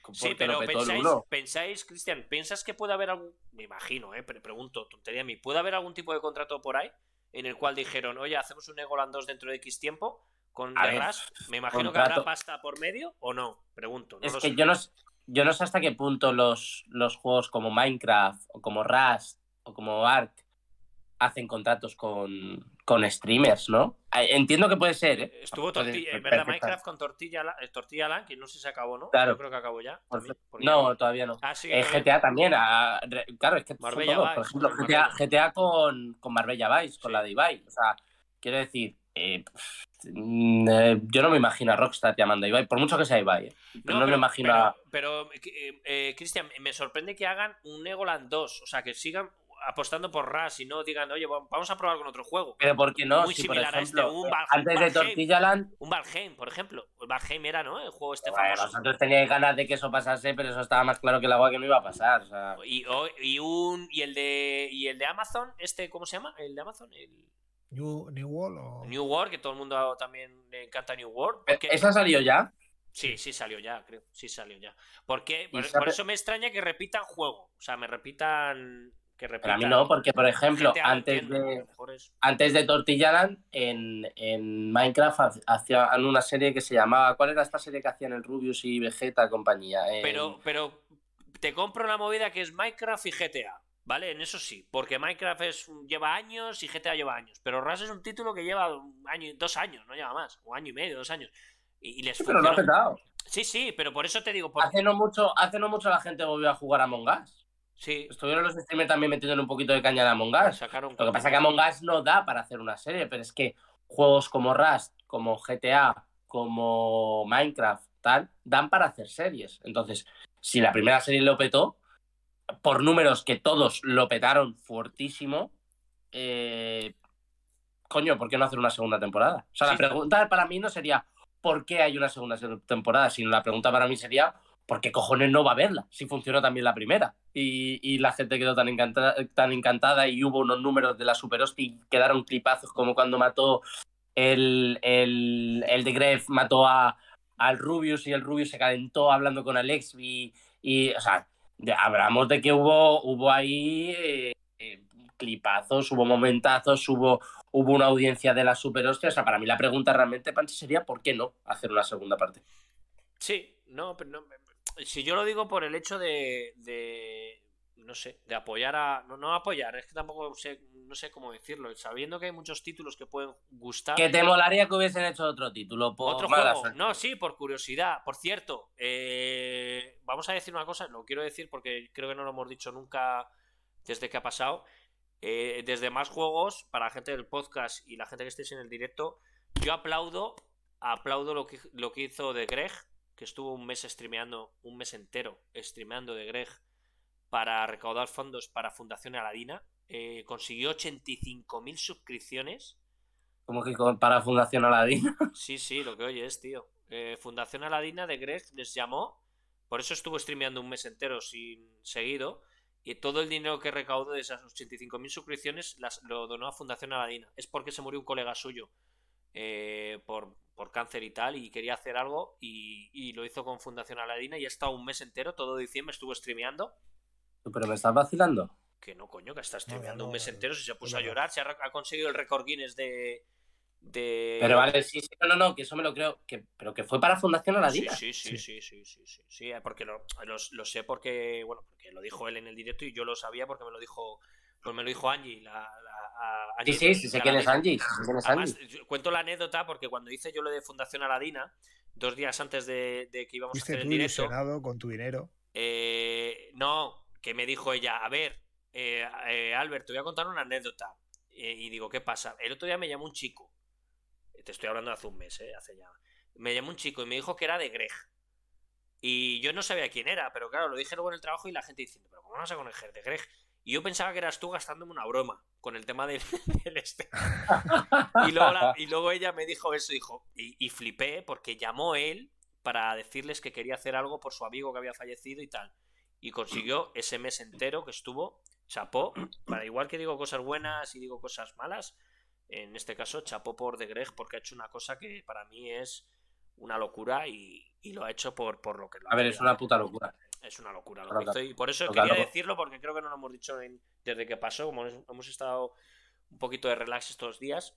Porque Sí, pero pensáis, pensáis, Cristian, ¿piensas que puede haber algún, me imagino, eh, pero pregunto, tontería a mí, ¿puede haber algún tipo de contrato por ahí en el cual dijeron, oye, hacemos un Egoland 2 dentro de X tiempo con A ver, Rush? Me imagino que habrá pasta por medio o no, pregunto. No Es lo que sé. yo no, yo no sé hasta qué punto los, los juegos como Minecraft o como Rust o como Ark hacen contratos con, con streamers, ¿no? Eh, Entiendo que puede ser, ¿eh? Estuvo tortilla, puede- verdad, Minecraft con Tortilla, La- eh, Tortilla Land, que no sé si se acabó, ¿no? Claro. Yo creo que acabó ya. Por No, todavía no. Ah, sí, Eh, GTA también, ah, claro, es que son todos. Por ejemplo, GTA. GTA con, con Marbella Vice, con Sí. la de Ibai. O sea, quiero decir, eh, pff, mm, eh, yo no me imagino a Rockstar llamando a Ibai, por mucho que sea Ibai. eh. Pero no, me imagino pero, a. pero, eh, eh, Cristian, me sorprende que hagan un Egoland 2, o sea, que sigan apostando por Rush y no digan, oye, va- vamos a probar con otro juego. Pero ¿por qué no? Muy si, por similar a este, un Valheim- antes de Valheim. Tortilla Land, Un Valheim, por ejemplo. El Valheim era, ¿no? El juego este bueno, famoso. nosotros teníais ganas de que eso pasase, pero eso estaba más claro que el agua que no iba a pasar. O sea, Y, o- y un y el de y el de Amazon, este ¿cómo se llama? El de Amazon, el New, New World o. New World, que todo el mundo también le encanta New World. porque- ¿Esa salió ya? Sí, sí salió ya, creo. Sí salió ya. ¿Por qué? Y Por, sabe- por eso me extraña que repitan juego. O sea, me repitan que repitan. a mí no, porque por ejemplo, antes entiendo, de, antes de Tortilla Land, en, en Minecraft ha- hacían una serie que se llamaba. ¿Cuál era esta serie que hacían el Rubius y Vegeta compañía? En- Pero, pero te compro la movida que es Minecraft y GTA, ¿vale? En eso sí, porque Minecraft es, lleva años y GTA lleva años, pero Rust es un título que lleva un año, dos años, no lleva más, un año y medio, dos años. Y, y les Pero lo ha petado. Sí, sí, pero por eso te digo. por- Hace no mucho, hace no mucho la gente volvió a jugar a Among Us. Sí, Estuvieron los streamers también metiéndole un poquito de caña a Among Us. sacaron. Lo que pasa es que Among Us no da para hacer una serie, pero es que juegos como Rust, como GTA, como Minecraft, tal, dan para hacer series. Entonces, si la primera serie lo petó, por números que todos lo petaron fuertísimo, eh, coño, ¿por qué no hacer una segunda temporada? O sea, Sí. la pregunta para mí no sería ¿por qué hay una segunda temporada? Sino la pregunta para mí sería ¿por qué cojones no va a verla? Si funcionó también la primera. Y, y la gente quedó tan encantada, tan encantada y hubo unos números de la Super Hostia y quedaron clipazos como cuando mató el, el, el de Gref, mató a, al Rubius y el Rubius se calentó hablando con Alex y, y o sea, hablamos de que hubo, hubo ahí eh, eh, clipazos, hubo momentazos, hubo, hubo una audiencia de la Super Hostia. O sea, para mí la pregunta realmente, Panchi, sería ¿por qué no hacer una segunda parte? Sí, no, pero no, si yo lo digo por el hecho de, de no sé, de apoyar a, no, no apoyar, es que tampoco sé, no sé cómo decirlo, sabiendo que hay muchos títulos que pueden gustar. ¿Que te molaría que hubiesen hecho otro título? Por Otro juego. suerte? No, sí, por curiosidad. Por cierto, eh, vamos a decir una cosa, lo quiero decir porque creo que no lo hemos dicho nunca desde que ha pasado. Eh, desde más juegos, para la gente del podcast y la gente que estéis en el directo, yo aplaudo, aplaudo lo que, lo que hizo de Greg, que estuvo un mes streameando, un mes entero streameando de Greg para recaudar fondos para Fundación Aladina. Eh, consiguió 85.000 suscripciones. Como que para Fundación Aladina. Sí, sí, lo que oyes, tío. Eh, Fundación Aladina de Greg les llamó, por eso estuvo streameando un mes entero sin seguido, y todo el dinero que recaudó de esas 85.000 suscripciones las, lo donó a Fundación Aladina. Es porque se murió un colega suyo eh, por, por cáncer y tal, y quería hacer algo, y, y lo hizo con Fundación Aladina, y ha estado un mes entero, todo diciembre estuvo streameando. Pero me estás vacilando. Que no, coño, que está streameando no, un mes entero, si se puso no, a llorar, se ha, ha conseguido el récord Guinness de... de... Pero vale, sí, sí, no, no, no, que eso me lo creo. Que, pero que fue para Fundación Aladina. Sí, sí, sí, sí, sí, sí, sí, sí, eh, porque lo, lo sé porque, bueno, porque lo dijo él en el directo y yo lo sabía porque me lo dijo, pues me lo dijo Angie, la, la- a- Sí, sí, sí sé quién es. Angie. Además, cuento la anécdota porque cuando hice yo lo de Fundación Aladina, dos días antes de, de que íbamos a hacer el directo, con tu dinero. eh, no, que me dijo ella, a ver, eh, eh, Albert, te voy a contar una anécdota. Eh, y digo, ¿qué pasa? El otro día me llamó un chico. Te estoy hablando de hace un mes, ¿eh? Hace ya. Me llamó un chico y me dijo que era de Greg. Y yo no sabía quién era, pero claro, lo dije luego en el trabajo y la gente diciendo, ¿pero cómo vas a conocer de Greg? Y yo pensaba que eras tú gastándome una broma con el tema del, este. Y luego, la- y luego ella me dijo eso, dijo, y, y flipé porque llamó él para decirles que quería hacer algo por su amigo que había fallecido y tal. Y consiguió ese mes entero que estuvo, chapó, para igual que digo cosas buenas y digo cosas malas, en este caso chapó por de Greg porque ha hecho una cosa que para mí es una locura y, y lo ha hecho por, por lo que lo ha A ver, es una puta locura. Es una locura lo Total- que hizo y por eso quería decirlo porque creo que no lo hemos dicho en- desde que pasó, como hemos- hemos estado un poquito de relax estos días.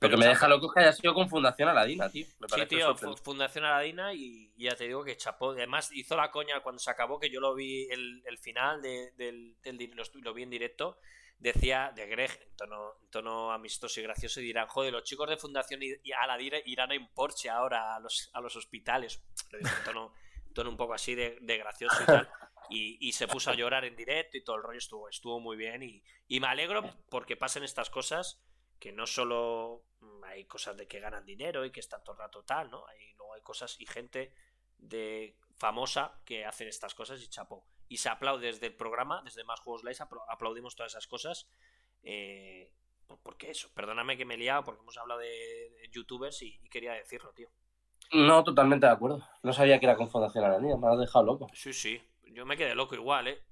Lo que me deja loco que haya sido con Fundación Aladina, tío. Me Sí, tío, Fundación Aladina y ya te digo que chapó. Además, hizo la coña cuando se acabó, que yo lo vi el, el final de- del, del lo, lo vi en directo. Decía de Greg en tono, en tono amistoso y gracioso y dirán, joder, los chicos de Fundación Aladina irán en Porsche ahora a los, a los hospitales. Lo dijo en tono, tono un poco así de, de gracioso y tal. Y, y se puso a llorar en directo y todo el rollo estuvo, estuvo muy bien. Y, y me alegro porque pasen estas cosas que no solo hay cosas de que ganan dinero y que están todo el rato tal, ¿no? Hay, luego hay cosas y gente de famosa que hacen estas cosas y chapó. Y se aplaude desde el programa, desde Más Juegos Live, apl- aplaudimos todas esas cosas. eh, por- porque eso, perdóname que me he liado porque hemos hablado de, youtubers y, y quería decirlo, tío. No, totalmente de acuerdo. No sabía que era con Fundación Aladina, me has dejado loco. Sí, sí, yo me quedé loco igual, ¿eh?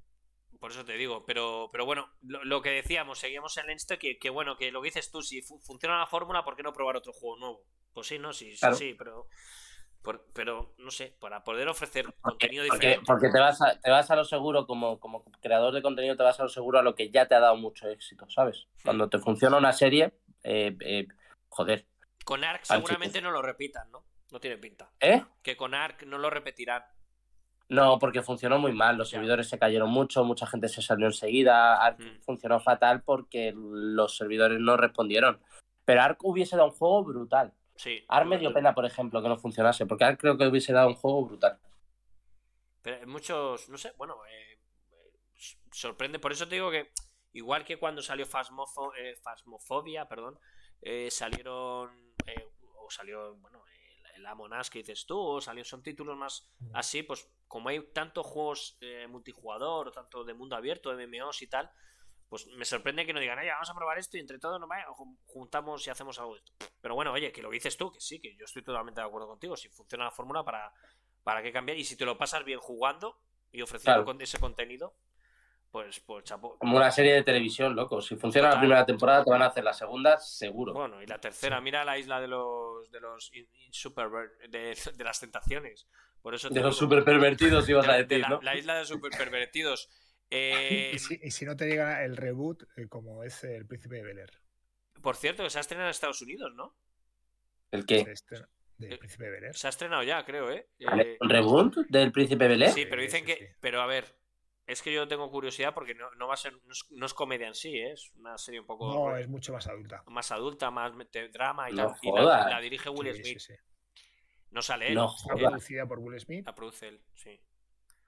Por eso te digo, pero, pero bueno, lo, lo que decíamos, seguimos en esto, que, que bueno, que lo que dices tú, si fu- funciona la fórmula, ¿por qué no probar otro juego nuevo? Pues sí, no, sí, sí, Claro. sí, pero, por- pero no sé, para poder ofrecer Porque, contenido diferente. porque te, vas a, te vas a lo seguro, como, como creador de contenido, te vas a lo seguro a lo que ya te ha dado mucho éxito, ¿sabes? Cuando te funciona una serie, eh, eh, joder. Con Ark Panchito. seguramente no lo repitan, ¿no? No tiene pinta. ¿Eh? Que con Ark no lo repetirán. No, porque funcionó muy mal, los servidores se cayeron mucho, mucha gente se salió enseguida, Ark Mm. funcionó fatal porque los servidores no respondieron. Pero Ark hubiese dado un juego brutal. Sí. Ar me dio pena, por ejemplo, que no funcionase, porque Ar creo que hubiese dado un juego brutal. Pero muchos, no sé, bueno, eh, eh, sorprende. Por eso te digo que, igual que cuando salió Phasmofo- eh, Phasmophobia, perdón, eh, salieron, eh, o salió, bueno, Among Us que dices tú, o salió, son títulos más así, pues como hay tantos juegos eh, multijugador, o tanto de mundo abierto, MMOs y tal, pues me sorprende que no digan, "Oye, vamos a probar esto y entre todos nos juntamos y hacemos algo de esto. Pero bueno, oye, que lo dices tú, que sí, que yo estoy totalmente de acuerdo contigo. Si funciona la fórmula, ¿para, para qué cambiar? Y si te lo pasas bien jugando y ofreciendo Claro. ese contenido, pues, pues chapo. Como una serie de televisión, loco. Si funciona la primera temporada, te van a hacer la segunda, seguro. Bueno, y la tercera, mira la isla de los de los in- in- super de, de las tentaciones. Por eso de los digo, super pervertidos, ibas de- a de decir, la, ¿no? la isla de super pervertidos. Eh, Y si, y si no te llega el reboot, eh, como es el príncipe de Bel Air. por cierto, que se ha estrenado en Estados Unidos, ¿no? ¿El qué? Del Eh, príncipe de Bel Air. Se ha estrenado ya, creo, ¿eh? Eh, ¿Un reboot del Príncipe Belé? Sí, pero dicen Sí, que. sí. Pero a ver, es que yo tengo curiosidad porque no, no va a ser. No es, no es comedia en sí, ¿eh? es una serie un poco No, es mucho más adulta. más adulta, más drama y No tal. Y la, dirige Will Sí, Smith. sí, sí. No sale él. No Está producida por Will Smith la produce él, sí.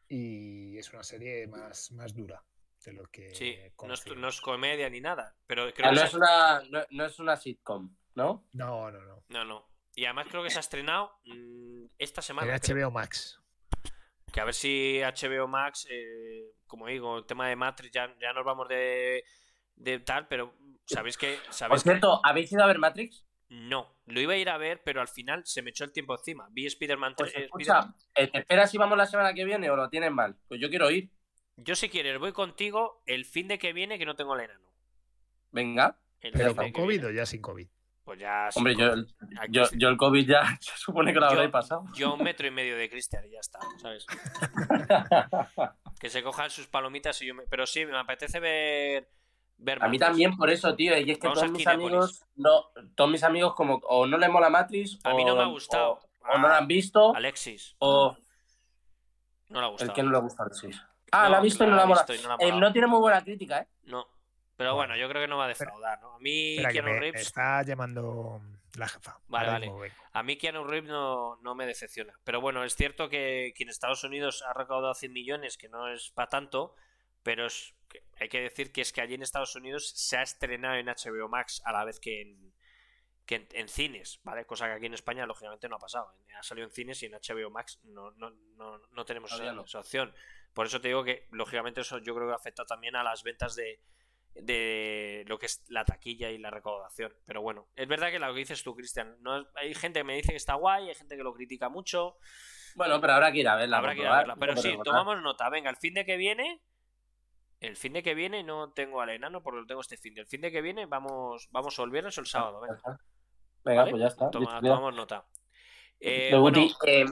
y es una serie más, más dura de lo que Sí, no es, no es comedia ni nada. Pero creo Ah, que es una, no, no es una sitcom, ¿no? No, no, no. No, no. Y además creo que se ha estrenado mm, esta En semana. creo. HBO Max. Que a ver si HBO Max, eh, como digo, el tema de Matrix, ya, ya nos vamos de, de tal, pero ¿sabéis que Por ¿sabéis que- cierto, ¿habéis ido a ver Matrix? No, lo iba a ir a ver, pero al final se me echó el tiempo encima. Vi Spider-Man Pues 3. escucha, eh, ¿te esperas si vamos la semana que viene o lo tienes mal? Pues yo quiero ir. Yo si quieres voy contigo el fin de que viene que no tengo el enano. Venga. El ¿Pero con COVID viene. o ya sin COVID? Pues ya... sí, Hombre, yo, yo, sí. yo el COVID ya se supone que lo habréis pasado. Yo un metro y medio de Cristian y ya está, ¿sabes? Que se cojan sus palomitas y yo me... Pero sí, me apetece ver... ver A mí también por eso, tío. Y es que Vamos todos mis amigos, no, todos mis amigos como o no les mola Matrix A mí o, no me ha gustado. o, o no la han visto Alexis. o No le ha gustado. el que no le gusta Alexis. Ah, No, la ha visto y no la ha no ha Eh, molado. no tiene muy buena crítica, ¿eh? No. Pero bueno, yo creo que no va a defraudar, ¿no? A mí Keanu me Reeves... está llamando la jefa. Vale, vale. mismo. A mí Keanu Reeves no, no me decepciona. Pero bueno, es cierto que, que en Estados Unidos ha recaudado 100 millones, que no es para tanto, pero es, que hay que decir que es que allí en Estados Unidos se ha estrenado en HBO Max a la vez que en, que en, en cines, ¿vale? Cosa que aquí en España lógicamente no ha pasado. Ha salido en cines y en HBO Max no, no, no, no tenemos esa, esa opción. Por eso te digo que lógicamente eso yo creo que afecta también a las ventas de, de lo que es la taquilla y la recaudación. Pero bueno, es verdad que lo que dices tú, Cristian, no hay gente que me dice que está guay, hay gente que lo critica mucho, Bueno, pero habrá que ir a verla. habrá que ir a probar, verla. Pero sí, tomamos nota. Venga, el fin de que viene, el fin de que viene no tengo al enano porque lo tengo este fin de. El fin de que viene vamos, vamos o el viernes o el sábado. Venga, está. Venga, ¿vale? pues ya está. Toma- tomamos nota. Eh, De bueno, eh,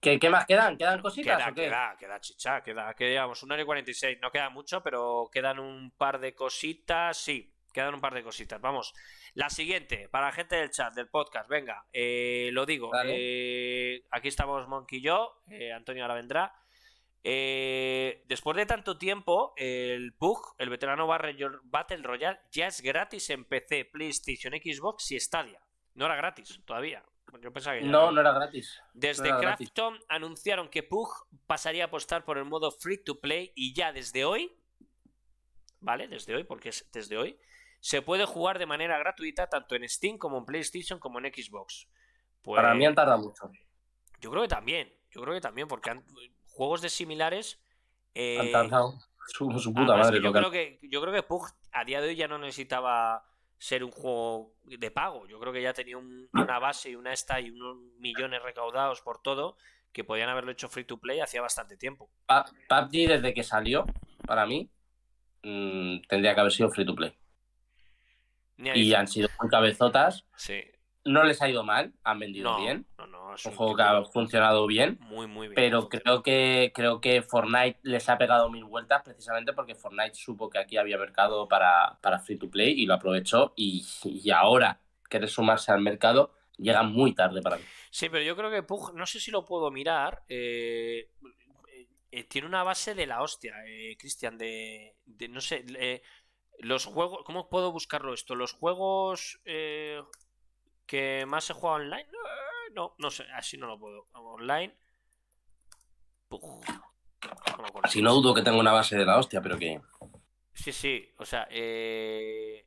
¿qué, qué más quedan? ¿Quedan cositas Queda, o qué? queda, queda chicha, queda, que una hora y 46, no queda mucho, pero quedan un par de cositas, sí, quedan un par de cositas. Vamos, la siguiente, para la gente del chat, del podcast, venga, eh, lo digo, eh, aquí estamos Monkey y yo, eh, Antonio ahora vendrá. Después de tanto tiempo, el PUG, el veterano Battle Royale, ya es gratis en PC, PlayStation, Xbox y Stadia. No era gratis todavía. Yo pensaba que ya No, no era gratis. Desde era gratis. Krafton anunciaron que Pug pasaría a apostar por el modo free to play y ya desde hoy, ¿vale? Desde hoy, porque es desde hoy, se puede jugar de manera gratuita tanto en Steam como en PlayStation como en Xbox. Pues, Para mí han tardado mucho. Yo creo que también, yo creo que también, porque han- juegos de similares... eh, Han tardado su, su puta madre. yo, creo que, yo creo que Pug a día de hoy ya no necesitaba ser un juego de pago. Yo creo que ya tenía un- una base y una esta y unos millones recaudados por todo que podían haberlo hecho free to play hacía bastante tiempo. PUBG desde que salió, para mí, mm, tendría que haber sido free to play. Y han sido muy cabezotas. Sí. No les ha ido mal, han vendido No, bien. no, no, es Un un juego que ha funcionado bien. muy, muy bien. Pero creo que creo que Fortnite les ha pegado mil vueltas precisamente porque Fortnite supo que aquí había mercado para, para free to play y lo aprovechó. Y, y ahora quiere sumarse al mercado, llega muy tarde para mí. Sí, pero yo creo que Pug, no sé si lo puedo mirar. eh, eh, tiene una base de la hostia, eh, Cristian, de, de, no sé, eh, los juegos, ¿cómo puedo buscarlo esto? Los juegos, ¿Que más se juega online? Eh, No, no sé, así no lo puedo. Online. Pug. No. Si no dudo que tenga una base de la hostia, pero que. Sí, sí, o sea, eh,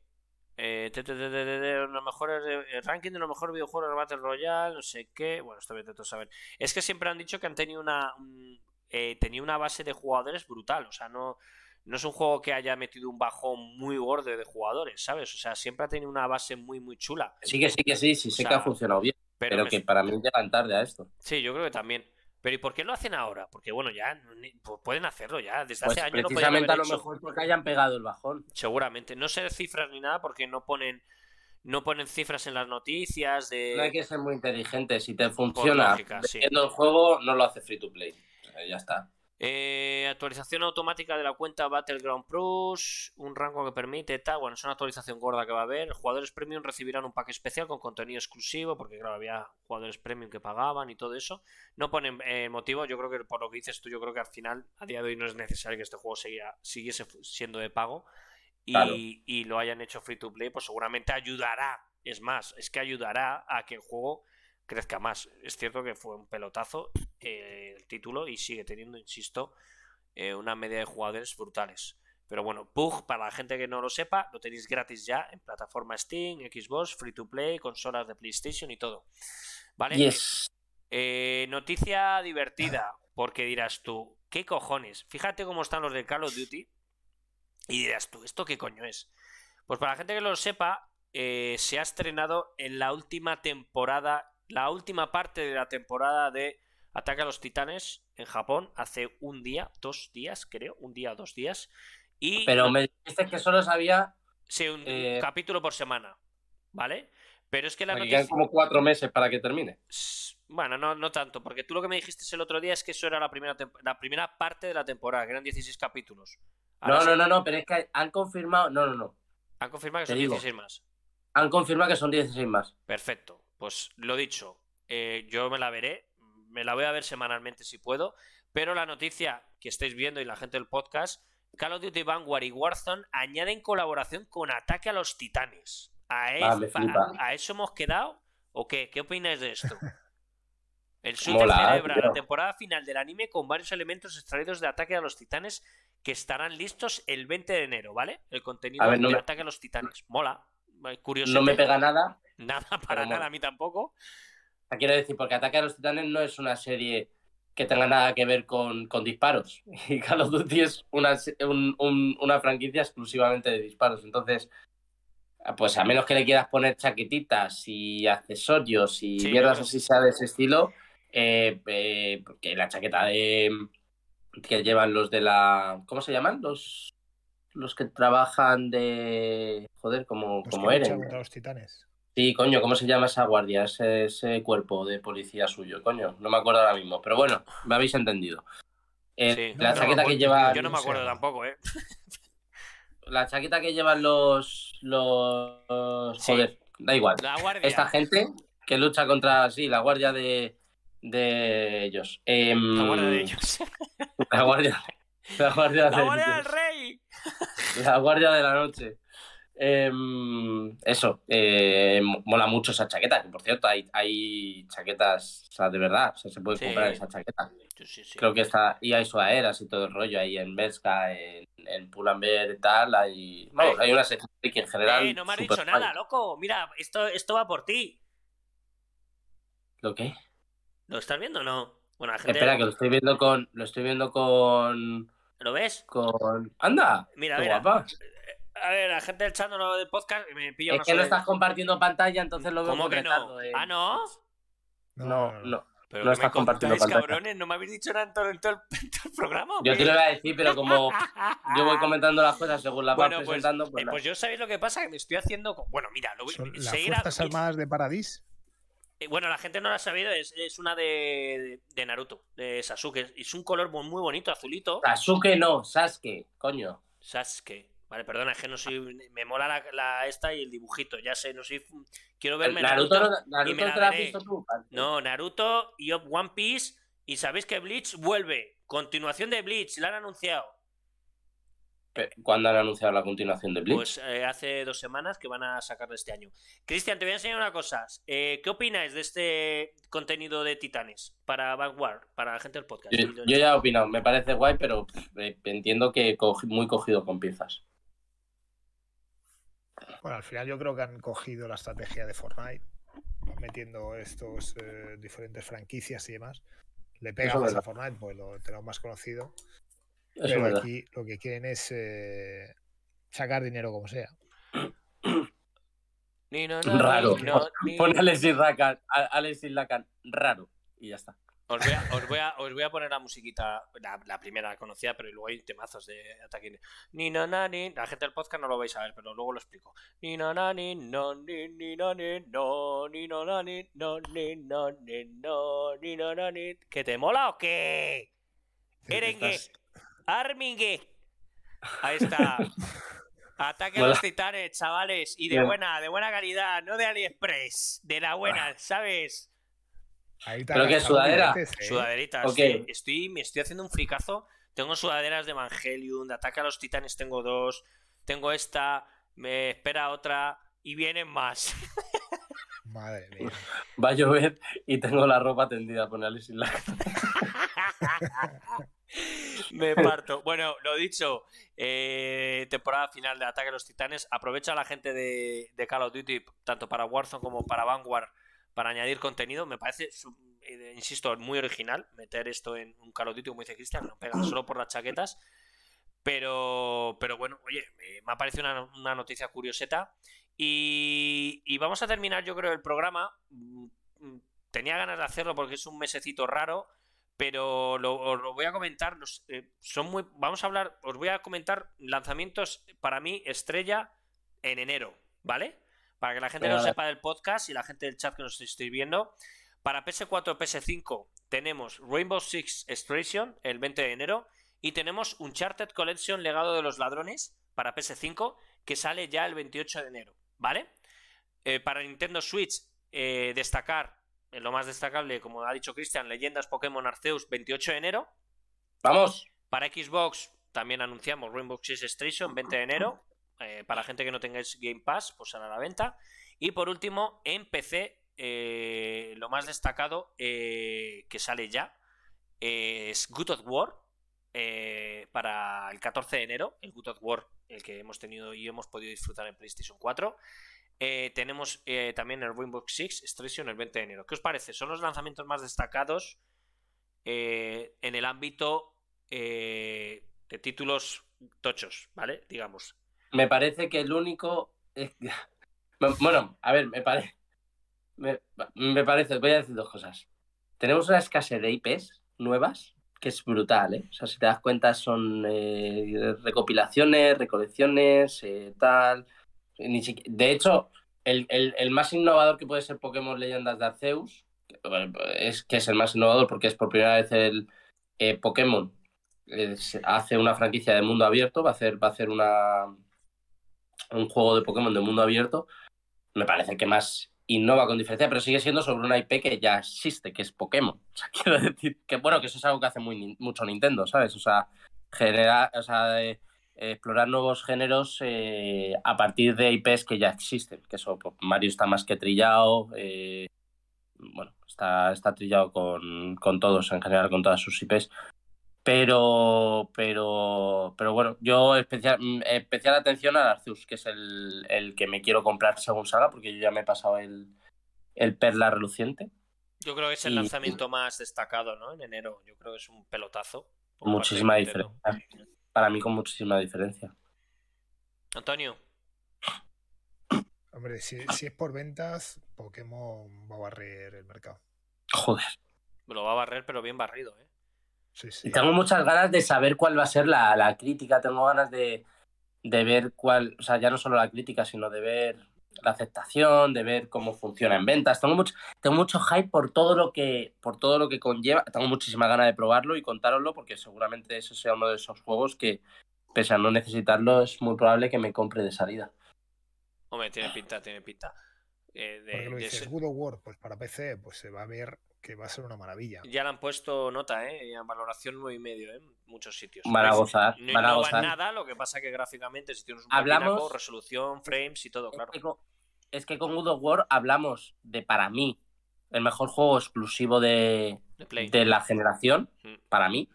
eh, te- te- te- los mejores de- el ranking de los mejores videojuegos de Battle Royale, no sé qué. Bueno, esto me todo saber. Es que siempre han dicho que han tenido una un- eh, tenía una base de jugadores brutal, o sea, no no es un juego que haya metido un bajón muy gordo de jugadores, ¿sabes? O sea, siempre ha tenido una base muy muy chula. Sí, que sí, que sí, sí, sé O que ha funcionado bien. Pero, Pero me- que para mí llegan tarde a esto. sí, yo creo que también. Pero ¿y por qué lo hacen ahora? Porque bueno, ya no- ni- pu- pueden hacerlo ya. Desde Pues hace años lo podían precisamente a haber lo hecho. mejor porque hayan pegado el bajón. Seguramente. No sé cifras ni nada porque no ponen no ponen cifras en las noticias de No hay que ser muy inteligente. Si te funciona lógica, sí. el juego, no lo hace free to play. O sea, ya está. Eh, actualización automática de la cuenta Battleground Plus, un rango que permite tal. Bueno, es una actualización gorda que va a haber. Jugadores premium recibirán un pack especial con contenido exclusivo, porque claro, había jugadores premium que pagaban y todo eso. No ponen eh, motivo, yo creo que por lo que dices tú, yo creo que al final, a día de hoy, no es necesario que este juego siga- siguiese siendo de pago. Y, Claro. y lo hayan hecho free to play, pues seguramente ayudará. Es más, es que ayudará a que el juego crezca más. Es cierto que fue un pelotazo eh, el título y sigue teniendo, insisto, eh, una media de jugadores brutales. Pero bueno, Pug, para la gente que no lo sepa, lo tenéis gratis ya en plataforma Steam, Xbox, Free to Play, consolas de PlayStation y todo. ¿Vale? Yes. Eh, noticia divertida, porque dirás tú, ¿qué cojones? Fíjate cómo están los de Call of Duty y dirás tú, ¿esto qué coño es? Pues para la gente que lo sepa, eh, se ha estrenado en la última temporada, la última parte de la temporada de Ataque a los Titanes en Japón, hace un día, dos días, creo, un día o dos días. Y Pero me dijiste que solo sabía sí, un eh, capítulo por semana, ¿vale? Pero es que la noticia... quedan como cuatro meses para que termine. Bueno, no, no tanto, porque tú lo que me dijiste el otro día es que eso era la primera, la primera parte de la temporada, que eran 16 capítulos. Ahora No, no, no, no, pero es que han confirmado. No, no, no. Han confirmado que te son digo. 16 más. Han confirmado que son 16 más. Perfecto. Pues lo dicho, eh, yo me la veré, me la voy a ver semanalmente si puedo, pero la noticia que estáis viendo y la gente del podcast, Call of Duty Vanguard y Warzone añaden colaboración con Ataque a los Titanes. ¿A, Ah, es- me pa- flipa. ¿A eso hemos quedado? ¿O qué? ¿Qué opináis de esto? El shooter Mola, celebra tío. la temporada final del anime con varios elementos extraídos de Ataque a los Titanes que estarán listos el 20 de enero, ¿vale? El contenido A ver, no de me- Ataque a los Titanes. Mola. Curioso. No me pega nada. Nada, para nada, a mí tampoco. Sea, Quiero decir, porque Ataque a los Titanes no es una serie que tenga nada que ver con, con disparos. Y Call of Duty es una, se- un- un- una franquicia exclusivamente de disparos. Entonces, pues a menos que le quieras poner chaquetitas y accesorios y Sí, mierdas así sea de ese estilo, eh, eh, porque la chaqueta de que llevan los de la. ¿Cómo se llaman? Los, los que trabajan de. Joder, como, Los como contra los titanes. Sí, coño, ¿cómo se llama esa guardia, ese, ese cuerpo de policía suyo? Coño, no me acuerdo ahora mismo, pero bueno, me habéis entendido. Eh, Sí. la No, chaqueta que lleva, Yo no me acuerdo tampoco, ¿eh? la chaqueta que llevan los, los, Sí. joder, da igual. La guardia. Esta gente que lucha contra, sí, la guardia de, de ellos. Em, La guardia de ellos. La guardia, la guardia ¡La de guardia del rey! La guardia de la noche. Em, eso, eh, mo- mola mucho esa chaqueta, que por cierto hay, hay chaquetas, o sea, de verdad, o sea, se puede Sí. comprar esa chaqueta. Sí, sí, sí. Creo que está, y hay sudaderas y todo el rollo ahí en Berska, en, en Pull&Bear y tal, hay, vamos, Ay. hay una sección que en general... Eh, no me has dicho nada, loco. Mira, esto, esto va por ti. ¿Lo qué? ¿Lo estás viendo o no? Bueno, la gente. Espera, que lo estoy viendo con, lo estoy viendo con, ¿Lo ves? con, anda, Mira, qué mira. guapa. A ver, la gente del chat no lo del podcast me pilla Es que no sola- estás compartiendo pantalla, entonces lo veo ¿Cómo que no? eh. Ah, no. No, no. Pero No ¿qué estás me compartiendo contáis, pantalla. cabrones? ¿No me habéis dicho nada en todo, en todo el, en todo el programa? Yo te lo voy a decir, pero como yo voy comentando las cosas según las Bueno, vas pues, presentando, pues eh, pues yo sabéis lo que pasa, que me estoy haciendo... con- Bueno, mira, lo voy Son las seguir a- Fuerzas Armadas de Paradis. Eh, Bueno, la gente no lo ha sabido, es, es una de, de Naruto, de Sasuke. Es un color muy, muy bonito, azulito. Sasuke no, Sasuke, coño. Sasuke. Vale, perdona, es que no soy. Me mola la, la esta y el dibujito, ya sé, no soy. Quiero verme Naruto, Naruto. no- Naruto y me la te la has visto tú. No, Naruto y One Piece. Y sabéis que Bleach vuelve. Continuación de Bleach, la han anunciado. ¿Cuándo han anunciado la continuación de Bleach? Pues eh, hace dos semanas que van a sacarlo este año. Cristian, te voy a enseñar una cosa. Eh, ¿Qué opináis de este contenido de Titanes para Vanguard, para la gente del podcast? yo, yo ya he opinado, me parece guay, pero pff, eh, entiendo que muy cogido con pinzas. Bueno, al final yo creo que han cogido la estrategia de Fortnite, metiendo estos eh, diferentes franquicias y demás. Le pega Eso más a. Fortnite, pues lo tenemos más conocido. Eso pero verdad. aquí lo que quieren es eh, sacar dinero como sea. Ni, no, no, Raro. ni, no, ni- Pon Alexis Lacan, Alexis Lacan, raro. Y ya está. Os voy, a, os, voy a, os voy a poner la musiquita, la, la primera conocida, pero luego hay temazos de ataque. Ni no na ni. La gente del podcast no lo vais a ver, pero luego lo explico. Ni no na ni no ni ni no ni no ni no na ni no ni no ni no ni no na ni. ¿Que te mola o qué? Erengue. Estás- Armingue. Ahí está. Ataque a los titanes, chavales. Y de Bien. buena, de buena calidad, no de AliExpress. De la buena, ¿sabes? Ahí te ¿Pero qué, sudadera? billetes, ¿eh? Sudaderitas. Ok. sí. Estoy, me estoy haciendo un fricazo. Tengo sudaderas de Evangelion, de Ataque a los Titanes tengo dos. Tengo esta, me espera otra y vienen más. Madre mía. Va a llover y tengo la ropa tendida, pone Alexis Lacan. me parto. Bueno, lo dicho, eh, temporada final de Ataque a los Titanes. Aprovecha a la gente de, de Call of Duty, tanto para Warzone como para Vanguard, para añadir contenido. Me parece, eh, insisto, muy original meter esto en un Duty, como dice Cristian, no solo por las chaquetas. Pero, pero bueno, oye, me ha parecido una, noticia curioseta. Y, vamos a terminar, yo creo, el programa. Mm, mm, Tenía ganas de hacerlo porque es un mesecito raro, pero lo, os lo voy a comentar. eh, son vamos a hablar, os voy a comentar lanzamientos para mí estrella en enero, ¿vale? Para que la gente dale. sepa del podcast y la gente del chat que nos estéis viendo. Para PS4 PS5 tenemos Rainbow Six Extraction el 20 de enero y tenemos Uncharted Collection Legado de los Ladrones para PS5 que sale ya el 28 de enero, ¿vale? Eh, para Nintendo Switch eh, destacar eh, lo más destacable, como ha dicho Cristian, Leyendas Pokémon Arceus 28 de enero. Vamos. Para Xbox también anunciamos Rainbow Six Extraction 20 de enero. Eh, para gente que no tengáis Game Pass, pues sale a la venta. Y por último, en PC, eh, lo más destacado eh, que sale ya eh, es Good of War. para el 14 de enero, el Good of War, el que hemos tenido y hemos podido disfrutar en PlayStation 4. Eh, tenemos también el Rainbow Six Extraction el 20 de enero. ¿Qué os parece? Son los lanzamientos más destacados en el ámbito de títulos tochos, ¿vale? Digamos. Me parece que el único. Bueno, a ver, me parece. Me, me parece, voy a decir dos cosas. Tenemos una escasez de IPs nuevas que es brutal, ¿eh? O sea, si te das cuenta, son eh, recopilaciones, recolecciones, eh, tal. De hecho, el, el- el más innovador que puede ser Pokémon Leyendas de Arceus es que es el más innovador porque es por primera vez el eh, Pokémon eh, hace una franquicia de mundo abierto, va a hacer, va a hacer una, un juego de Pokémon de mundo abierto, me parece que más innova con diferencia, pero sigue siendo sobre una IP que ya existe, que es Pokémon. O sea, quiero decir que, bueno, que eso es algo que hace muy, mucho Nintendo, ¿sabes? O sea, generar, o sea, eh, explorar nuevos géneros eh, a partir de IPs que ya existen, que eso, pues, Mario está más que trillado, eh, bueno, está, está trillado con, con todos, en general, con todas sus IPs. Pero, pero, pero bueno, yo especial, mm, especial atención al Arceus, que es el, el que me quiero comprar según salga, porque yo ya me he pasado el, el Perla Reluciente. Yo creo que es el Y- lanzamiento más destacado, ¿no? En enero. Yo creo que es un pelotazo. Muchísima diferencia. Para mí, con muchísima diferencia. Antonio, Hombre, si, si es por ventas, Pokémon va a barrer el mercado. Joder. lo va a barrer, pero bien barrido, ¿eh? Sí, sí. Y tengo muchas ganas de saber cuál va a ser la, la crítica. Tengo ganas de, de ver cuál, o sea, ya no solo la crítica, sino de ver la aceptación, de ver cómo funciona en ventas. Tengo mucho, tengo mucho hype por todo lo que, por todo lo que conlleva. Tengo muchísima ganas de probarlo y contároslo, porque seguramente ese sea uno de esos juegos que, pese a no necesitarlo, es muy probable que me compre de salida. Hombre, tiene pinta, tiene pinta. Eh, de- ¿Por qué lo de dices? ese- Good of War, pues para PC, pues se va a ver que va a ser una maravilla. Ya le han puesto nota, ¿eh? En valoración 9,5 y medio, ¿eh? En muchos sitios. Van a gozar, No, van a no va nada, lo que pasa que gráficamente si tienes un Hablamos- pepinaco, resolución, frames y todo, Es claro. que con- Es que con God of War hablamos de, para mí, el mejor juego exclusivo de, De la generación, Mm. para mí.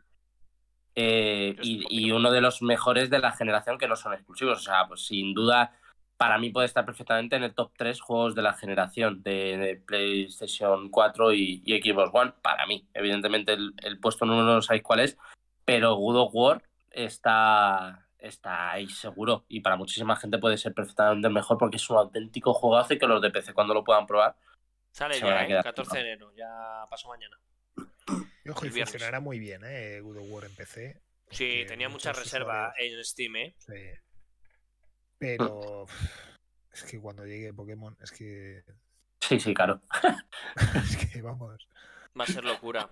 Eh, y, uno de los mejores de la generación que no son exclusivos. O sea, pues sin duda, para mí puede estar perfectamente en el top 3 juegos de la generación de, de PlayStation 4 y, y Xbox One. Para mí, evidentemente, el, el puesto número no sabéis cuál es, pero God of War está, está ahí seguro. Y para muchísima gente puede ser perfectamente el mejor porque es un auténtico juegazo y que los de PC, cuando lo puedan probar, Sale ya, a ¿eh? quedar 14 de enero, ya pasó mañana. Y ojo, el funcionará muy bien, ¿eh? God of War en PC. Sí, tenía mucha muchos reserva usuarios- en Steam, ¿eh? sí. Pero uf, es que cuando llegue Pokémon, es que, sí, sí, claro. es que vamos. Va a ser locura.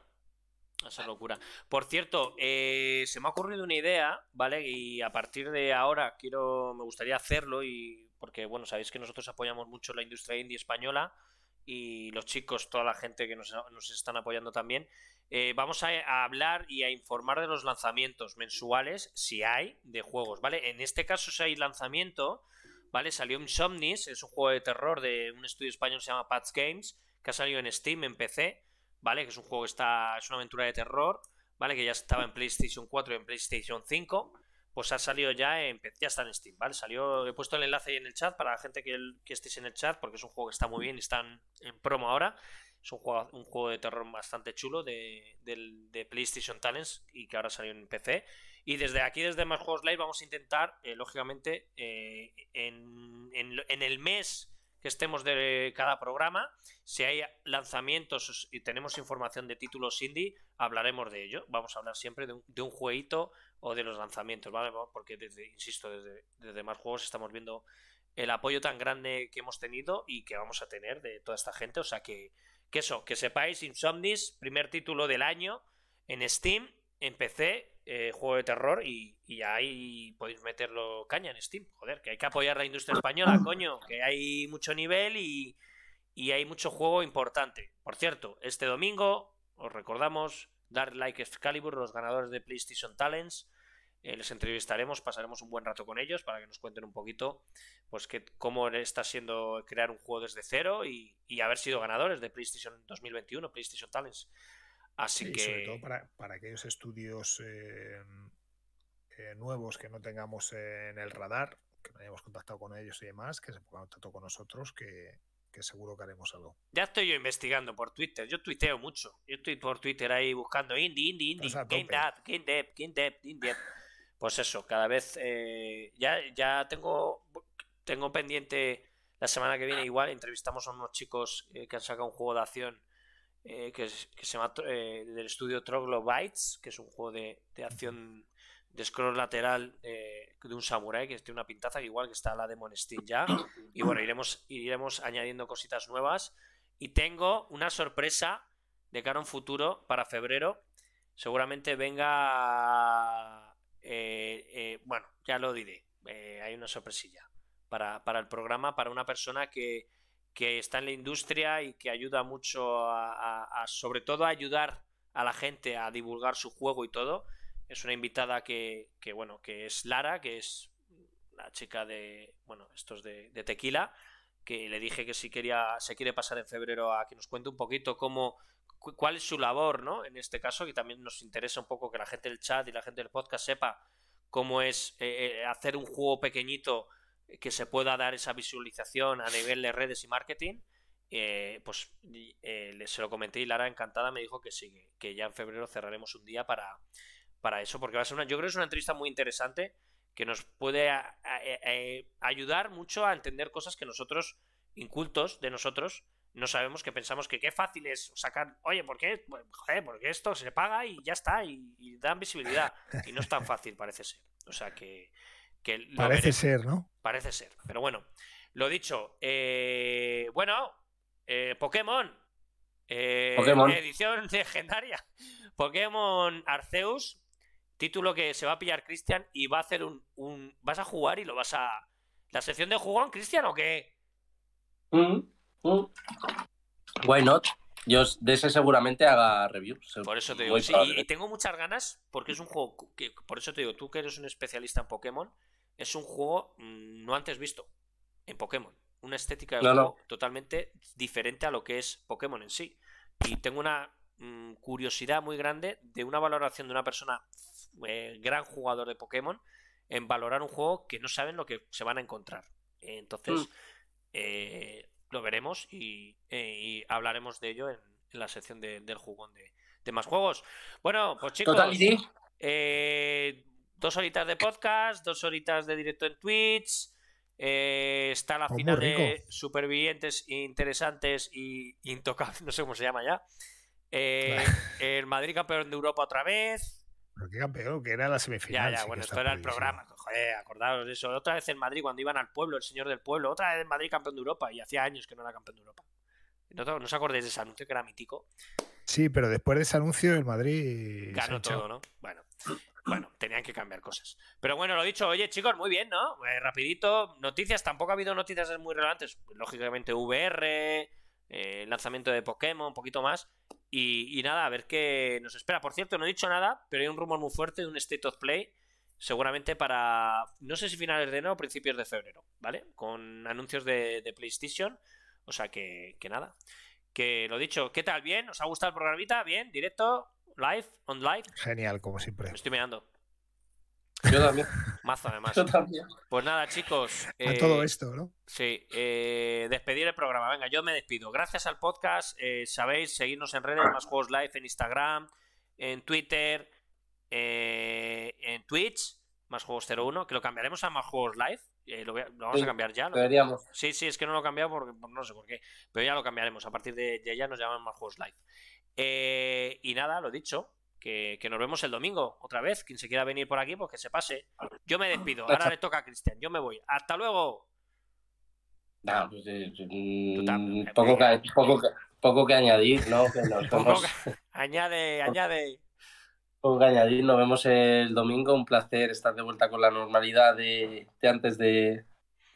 Va a ser locura. Por cierto, eh, se me ha ocurrido una idea, ¿vale? Y a partir de ahora quiero, me gustaría hacerlo y porque, bueno, sabéis que nosotros apoyamos mucho la industria indie española y los chicos, toda la gente que nos, nos están apoyando también. Eh, vamos a, hablar y a informar de los lanzamientos mensuales, si hay, de juegos, ¿vale? En este caso, si hay lanzamiento, ¿vale? Salió Insomnis, es un juego de terror de un estudio español que se llama Pats Games, que ha salido en Steam, en PC, ¿vale? Que es un juego que está. Es una aventura de terror, ¿vale? Que ya estaba en PlayStation 4 y en PlayStation 5. Pues ha salido ya en ya está en Steam, ¿vale? Salió, he puesto el enlace ahí en el chat para la gente que, que estéis en el chat, porque es un juego que está muy bien y están en promo ahora. Es un juego, un juego de terror bastante chulo de, del- de PlayStation Talents y que ahora salió en PC. Y desde aquí, desde Más Juegos Live, vamos a intentar, eh, lógicamente, eh, en, en en el mes que estemos de cada programa, si hay lanzamientos y tenemos información de títulos indie, hablaremos de ello. Vamos a hablar siempre de un, de un jueguito o de los lanzamientos, ¿vale? Porque, desde, insisto, desde, desde más juegos estamos viendo el apoyo tan grande que hemos tenido y que vamos a tener de toda esta gente. O sea que, que eso, que sepáis, Insomnis, primer título del año en Steam, en PC, eh, juego de terror y, y ahí podéis meterlo caña en Steam. Joder, que hay que apoyar la industria española, coño, que hay mucho nivel y, y hay mucho juego importante. Por cierto, este domingo os recordamos dar like Excalibur, los ganadores de PlayStation Talents. Eh, les entrevistaremos, pasaremos un buen rato con ellos para que nos cuenten un poquito pues que, cómo está siendo crear un juego desde cero y, y haber sido ganadores de PlayStation 2021, PlayStation Talents. Así Sí, que sobre todo para, para aquellos estudios eh, eh, nuevos que no tengamos en el radar, que no hayamos contactado con ellos y demás, que se pongan en contacto con nosotros, que, que seguro que haremos algo. ya estoy yo investigando por Twitter. Yo tuiteo mucho. Yo estoy por Twitter ahí buscando indie, indie, indie, game dev, game dev, game dev, game dev. Pues eso, cada vez eh, ya, ya tengo, tengo pendiente la semana que viene igual entrevistamos a unos chicos eh, que han sacado un juego de acción eh, que, que se llama eh, del estudio Troglobites, que es un juego de, de acción de scroll lateral de un samurai que tiene una pintaza igual que está la demo en Steam ya. Y bueno, iremos, iremos añadiendo cositas nuevas. Y tengo una sorpresa de cara a un futuro para febrero. Seguramente venga. Eh, eh, bueno, ya lo diré. Eh, hay una sorpresilla para, para el programa, para una persona que, que está en la industria y que ayuda mucho a, sobre todo a ayudar a la gente a divulgar su juego y todo. Es una invitada que, que bueno, que es Lara, que es la chica de, bueno, estos de, de Tequila, que le dije que si quería, se quiere pasar en febrero a que nos cuente un poquito cómo, cuál es su labor, ¿no? En este caso, que también nos interesa un poco que la gente del chat y la gente del podcast sepa cómo es eh, eh, hacer un juego pequeñito que se pueda dar esa visualización a nivel de redes y marketing. Eh, pues eh, se lo comenté y Lara encantada me dijo que sí, que- ya en febrero cerraremos un día para, para eso, porque va a ser una, yo creo que es una entrevista muy interesante que nos puede a- ayudar mucho a entender cosas que nosotros, incultos de nosotros, no sabemos que pensamos que qué fácil es sacar, oye, ¿por qué? Pues, Joder, porque esto se paga y ya está, y, y dan visibilidad. Y no es tan fácil, parece ser. O sea que, que lo Parece veremos. ser, ¿no? Parece ser. Pero bueno, lo dicho. eh, bueno, eh, Pokémon. eh, Pokémon. Edición legendaria. Pokémon Arceus. Título que se va a pillar Cristian y va a hacer un, un- Vas a jugar y lo vas a. ¿La sección de jugón, Cristian, o qué? Mm, mm. Why not? Yo de ese seguramente haga review. Por eso te digo, sí, y, tengo muchas ganas porque es un juego que, por eso te digo, tú que eres un especialista en Pokémon, es un juego mm, no antes visto en Pokémon. Una estética de No, no. juego totalmente diferente a lo que es Pokémon en sí. Y tengo una mm, curiosidad muy grande de una valoración de una persona eh, gran jugador de Pokémon en valorar un juego que no saben lo que se van a encontrar. Entonces, Mm. eh, lo veremos y, eh, y hablaremos de ello en, en la sección de- del jugón de, de más juegos. Bueno, pues chicos, Totality. eh, dos horitas de podcast, dos horitas de directo en Twitch. eh, está la Oh, final de supervivientes interesantes y intocables, no sé cómo se llama ya. Eh, el Madrid campeón de Europa otra vez. Pero qué campeón, que era la Ya, semifinal. ya, sí que bueno, esto era el programa. Joder, acordaros de eso. Otra vez en Madrid, cuando iban al pueblo, el señor del pueblo. Otra vez en Madrid campeón de Europa. Y hacía años que no era campeón de Europa. ¿No, no os acordáis de ese anuncio que era mítico? Sí, pero después de ese anuncio, el Madrid. Ganó todo, ¿no? Bueno, bueno, tenían que cambiar cosas. Pero bueno, lo dicho, oye chicos, muy bien, ¿no? Eh, rapidito, noticias, tampoco ha habido noticias muy relevantes. Lógicamente VR, eh, lanzamiento de Pokémon, un poquito más. Y, y nada, a ver qué nos espera. Por cierto, no he dicho nada, pero hay un rumor muy fuerte de un State of Play. Seguramente para, no sé si finales de enero o principios de febrero, ¿vale? Con anuncios de, de PlayStation. O sea que, que nada. Que lo dicho, ¿qué tal? ¿Bien? ¿Os ha gustado el programita? ¿Bien? ¿Directo? ¿Live? ¿On live? Genial, como siempre. Me estoy mirando. Yo también. Mazo, además. Yo también. Pues nada, chicos. A eh, todo esto, ¿no? Sí, eh, despedir el programa. Venga, yo me despido. Gracias al podcast. eh, sabéis, seguirnos en redes, más juegos live en Instagram, en Twitter, eh, en Twitch, más juegos 01, que lo cambiaremos a más juegos live. eh, lo, voy a- lo vamos Sí, a cambiar ya. lo- Deberíamos. Sí, sí, es que no lo he cambiado porque por- no sé por qué. Pero ya lo cambiaremos. A partir de, de ya nos llaman más juegos live. Eh, y nada, lo dicho. Que, que nos vemos el domingo otra vez. Quien se quiera venir por aquí, pues que se pase. Yo me despido. Ahora le toca a Cristian. Yo me voy. Hasta luego. No, pues, eh, mm, Tú tam- poco, que, poco, que, poco que añadir, ¿no? Que nos vemos, Añade, añade. poco que añadir. Nos vemos el domingo. Un placer estar de vuelta con la normalidad de, de antes de,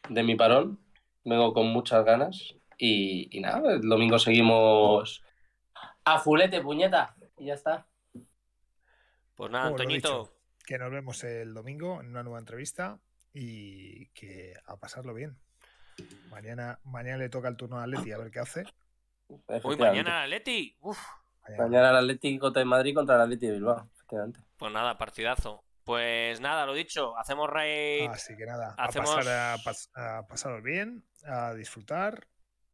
de mi parón. Vengo con muchas ganas. Y, y nada, el domingo seguimos a fulete, puñeta. Y ya está. Pues nada, Como lo Antoñito. dicho. Que nos vemos el domingo en una nueva entrevista y que a pasarlo bien. Mañana, mañana le toca el turno a Atleti a ver qué hace. Uy, Efectivamente. mañana Leti. Uf. Mañana. El Atlético de Madrid contra el Atlético de Bilbao, efectivamente. Pues nada, partidazo. Pues nada, lo dicho. Hacemos raid. Así que nada, hacemos- a, pasar a, a pasaros bien, a disfrutar,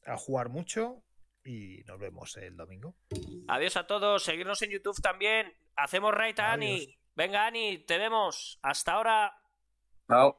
a jugar mucho y nos vemos el domingo. Adiós a todos. Seguirnos en YouTube también. Hacemos raid a Ani. Venga, Ani, te vemos. Hasta ahora. Chao.